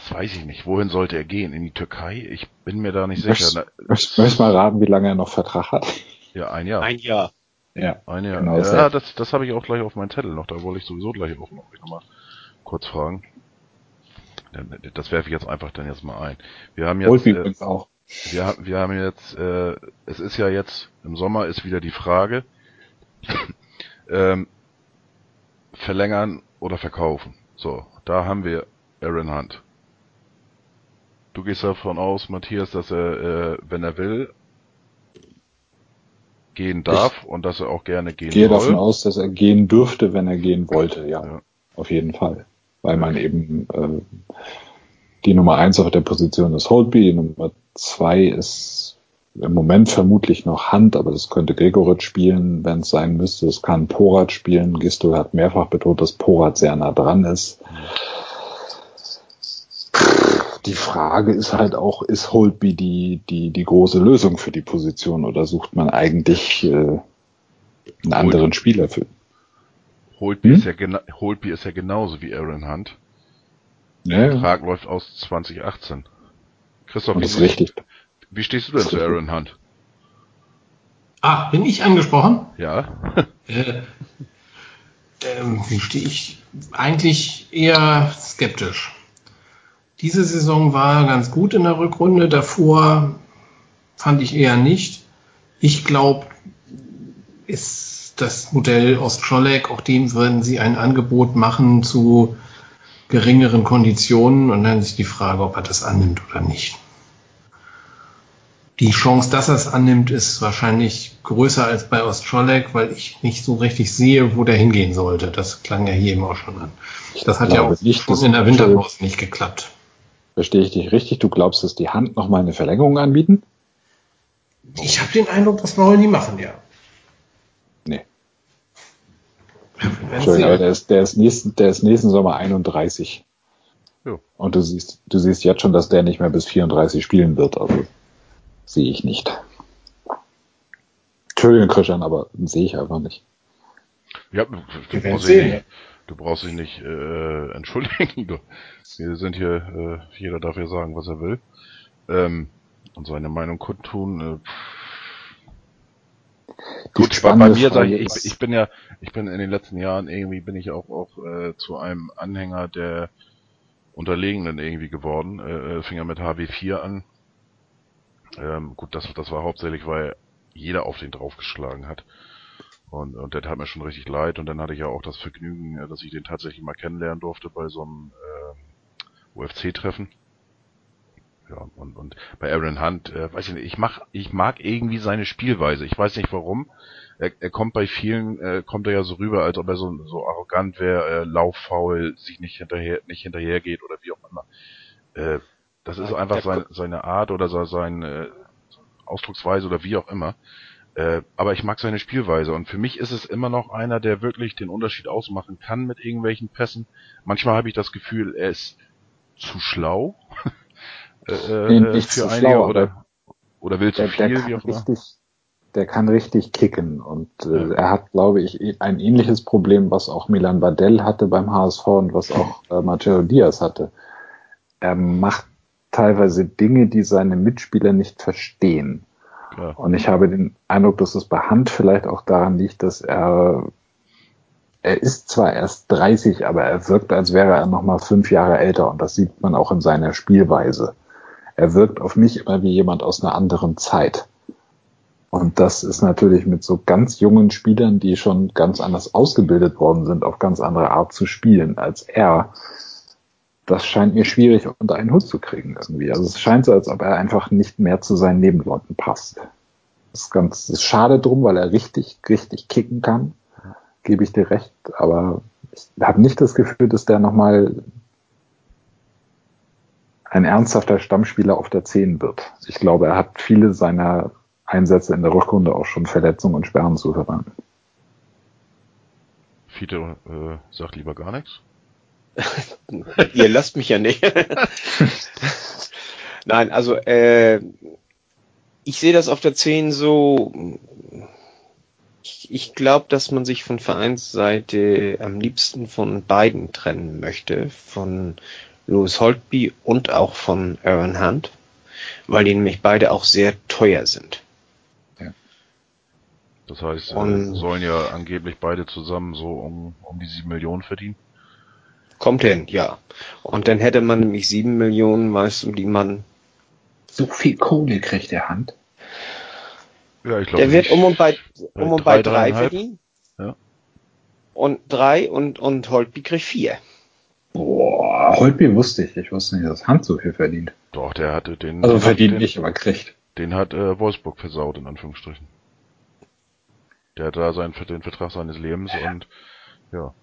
das weiß ich nicht. Wohin sollte er gehen? In die Türkei? Ich bin mir da nicht Möchtest, sicher. Möchtest, möchtest mal raten, wie lange er noch Vertrag hat? ja, ein Jahr. Ein Jahr. Ja. Ein Jahr. Genau, ja, das, das habe ich auch gleich auf meinen Zettel noch. Da wollte ich sowieso gleich auch noch, noch mal kurz fragen. Das werfe ich jetzt einfach dann jetzt mal ein. Wir haben jetzt, Holtby äh, übrigens auch. wir, wir haben jetzt, äh, es ist ja jetzt, im Sommer ist wieder die Frage, ähm, verlängern oder verkaufen. So, da haben wir Aaron Hunt. Du gehst davon aus, Matthias, dass er, äh, wenn er will, gehen darf und dass er auch gerne gehen gehe soll. davon aus, dass er gehen dürfte, wenn er gehen wollte, ja. Ja. Auf jeden Fall. Weil man eben äh, die Nummer eins auf der Position ist Holtby, die Nummer zwei ist im Moment vermutlich noch Hand, aber das könnte Gregoritsch spielen, wenn es sein müsste. Es kann Porat spielen. Gistol hat mehrfach betont, dass Porat sehr nah dran ist. Die Frage ist halt auch, ist Holtby die, die, die große Lösung für die Position oder sucht man eigentlich äh, einen anderen Spieler für? Holtby, Hm? ist ja gena Holtby ist ja genauso wie Aaron Hunt. Der Ja, Vertrag läuft aus 2018. Christoph, wie, ist richtig. wie stehst du denn zu Aaron Hunt? Ah, bin ich angesprochen? Ja? Äh, ähm, wie stehe ich? Eigentlich eher skeptisch. Diese Saison war ganz gut in der Rückrunde, davor fand ich eher nicht. Ich glaube, ist das Modell Ostscholek, auch dem würden sie ein Angebot machen zu geringeren Konditionen und dann ist die Frage, ob er das annimmt oder nicht. die Chance, dass er es annimmt, ist wahrscheinlich größer als bei Ostscholek, weil ich nicht so richtig sehe, wo der hingehen sollte. Das klang ja hier eben auch schon an. Das hat ja auch nicht, schon in der Winterpause nicht geklappt. Verstehe ich dich richtig? Du glaubst, dass die Hand noch mal eine Verlängerung anbieten? Ich habe den Eindruck, das wollen die machen, ja. Nee. Entschuldigung, der ist, der, ist nächsten, der ist nächsten Sommer 31. Jo. Und du siehst, du siehst jetzt schon, dass der nicht mehr bis 34 spielen wird. Also sehe ich nicht. Entschuldigung, Christian, aber sehe ich einfach nicht. Ja, du, du brauchst dich nicht, du brauchst dich nicht äh, entschuldigen. Du, wir sind hier, äh, jeder darf hier sagen, was er will. Ähm, und seine Meinung kundtun. Äh, Gut, bei, bei mir sage ich, ich, ich bin ja, ich bin in den letzten Jahren irgendwie bin ich auch auch äh, zu einem Anhänger der Unterlegenen irgendwie geworden. Äh, äh fing ja mit HW4 an. Ähm, gut, das, das war hauptsächlich, weil jeder auf den draufgeschlagen hat. Und, und der tat mir schon richtig leid. Und dann hatte ich ja auch das Vergnügen, äh, dass ich den tatsächlich mal kennenlernen durfte bei so einem äh, UFC-Treffen. Ja, und, und bei Aaron Hunt, äh, weiß ich nicht, ich mach, ich mag irgendwie seine Spielweise. Ich weiß nicht warum. Er, er kommt bei vielen, äh, kommt er ja so rüber, als ob er so, so arrogant wäre, äh, lauffaul, sich nicht hinterher, nicht hinterher geht oder wie auch immer. Äh, das ist einfach sein, seine Art oder seine äh, Ausdrucksweise oder wie auch immer. Äh, aber ich mag seine Spielweise und für mich ist es immer noch einer, der wirklich den Unterschied ausmachen kann mit irgendwelchen Pässen. Manchmal habe ich das Gefühl, er ist zu schlau äh, äh für einige schlau, oder, oder will zu viel, wie auch immer. Richtig, der kann richtig kicken und äh, ja. er hat, glaube ich, ein ähnliches Problem, was auch Milan Badell hatte beim HSV und was auch äh, Matteo Diaz hatte. Er macht teilweise Dinge, die seine Mitspieler nicht verstehen. Ja. Und ich habe den Eindruck, dass es bei Hand vielleicht auch daran liegt, dass er er ist zwar erst 30, aber er wirkt, als wäre er noch mal fünf Jahre älter und das sieht man auch in seiner Spielweise. Er wirkt auf mich immer wie jemand aus einer anderen Zeit. Und das ist natürlich mit so ganz jungen Spielern, die schon ganz anders ausgebildet worden sind, auf ganz andere Art zu spielen als er, das scheint mir schwierig unter einen Hut zu kriegen irgendwie. Also es scheint so, als ob er einfach nicht mehr zu seinen Nebenleuten passt. Das ist ganz, das ist schade drum, weil er richtig, richtig kicken kann. Gebe ich dir recht. Aber ich habe nicht das Gefühl, dass der nochmal ein ernsthafter Stammspieler auf der 10 wird. Ich glaube, er hat viele seiner Einsätze in der Rückrunde auch schon Verletzungen und Sperren zu verdanken. Fiete äh, sagt lieber gar nichts. Ihr lasst mich ja nicht. Nein, also äh, ich sehe das auf der 10 so. Ich, ich glaube, dass man sich von Vereinsseite am liebsten von beiden trennen möchte, von Louis Holtby und auch von Aaron Hunt, weil die nämlich beide auch sehr teuer sind. Ja. Das heißt, und, sollen ja angeblich beide zusammen so um, um die sieben Millionen verdienen. Kommt hin, ja. Und dann hätte man nämlich sieben Millionen, weißt du, die man. So viel Kohle kriegt der Hand. Ja, ich glaube. Der wird um und bei, um und bei drei verdienen. Ja. Und drei und, und Holtby kriegt vier. Boah, Holtby wusste ich. Ich wusste nicht, dass Hand so viel verdient. Doch, der hatte den. Also verdient nicht, aber kriegt. Den hat äh, Wolfsburg versaut, in Anführungsstrichen. Der hat da seinen, den Vertrag seines Lebens und ja.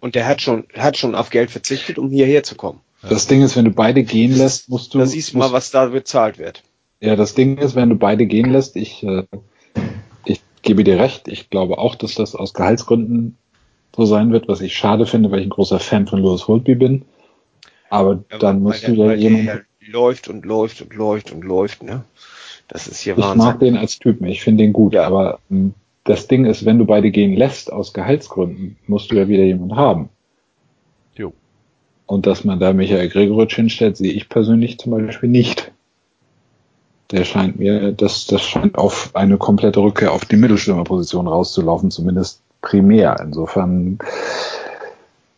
Und der hat schon, hat schon auf Geld verzichtet, um hierher zu kommen. Das Ding ist, wenn du beide gehen lässt, musst du. Da siehst du mal, was da bezahlt wird. Ja, das Ding ist, wenn du beide gehen lässt, ich, äh, ich gebe dir recht, ich glaube auch, dass das aus Gehaltsgründen so sein wird, was ich schade finde, weil ich ein großer Fan von Louis Holtby bin. Aber ja, dann musst du ja jemanden. läuft und läuft und läuft und läuft, ne? Das ist hier Wahnsinn. Ich mag den als Typen, ich finde den gut, ja. aber ähm, das Ding ist, wenn du beide gehen lässt aus Gehaltsgründen, musst du ja wieder jemanden haben. Jo. Und dass man da Michael Gregoritsch hinstellt, sehe ich persönlich zum Beispiel nicht. Der scheint mir, das, das scheint auf eine komplette Rückkehr auf die Mittelstürmerposition rauszulaufen, zumindest primär. Insofern,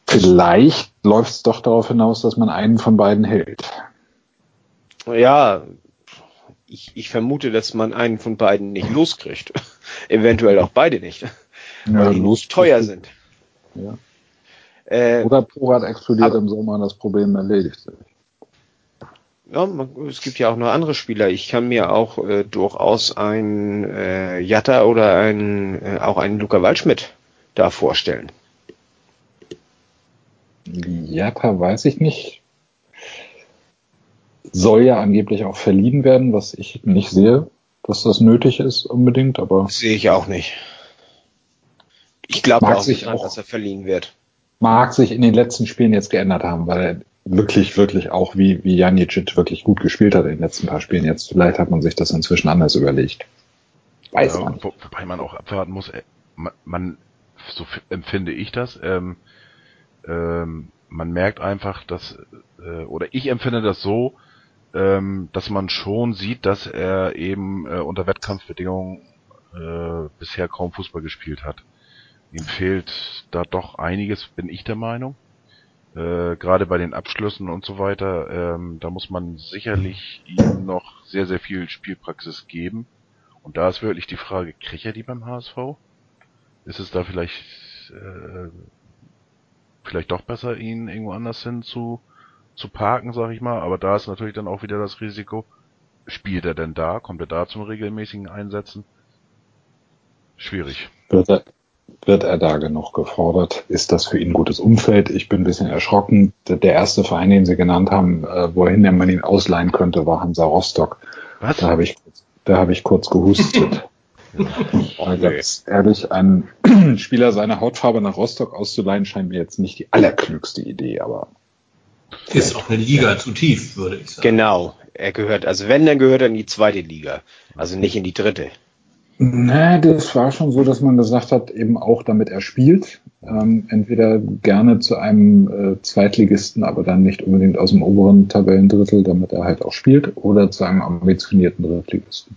vielleicht läuft es doch darauf hinaus, dass man einen von beiden hält. Ja, ich, ich vermute, dass man einen von beiden nicht loskriegt. Eventuell auch beide nicht. Ja, weil die nicht teuer sind. Ja. Äh, Oder Porat explodiert aber, im Sommer und das Problem erledigt sich. Ja, es gibt ja auch noch andere Spieler. Ich kann mir auch äh, durchaus einen äh, Jatta oder einen, äh, auch einen Luca Waldschmidt da vorstellen. Jatta weiß ich nicht. Soll ja angeblich auch verliehen werden, was ich nicht sehe, dass das nötig ist unbedingt, aber. Sehe ich auch nicht. Ich glaube auch nicht, dran, dass er verliehen wird. Mag sich in den letzten Spielen jetzt geändert haben, weil er wirklich, wirklich auch wie, wie Janicic wirklich gut gespielt hat in den letzten paar Spielen. Jetzt vielleicht hat man sich das inzwischen anders überlegt. Weiß ja, man. Wo, wobei man auch abwarten muss, äh, man, man so empfinde ich das, ähm, ähm, man merkt einfach, dass, äh, oder ich empfinde das so, ähm, dass man schon sieht, dass er eben äh, unter Wettkampfbedingungen äh, bisher kaum Fußball gespielt hat. Ihm fehlt da doch einiges, bin ich der Meinung. Äh, Gerade bei den Abschlüssen und so weiter, ähm, da muss man sicherlich ihm noch sehr, sehr viel Spielpraxis geben. Und da ist wirklich die Frage, kriegt er die beim HSV? Ist es da vielleicht äh, vielleicht doch besser, ihn irgendwo anders hin zu, zu parken, sag ich mal. Aber da ist natürlich dann auch wieder das Risiko, spielt er denn da? Kommt er da zum regelmäßigen Einsetzen? Schwierig. Er, wird er da genug gefordert? Ist das für ihn ein gutes Umfeld? Ich bin ein bisschen erschrocken. Der erste Verein, den Sie genannt haben, äh, wohin man ihn ausleihen könnte, war Hansa Rostock. Was? Da habe ich, da habe ich kurz gehustet. Aber ganz ehrlich, einen Spieler seiner Hautfarbe nach Rostock auszuleihen, scheint mir jetzt nicht die allerklügste Idee, aber. Ist auch eine Liga zu tief, würde ich sagen. Genau. Er gehört, also wenn, dann gehört er in die zweite Liga. Also nicht in die dritte. Nee, das war schon so, dass man gesagt hat, eben auch damit er spielt. Ähm, entweder gerne zu einem äh, Zweitligisten, aber dann nicht unbedingt aus dem oberen Tabellendrittel, damit er halt auch spielt, oder zu einem ambitionierten Drittligisten.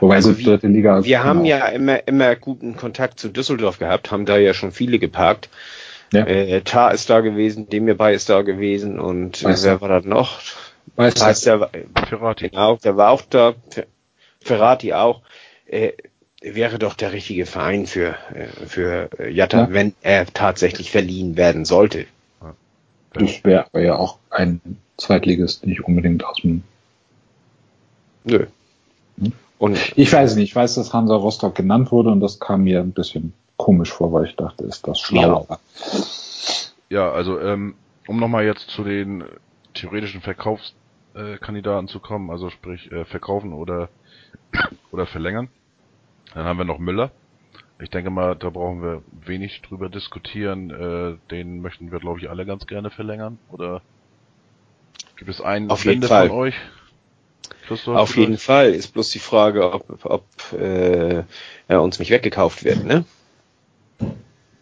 Wobei also so dritte Liga. Wir haben ja immer, immer guten Kontakt zu Düsseldorf gehabt, haben da ja schon viele geparkt. Ja. Äh, Tar ist da gewesen, Demirbay ist da gewesen und Weiß wer war das noch? Weiß heißt der, Ferrati. Genau, der war auch da. Ferrati auch. Äh, wäre doch der richtige Verein für, äh, für Jatta, ja. wenn er tatsächlich verliehen werden sollte. Das wäre aber ja auch ein Zweitligist nicht unbedingt aus dem. Nö. Hm? Und ich weiß nicht, ich weiß, dass Hansa Rostock genannt wurde und das kam mir ein bisschen komisch vor, weil ich dachte, ist das schlau. Ja, ja also ähm, um nochmal jetzt zu den theoretischen Verkaufskandidaten äh, zu kommen, also sprich äh, verkaufen oder oder verlängern. Dann haben wir noch Müller. Ich denke mal, da brauchen wir wenig drüber diskutieren. Äh, den möchten wir, glaube ich, alle ganz gerne verlängern. Oder gibt es einen Auf jeden Fall. von euch? Christoph, Auf jeden vielleicht? Fall. Ist bloß die Frage, ob, ob äh, er uns nicht weggekauft wird, ne?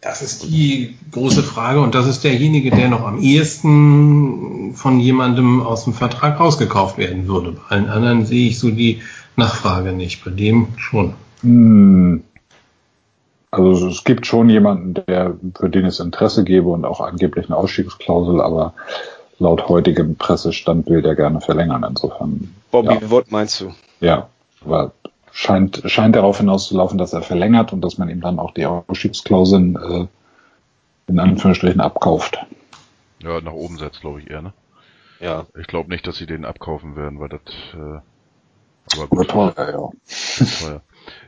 Das ist die große Frage und das ist derjenige, der noch am ehesten von jemandem aus dem Vertrag rausgekauft werden würde. Bei allen anderen sehe ich so die Nachfrage nicht, bei dem schon. Hm. Also es gibt schon jemanden, der für den es Interesse gäbe und auch angeblich eine Ausstiegsklausel, aber laut heutigem Pressestand will der gerne verlängern. Insofern. Bobby ja. Wood meinst du? Ja, aber scheint, scheint darauf hinauszulaufen, dass er verlängert und dass man ihm dann auch die Ausstiegsklauseln äh, in Anführungsstrichen abkauft. Ja, nach oben setzt, glaube ich eher, ne? Ja. Ich glaube nicht, dass sie den abkaufen werden, weil das äh, aber gut. Teuer, ja. Teuer.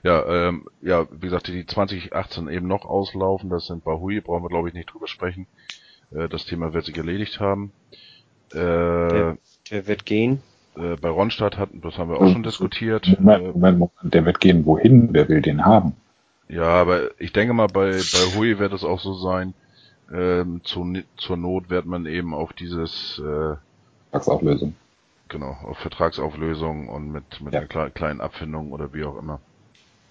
Ja, ähm, ja, wie gesagt, die 2018 eben noch auslaufen, das sind Bahui, brauchen wir glaube ich nicht drüber sprechen. Äh, das Thema wird sich erledigt haben. Äh, der, der wird gehen. Äh, bei Ronstadt hatten, das haben wir auch schon diskutiert. Moment, äh, Moment, Moment, der wird gehen wohin? Wer will den haben? Ja, aber ich denke mal, bei, bei Hui wird es auch so sein, ähm, zu, zur Not wird man eben auf dieses äh, Vertragsauflösung. Genau, auf Vertragsauflösung und mit, mit ja. einer kleinen Abfindung oder wie auch immer.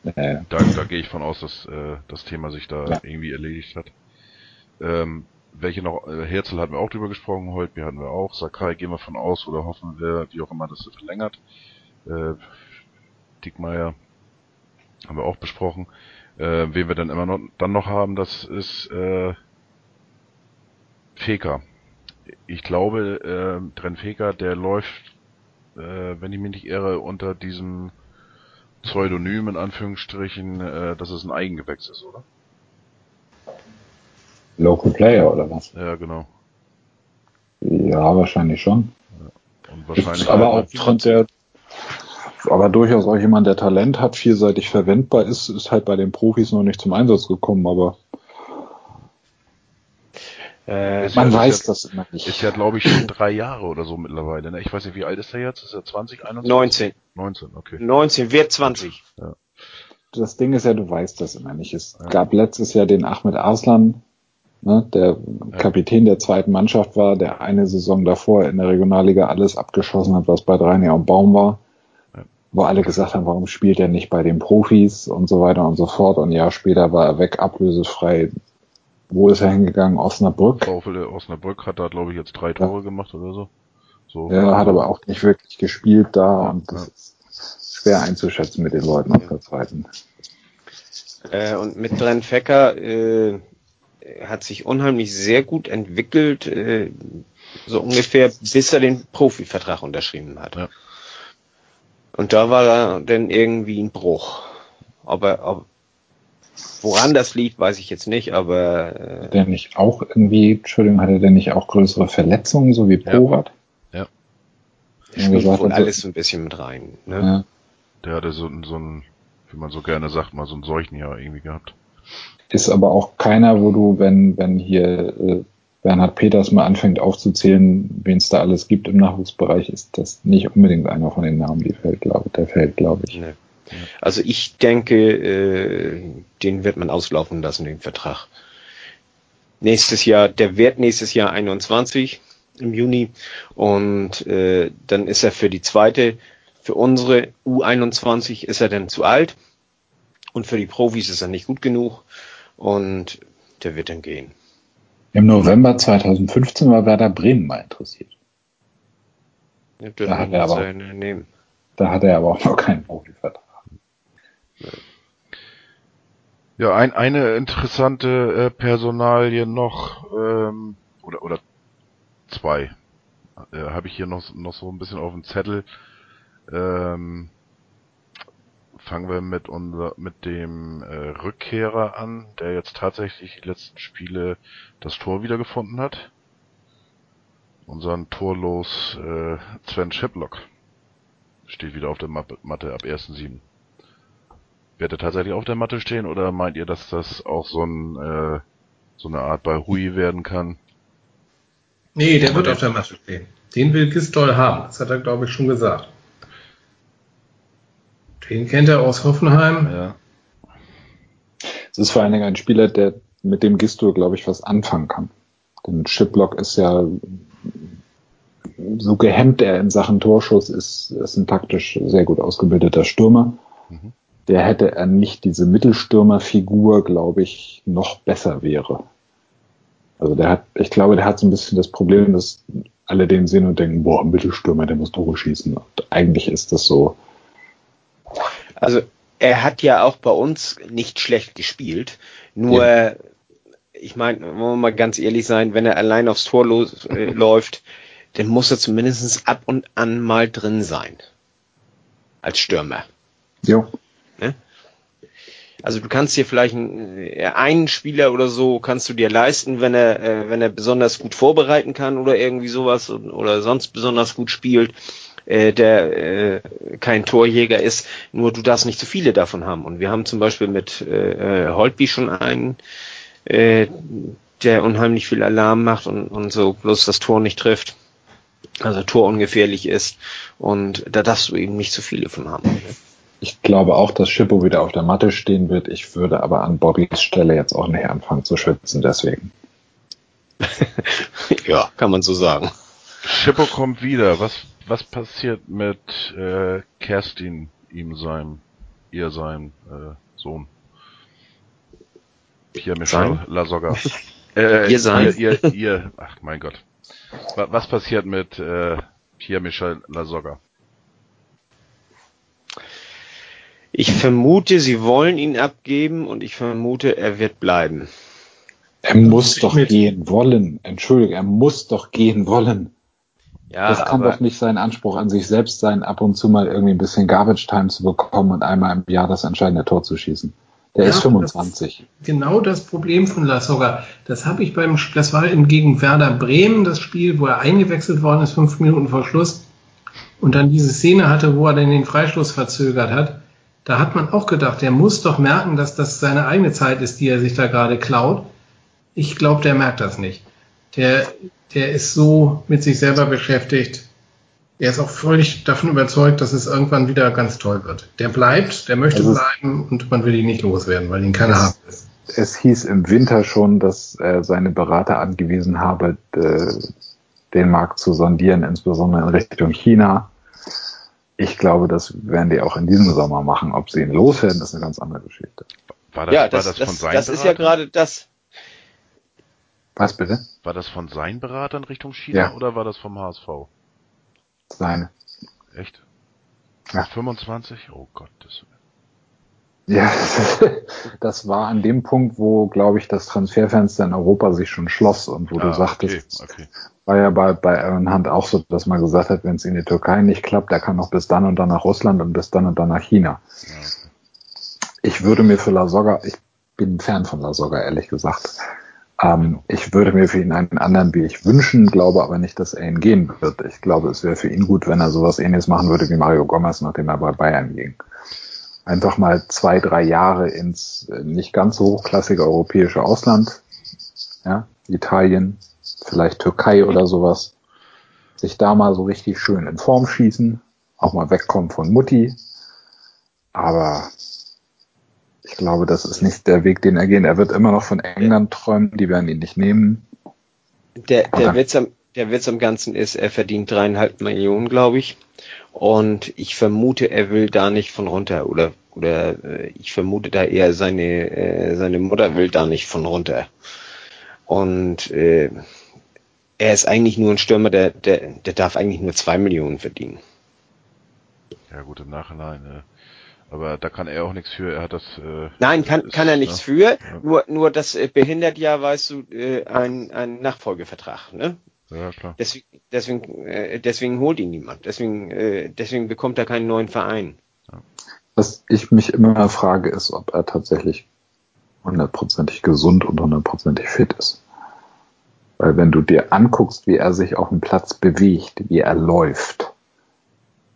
Ja, Da, da gehe ich von aus, dass äh, das Thema sich da ja. irgendwie erledigt hat. Ähm, welche noch, äh, Herzl hatten wir auch drüber gesprochen, Holtby hatten wir auch, Sakai gehen wir von aus oder hoffen wir, wie auch immer, dass er verlängert. Äh, Dickmeier haben wir auch besprochen. Äh, wen wir dann immer noch, dann noch haben, das ist äh, Feker. Ich glaube, äh, Dren Feker, der läuft, äh, wenn ich mich nicht irre, unter diesem Pseudonym in Anführungsstrichen, äh, dass es ein Eigengewächs ist, oder? Local Player oder was? Ja, genau. Ja, wahrscheinlich schon. Und wahrscheinlich aber auch trotz der, aber durchaus auch jemand, der Talent hat, vielseitig verwendbar ist, ist halt bei den Profis noch nicht zum Einsatz gekommen, aber Ist man ja- weiß ist ja- das immer nicht. Ist ja, glaube ich, schon drei Jahre oder so mittlerweile. Ne? Ich weiß nicht, wie alt ist er jetzt? Ist er 20, 21? 19. 19, okay. 19 wird 20. das Ding ist ja, du weißt das immer nicht. Es gab letztes Jahr den Ahmed Arslan, ne, der Kapitän der zweiten Mannschaft war, der eine Saison davor in der Regionalliga alles abgeschossen hat, was bei Dreini am Baum war. Ja. Wo alle gesagt haben, warum spielt er nicht bei den Profis und so weiter und so fort. Und ein Jahr später war er weg, ablösefrei. Wo ist er hingegangen? Osnabrück. VfL Osnabrück hat da, glaube ich, jetzt drei Tore gemacht oder so. so Er hat aber auch nicht wirklich gespielt da Ja, und das ja. ist schwer einzuschätzen mit den Leuten auf der zweiten. Äh, und mit Dren Fecker äh, hat sich unheimlich sehr gut entwickelt, äh, so ungefähr bis er den Profivertrag unterschrieben hat. Ja. Und da war da dann irgendwie ein Bruch. Aber ob, woran das liegt, weiß ich jetzt nicht, aber äh, Hat der nicht auch irgendwie, Entschuldigung, hatte der nicht auch größere Verletzungen, so wie. Porat? Ja. Ja, spielt gesagt wohl so- alles so ein bisschen mit rein. Ne? Ja. Der hatte so, ein- so ein, wie man so gerne sagt, mal so ein Seuchenjahr irgendwie gehabt. Ist aber auch keiner, wo du, wenn, wenn hier äh, Bernhard Peters mal anfängt aufzuzählen, wen es da alles gibt im Nachwuchsbereich, ist das nicht unbedingt einer von den Namen, die fällt, glaube der fällt, glaube ich. Ne. Also ich denke, äh, den wird man auslaufen lassen, den Vertrag. Nächstes Jahr, der wird nächstes Jahr 21 im Juni und äh, dann ist er für die zweite, für unsere U21 ist er dann zu alt und für die Profis ist er nicht gut genug und der wird dann gehen. Im November 2015 war Werder Bremen mal interessiert. Ja, Da hat er aber- nehmen. Da hat er aber auch noch keinen Profivertrag. Ja, ein, eine interessante äh, Personalie noch, ähm, oder, oder zwei, äh, habe ich hier noch, noch so ein bisschen auf dem Zettel. Ähm, fangen wir mit unser, mit dem äh, Rückkehrer an, der jetzt tatsächlich die letzten Spiele das Tor wiedergefunden hat. Unseren torlos äh, Sven Schiplock steht wieder auf der Matte ab 1.7. Wird er tatsächlich auf der Matte stehen oder meint ihr, dass das auch so ein äh, so eine Art bei Hui werden kann? Nee, der wird auf der Matte stehen. Den will Gistol haben. Das hat er, glaube ich, schon gesagt. Den kennt er aus Hoffenheim. Ja. Es ist vor allen Dingen ein Spieler, der mit dem Gisto, glaube ich, was anfangen kann. Denn Shiplock ist ja so gehemmt er in Sachen Torschuss ist, ist ein taktisch sehr gut ausgebildeter Stürmer. Mhm. Der hätte er nicht diese Mittelstürmerfigur, glaube ich, noch besser wäre. Also der hat, ich glaube, der hat so ein bisschen das Problem, dass alle den sehen und denken, boah, Mittelstürmer, der muss Tore schießen. Und eigentlich ist das so, Also er hat ja auch bei uns nicht schlecht gespielt. Nur, ich meine, wollen wir mal ganz ehrlich sein, wenn er allein aufs Tor los, äh, läuft, dann muss er zumindest ab und an mal drin sein. Als Stürmer. jo, Also du kannst dir vielleicht einen, äh, einen Spieler oder so kannst du dir leisten, wenn er äh, wenn er besonders gut vorbereiten kann oder irgendwie sowas oder sonst besonders gut spielt, äh, der äh, kein Torjäger ist. Nur du darfst nicht zu viele davon haben. Und wir haben zum Beispiel mit äh, äh, Holtby schon einen, äh, der unheimlich viel Alarm macht und, und so bloß das Tor nicht trifft. Also torungefährlich ist. Und da darfst du eben nicht zu viele von haben. Ich glaube auch, dass Schippo wieder auf der Matte stehen wird. Ich würde aber an Bobbys Stelle jetzt auch nicht anfangen zu schwitzen, deswegen. ja, kann man so sagen. Schippo kommt wieder. Was was passiert mit äh, Kerstin, ihm seinem, ihr seinem äh, Sohn? Pierre Michel Sein? Lasogga. Äh, Ihr sein? Ihr, ihr, ihr, ach mein Gott. Wa- Was passiert mit äh, Pierre Michel Lasogga? Ich vermute, sie wollen ihn abgeben und ich vermute, er wird bleiben. Er muss doch gehen wollen. Entschuldigung, er muss doch gehen wollen. Ja, das kann aber doch nicht sein Anspruch an sich selbst sein, ab und zu mal irgendwie ein bisschen Garbage Time zu bekommen und einmal im Jahr das entscheidende Tor zu schießen. Der Ja, ist aber das 25. Genau das Problem von Lasogga. Das habe ich beim, das war im gegen Werder Bremen das Spiel, wo er eingewechselt worden ist, fünf Minuten vor Schluss. und dann diese Szene hatte, wo er dann den Freistoß verzögert hat, da hat man auch gedacht, der muss doch merken, dass das seine eigene Zeit ist, die er sich da gerade klaut. Ich glaube, der merkt das nicht. Der, der ist so mit sich selber beschäftigt. Er ist auch völlig davon überzeugt, dass es irgendwann wieder ganz toll wird. Der bleibt, der möchte also bleiben und man will ihn nicht loswerden, weil ihn keiner haben will. Es hieß im Winter schon, dass er seine Berater angewiesen habe, äh, den Markt zu sondieren, insbesondere in Richtung China. Ich glaube, das werden die auch in diesem Sommer machen. Ob sie ihn loswerden, ist eine ganz andere Geschichte. War das, ja, das, war das, das, von das ist ja gerade das. Was bitte? War das von seinen Beratern Richtung China ja. oder war das vom HSV? Seine. Echt? Ja. 25? Oh Gott, das ja, das war an dem Punkt, wo, glaube ich, das Transferfenster in Europa sich schon schloss und wo ah, du sagtest, okay, okay. war ja bei, bei Aaron Hunt auch so, dass man gesagt hat, wenn es in die Türkei nicht klappt, der kann noch bis dann und dann nach Russland und bis dann und dann nach China. Ja, okay. Ich würde mir für La Soga, ich bin Fan von La Soga, ehrlich gesagt. Ähm, ich würde mir für ihn einen anderen Weg wünschen, glaube aber nicht, dass er ihn gehen wird. Ich glaube, es wäre für ihn gut, wenn er sowas ähnliches machen würde wie Mario Gomez, nachdem er bei Bayern ging einfach mal zwei, drei Jahre ins äh, nicht ganz so hochklassige europäische Ausland, ja, Italien, vielleicht Türkei oder sowas, sich da mal so richtig schön in Form schießen, auch mal wegkommen von Mutti. Aber ich glaube, das ist nicht der Weg, den er gehen. Er wird immer noch von England träumen, die werden ihn nicht nehmen. Der, der, Witz am, der Witz am Ganzen ist, er verdient dreieinhalb Millionen, glaube ich. Und ich vermute, er will da nicht von runter oder oder äh, ich vermute da eher seine äh, seine Mutter will da nicht von runter. Und äh, er ist eigentlich nur ein Stürmer, der der der darf eigentlich nur zwei Millionen verdienen. Ja gut im Nachhinein. Äh aber da kann er auch nichts für. Er hat das. Äh, Nein, kann, ist, kann er nichts ne? für. Ja. Nur, nur das äh, behindert ja, weißt du, äh, ein, ein Nachfolgevertrag. Ne? Ja, klar. Deswegen, deswegen, äh, deswegen holt ihn niemand. Deswegen, äh, deswegen bekommt er keinen neuen Verein. Was ich mich immer frage, ist, ob er tatsächlich hundertprozentig gesund und hundertprozentig fit ist. Weil wenn du dir anguckst, wie er sich auf dem Platz bewegt, wie er läuft,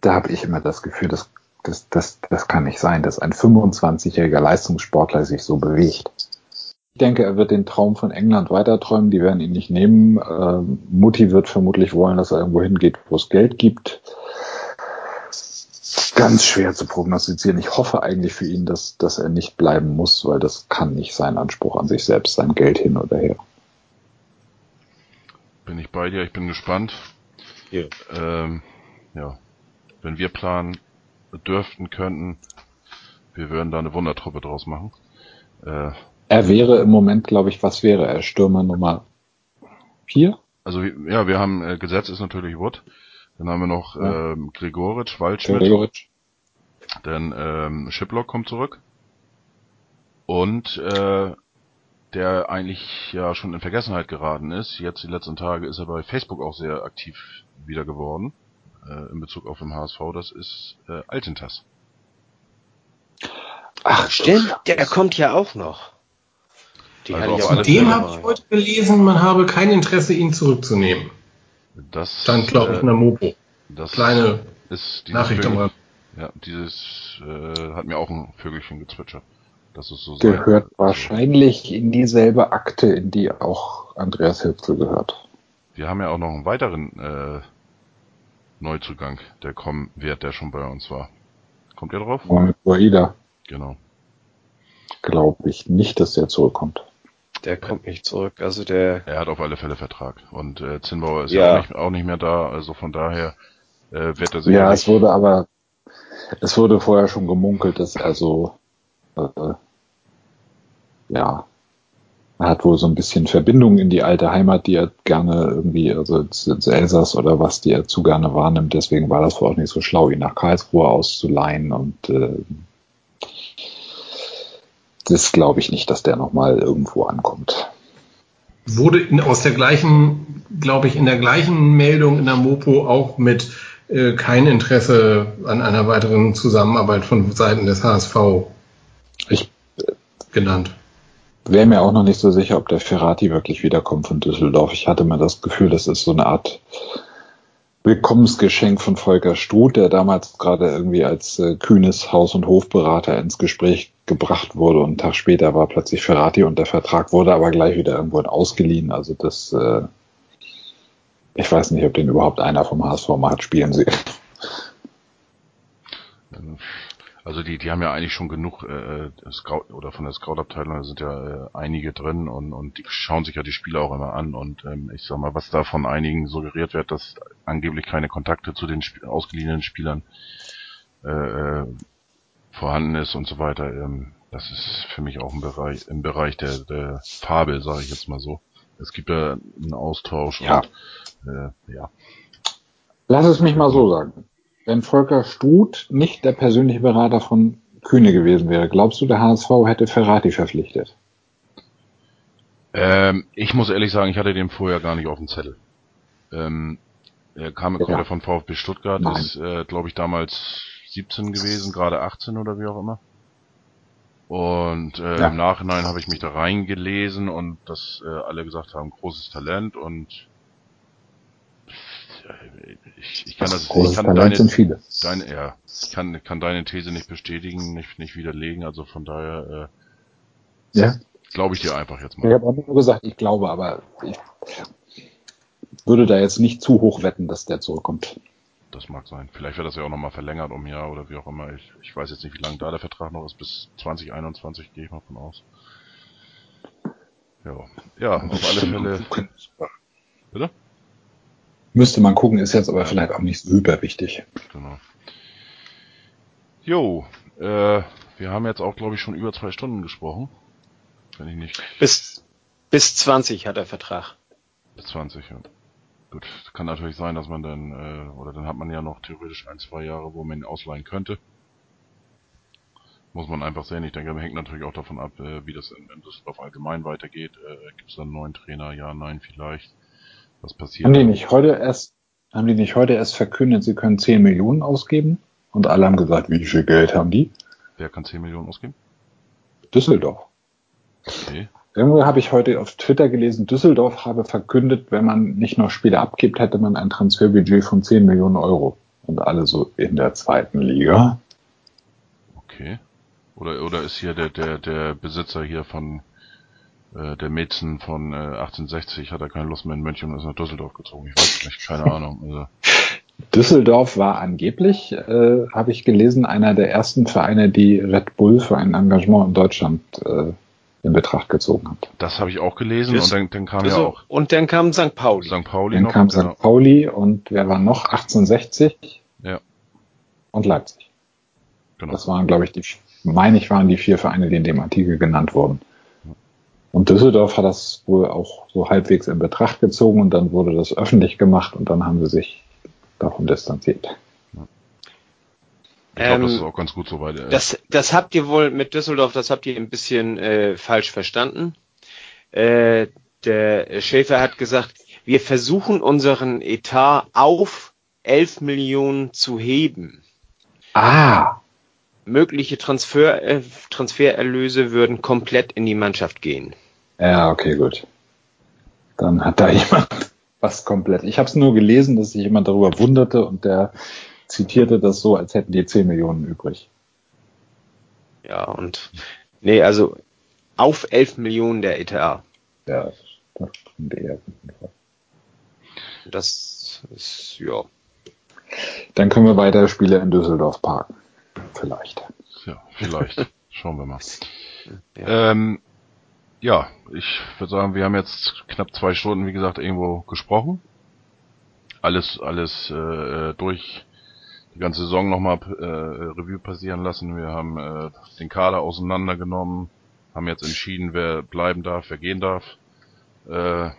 da habe ich immer das Gefühl, das, das, das, das kann nicht sein, dass ein 25-jähriger Leistungssportler sich so bewegt. Ich denke, er wird den Traum von England weiterträumen, die werden ihn nicht nehmen. Ähm, Mutti wird vermutlich wollen, dass er irgendwo hingeht, wo es Geld gibt. Ganz schwer zu prognostizieren. Ich hoffe eigentlich für ihn, dass, dass er nicht bleiben muss, weil das kann nicht sein Anspruch an sich selbst sein, Geld hin oder her. Bin ich bei dir, ich bin gespannt. Ja. Ähm, ja. Wenn wir planen dürften, könnten, wir würden da eine Wundertruppe draus machen. Äh, er wäre im Moment, glaube ich, was wäre er? Stürmer Nummer vier? Also ja, wir haben äh, Gesetz ist natürlich Wood. Dann haben wir noch ja. ähm, Gregoritsch, Waldschmidt. Gregoritsch. Dann ähm, Schiplock kommt zurück. Und äh, der eigentlich ja schon in Vergessenheit geraten ist. Jetzt die letzten Tage ist er bei Facebook auch sehr aktiv wieder geworden in Bezug auf den HSV. Das ist äh, Altentas. Ach stimmt, der kommt ja auch noch. Die also Zu dem habe ich heute gelesen, man habe kein Interesse, ihn zurückzunehmen. Das stand, glaube ich, in der Mopo. Das Kleine ist Nachricht am Rand. Ja, dieses äh, hat mir auch ein Vögelchen gezwitschert. Das ist so Gehört sein. wahrscheinlich in dieselbe Akte, in die auch Andreas Hilzel gehört. Wir haben ja auch noch einen weiteren äh, Neuzugang, der kommen wird, der schon bei uns war. Kommt ihr drauf? Guaida. Genau. Glaube ich nicht, dass der zurückkommt. Der kommt nicht zurück. Also der. Er hat auf alle Fälle Vertrag. Und äh, Zinnbauer ist ja, ja auch, nicht, auch, nicht, mehr da. Also von daher äh, wird er sich. Ja, es wurde aber, es wurde vorher schon gemunkelt, dass er so, äh, ja, er hat wohl so ein bisschen Verbindung in die alte Heimat, die er gerne irgendwie, also ins Elsass oder was, die er zu gerne wahrnimmt. Deswegen war das wohl auch nicht so schlau, ihn nach Karlsruhe auszuleihen und äh, das glaube ich nicht, dass der nochmal irgendwo ankommt. Wurde in, aus der gleichen, glaube ich, in der gleichen Meldung in der Mopo auch mit äh, kein Interesse an einer weiteren Zusammenarbeit von Seiten des HSV ich, genannt. Wäre mir auch noch nicht so sicher, ob der Ferrati wirklich wiederkommt von Düsseldorf. Ich hatte mir das Gefühl, das ist so eine Art Willkommensgeschenk von Volker Struth, der damals gerade irgendwie als äh, kühnes Haus- und Hofberater ins Gespräch gebracht wurde und einen Tag später war plötzlich Ferrati und der Vertrag wurde aber gleich wieder irgendwo ausgeliehen. Also das, äh, ich weiß nicht, ob den überhaupt einer vom HSV mal spielen sehen. Also die, die haben ja eigentlich schon genug äh, Scout oder von der Scout-Abteilung, da sind ja äh, einige drin und, und die schauen sich ja die Spiele auch immer an und ähm, ich sag mal, was da von einigen suggeriert wird, dass angeblich keine Kontakte zu den Sp ausgeliehenen Spielern äh, äh, vorhanden ist und so weiter, ähm, das ist für mich auch ein Bereich, im Bereich der, der Fabel, sage ich jetzt mal so. Es gibt ja einen Austausch Ja. und äh, ja. Lass es mich mal so sagen. Wenn Volker Struth nicht der persönliche Berater von Kühne gewesen wäre, glaubst du, der HSV hätte Ferrati verpflichtet? Ähm, ich muss ehrlich sagen, ich hatte den vorher gar nicht auf dem Zettel. Ähm, er kam, kommt Ja. von VfB Stuttgart, Nein. ist, äh, glaube ich, damals 17 gewesen, gerade 18 oder wie auch immer. Und äh, Ja. im Nachhinein habe ich mich da reingelesen und dass äh, alle gesagt haben, großes Talent und ich, ich kann das, ich kann deine, sind viele. deine, ja, ich kann, kann deine These nicht bestätigen, nicht, nicht widerlegen, also von daher äh, Ja. glaube ich dir einfach jetzt Ich mal. habe auch nur gesagt, ich glaube, aber ich würde da jetzt nicht zu hoch wetten, dass der zurückkommt. Das mag sein. Vielleicht wird das ja auch nochmal verlängert um ein Jahr oder wie auch immer. Ich, ich weiß jetzt nicht, wie lange da der Vertrag noch ist. Bis 2021 gehe ich mal von aus. Ja, ja auf alle Fälle. Bitte? Müsste man gucken, ist jetzt aber vielleicht auch nicht so hyperwichtig. Genau. Jo, äh, wir haben jetzt auch, glaube ich, schon über zwei Stunden gesprochen. Wenn ich nicht Bis, bis 20 hat er Vertrag. bis 20. Ja. Gut, kann natürlich sein, dass man dann, äh, oder dann hat man ja noch theoretisch ein, zwei Jahre, wo man ihn ausleihen könnte. Muss man einfach sehen. Ich denke, hängt natürlich auch davon ab, äh, wie das in, in Düsseldorf allgemein weitergeht. Äh, Gibt es dann einen neuen Trainer? Ja, nein, vielleicht. Was passiert? Haben die nicht heute erst, haben die nicht heute erst verkündet, sie können 10 Millionen ausgeben? Und alle haben gesagt, wie viel Geld haben die? Wer kann 10 Millionen ausgeben? Düsseldorf. Okay. Irgendwo habe ich heute auf Twitter gelesen, Düsseldorf habe verkündet, wenn man nicht noch Spiele abgibt, hätte man ein Transferbudget von 10 Millionen Euro. Und alle so in der zweiten Liga. Okay. Oder oder ist hier der der der Besitzer hier von äh, der Mäzen von äh, 1860 hat er keine Lust mehr in München und ist nach Düsseldorf gezogen. Ich weiß nicht, keine Ahnung. Also, Düsseldorf war angeblich, äh, habe ich gelesen, einer der ersten Vereine, die Red Bull für ein Engagement in Deutschland äh, in Betracht gezogen hat. das habe ich auch gelesen Das- und dann, dann kam ja Also, auch und dann kam St. Pauli. St. Pauli Dann noch. kam genau. St. Pauli und wer war noch? 1860 Ja, und Leipzig. genau. Das waren, glaube ich, die, meine ich, waren die vier Vereine, die in dem Artikel genannt wurden. Und Düsseldorf hat das wohl auch so halbwegs in Betracht gezogen und dann wurde das öffentlich gemacht und dann haben sie sich davon distanziert. Ich glaube, das Ähm, ist auch ganz gut so weit. Äh, Das, das habt ihr wohl mit Düsseldorf, das habt ihr ein bisschen äh, falsch verstanden. Äh, der Schäfer hat gesagt, wir versuchen unseren Etat auf 11 Millionen zu heben. Ah, Mögliche Transfer, äh, Transfererlöse würden komplett in die Mannschaft gehen. ja, okay, gut. Dann hat da jemand was komplett. Ich habe es nur gelesen, dass sich jemand darüber wunderte und der zitierte das so, als hätten die 10 Millionen übrig. Ja, und nee, also auf 11 Millionen der Etat. Ja, das stimmt eher. Das ist, ja. Dann können wir weiter Spiele in Düsseldorf parken. Vielleicht. ja, vielleicht. Schauen wir mal. Ja. Ähm, ja, ich würde sagen, wir haben jetzt knapp zwei Stunden, wie gesagt, irgendwo gesprochen. Alles, alles äh, durch die ganze Saison nochmal äh, Revue passieren lassen. Wir haben äh, den Kader auseinandergenommen, haben jetzt entschieden, wer bleiben darf, wer gehen darf, äh,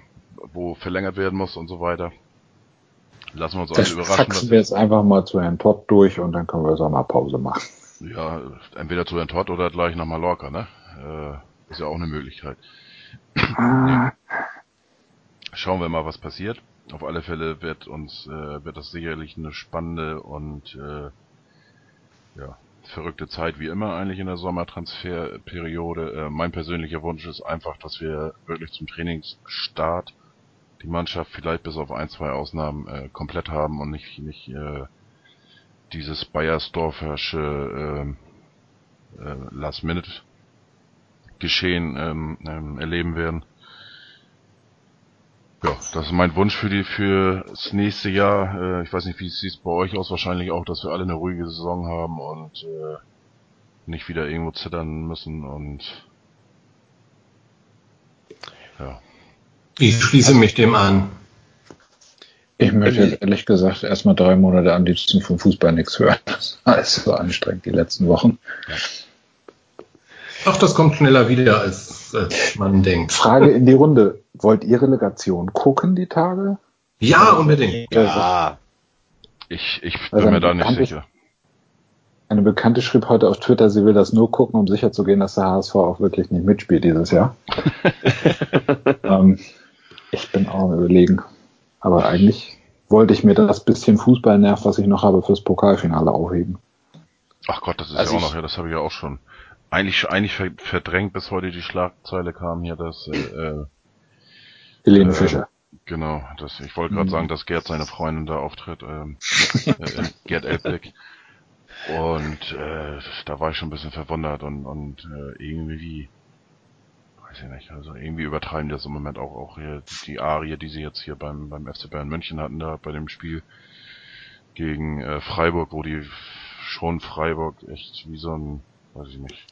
wo verlängert werden muss und so weiter. Lassen wir uns alle überraschen. faxen wir jetzt einfach mal zu Herrn Todd durch und dann können wir Sommerpause machen. Ja, entweder zu Herrn Todd oder gleich nach Mallorca, ne? Äh, ist ja auch eine Möglichkeit. Schauen wir mal, was passiert. Auf alle Fälle wird uns äh, wird das sicherlich eine spannende und äh, ja, verrückte Zeit wie immer eigentlich in der Sommertransferperiode. Äh, mein persönlicher Wunsch ist einfach, dass wir wirklich zum Trainingsstart die Mannschaft vielleicht bis auf ein, zwei Ausnahmen äh, komplett haben und nicht, nicht äh, dieses Bayersdorfersche äh, äh, Last-Minute-Geschehen ähm, ähm, erleben werden. Ja, das ist mein Wunsch für die für das nächste Jahr. Äh, ich weiß nicht, wie es sieht bei euch aus. Wahrscheinlich auch, dass wir alle eine ruhige Saison haben und äh, nicht wieder irgendwo zittern müssen und ja. Ich schließe mich dem an. Ich möchte jetzt ehrlich gesagt erstmal drei Monate am liebsten vom Fußball nichts hören. Das war alles so anstrengend die letzten Wochen. Ach, das kommt schneller wieder, als, als man denkt. Frage in die Runde. Wollt ihr Relegation gucken die Tage? Ja, unbedingt. Ja. Ich, ich bin Also mir da nicht sicher. Eine Bekannte schrieb heute auf Twitter, sie will das nur gucken, um sicherzugehen, dass der HSV auch wirklich nicht mitspielt dieses Jahr. ähm, ich bin auch am überlegen. Aber eigentlich wollte ich mir das bisschen Fußballnerv, was ich noch habe, fürs Pokalfinale aufheben. Ach Gott, das ist Also ja auch noch, ja, das habe ich ja auch schon. Eigentlich, eigentlich ver- verdrängt, bis heute die Schlagzeile kam hier, dass, äh, äh, Helene Äh, Fischer. genau, das, ich wollte gerade Mhm. sagen, dass Gerd seine Freundin da auftritt, ähm, äh, äh, Gerd Elbbeck. Und äh, da war ich schon ein bisschen verwundert und, und äh, irgendwie, weiß ich nicht, also irgendwie übertreiben die das im Moment auch, auch hier die Arie, die sie jetzt hier beim, beim FC Bayern München hatten, da bei dem Spiel gegen äh, Freiburg, wo die schon Freiburg echt wie so ein, weiß ich nicht.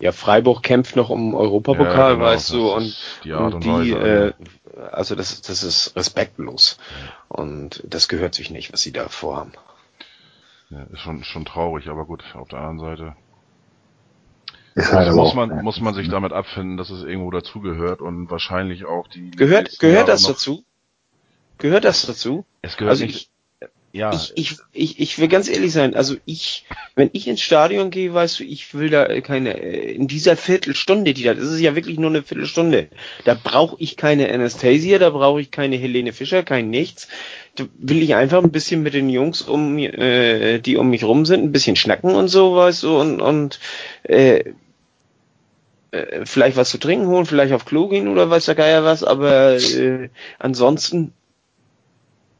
Ja, Freiburg kämpft noch um Europapokal, Ja, genau, weißt du, und, die Art und und die, Weise, äh, also das, das ist respektlos. Und das gehört sich nicht, was sie da vorhaben. Ja, ist schon, schon traurig, aber gut, auf der anderen Seite Ist muss, aber muss auch- man, muss man sich damit abfinden, dass es irgendwo dazugehört und wahrscheinlich auch die. Gehört, gehört Jahre das dazu? Gehört das dazu? Es gehört Also nicht. ich, ja, ich, ich, ich, ich will ganz ehrlich sein, also ich, wenn ich ins Stadion gehe, weißt du, ich will da keine, äh, in dieser Viertelstunde, die da, das ist ja wirklich nur eine Viertelstunde, da brauche ich keine Anastasia, da brauche ich keine Helene Fischer, kein nichts. Da will ich einfach ein bisschen mit den Jungs, um, äh, die um mich rum sind, ein bisschen schnacken und so, weißt du, und, und äh, äh, vielleicht was zu trinken holen, vielleicht auf Klo gehen oder weiß der Geier was, aber äh, ansonsten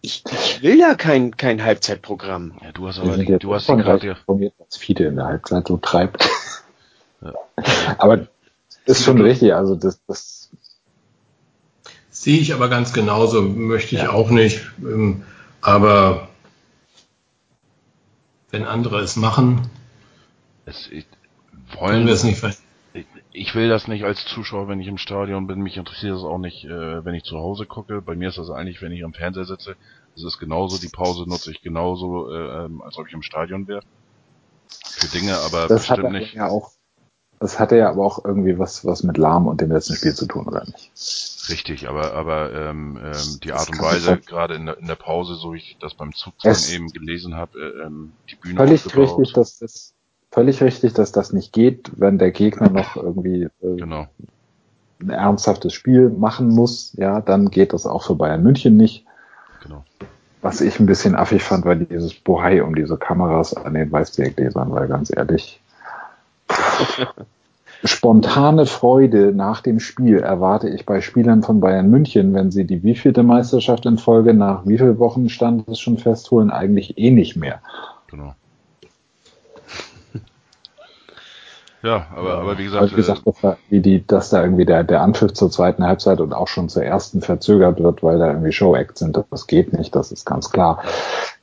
ich, ich will ja kein, kein Halbzeitprogramm. ja, du hast aber die, du hast die gerade. informiert, was Fiete in der Halbzeit so treibt. Ja. Aber ist schon richtig, also das, das Sehe ich aber ganz genauso, möchte ich Ja. auch nicht. Ähm, aber wenn andere es machen, Es, wollen wir es nicht ver ich, will das nicht als Zuschauer, wenn ich im Stadion bin. Mich interessiert es auch nicht, äh, wenn ich zu Hause gucke. Bei mir ist das eigentlich, wenn ich am Fernseher sitze. Es ist genauso. Die Pause nutze ich genauso, äh, ähm, als ob ich im Stadion wäre. Für Dinge, aber das bestimmt nicht. ja auch, das hatte ja aber auch irgendwie was, was mit Lahm und dem letzten Spiel zu tun, oder nicht? Richtig, aber aber ähm, ähm, die Das Art und Weise, gerade in der, in der Pause, so wie ich das beim Zugfahren eben gelesen habe, äh, ähm, die Bühne Völlig aufgebaut. richtig, dass das völlig richtig, dass das nicht geht, wenn der Gegner noch irgendwie äh, Genau. ein ernsthaftes Spiel machen muss, ja, dann geht das auch für Bayern München nicht. Genau. Was ich ein bisschen affig fand, war dieses Bohai um diese Kameras an den Weißbiergläsern, weil ganz ehrlich, spontane Freude nach dem Spiel erwarte ich bei Spielern von Bayern München, wenn sie die wievielte Meisterschaft in Folge nach wie viel Wochen stand es schon festholen, eigentlich eh nicht mehr. Genau. Ja, aber, aber wie gesagt, gesagt, dass da, wie die, dass da irgendwie der, der Anpfiff zur zweiten Halbzeit und auch schon zur ersten verzögert wird, weil da irgendwie Show-Acts sind. Das geht nicht, das ist ganz klar.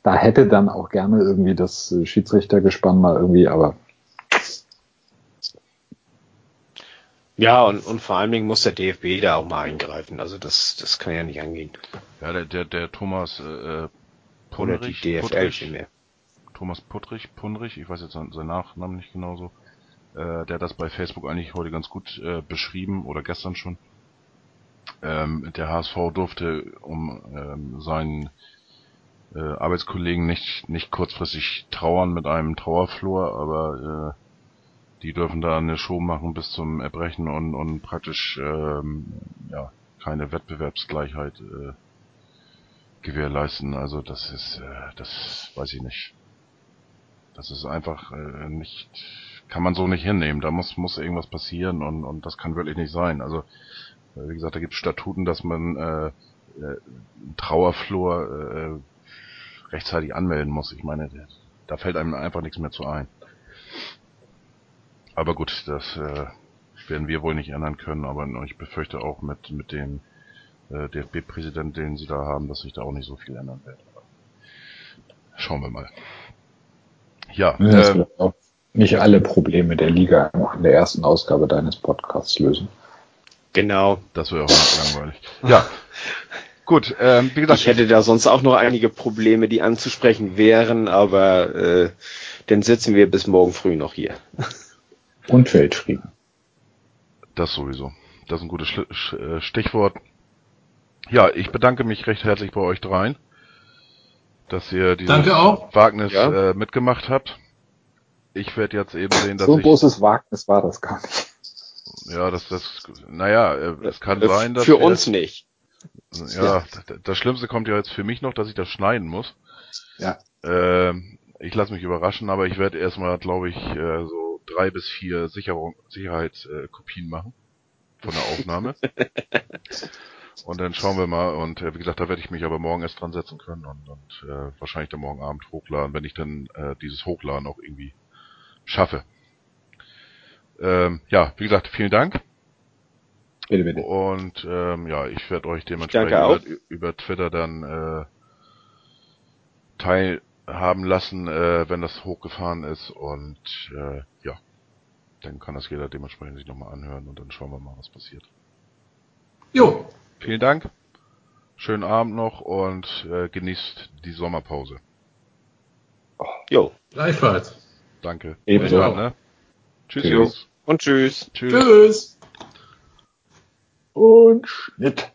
Da hätte dann auch gerne irgendwie das äh, Schiedsrichtergespann mal irgendwie, aber Ja, und, und vor allen Dingen muss der DFB da auch mal eingreifen. Also das, das kann ja nicht angehen. äh, ja, der, der, der Thomas äh, Oder die Punrich, DFL Puttrich. Thomas Puttrich, Punrich, ich weiß jetzt seinen Nachnamen nicht genauso, äh, der hat das bei Facebook eigentlich heute ganz gut äh, beschrieben oder gestern schon. Ähm, der HSV durfte um ähm, seinen äh, Arbeitskollegen nicht nicht kurzfristig trauern mit einem Trauerflor, aber äh, die dürfen da eine Show machen bis zum Erbrechen und, und praktisch ähm, ja keine Wettbewerbsgleichheit äh, gewährleisten. Also das ist, äh, das weiß ich nicht. Das ist einfach äh, nicht, kann man so nicht hinnehmen. Da muss muss irgendwas passieren und und das kann wirklich nicht sein. Also äh, wie gesagt, da gibt es Statuten, dass man äh, äh, Trauerflor äh, rechtzeitig anmelden muss. Ich meine, da fällt einem einfach nichts mehr zu ein. Aber gut, das äh, werden wir wohl nicht ändern können, aber ich befürchte auch mit, mit dem äh, DFB-Präsident, den sie da haben, dass sich da auch nicht so viel ändern wird. Schauen wir mal. Ja, das äh, nicht alle Probleme der Liga in der ersten Ausgabe deines Podcasts lösen. Genau. Das wäre auch langweilig. Ja. Gut, ähm, wie gesagt. Ich hätte da sonst auch noch einige Probleme, die anzusprechen wären, aber äh, dann sitzen wir bis morgen früh noch hier. Und Weltfrieden. Das sowieso. Das ist ein gutes äh, Stichwort. Ja, ich bedanke mich recht herzlich bei euch dreien, dass ihr dieses Wagnis ja. äh, mitgemacht habt. Ich werde jetzt eben sehen, dass so ich... So großes Wagnis war das gar nicht. Ja, das, das, naja, äh, es kann äh, sein, dass... Für uns nicht. Ja, ja, das Schlimmste kommt ja jetzt für mich noch, dass ich das schneiden muss. Ja. Äh, ich lasse mich überraschen, aber ich werde erstmal, glaube ich, äh, so drei bis vier Sicherung, Sicherheitskopien machen von der Aufnahme. und dann schauen wir mal. Und äh, wie gesagt, da werde ich mich aber morgen erst dran setzen können und, und äh, wahrscheinlich dann morgen Abend hochladen, wenn ich dann äh, dieses Hochladen auch irgendwie schaffe. Ähm, ja, wie gesagt, vielen Dank. Bitte, bitte. Und ähm, ja, ich werde euch dementsprechend über, über, Twitter dann äh, teilhaben lassen, äh, wenn das hochgefahren ist. Und äh, ja, dann kann das jeder dementsprechend sich nochmal anhören und dann schauen wir mal, was passiert. Jo. Vielen Dank. Schönen Abend noch und äh, genießt die Sommerpause. Jo. Gleichfalls. Danke. Ebenso. Dann, ne? Tschüss. Tschüss. Und tschüss. Tschüss. Tschüss. Und Schnitt.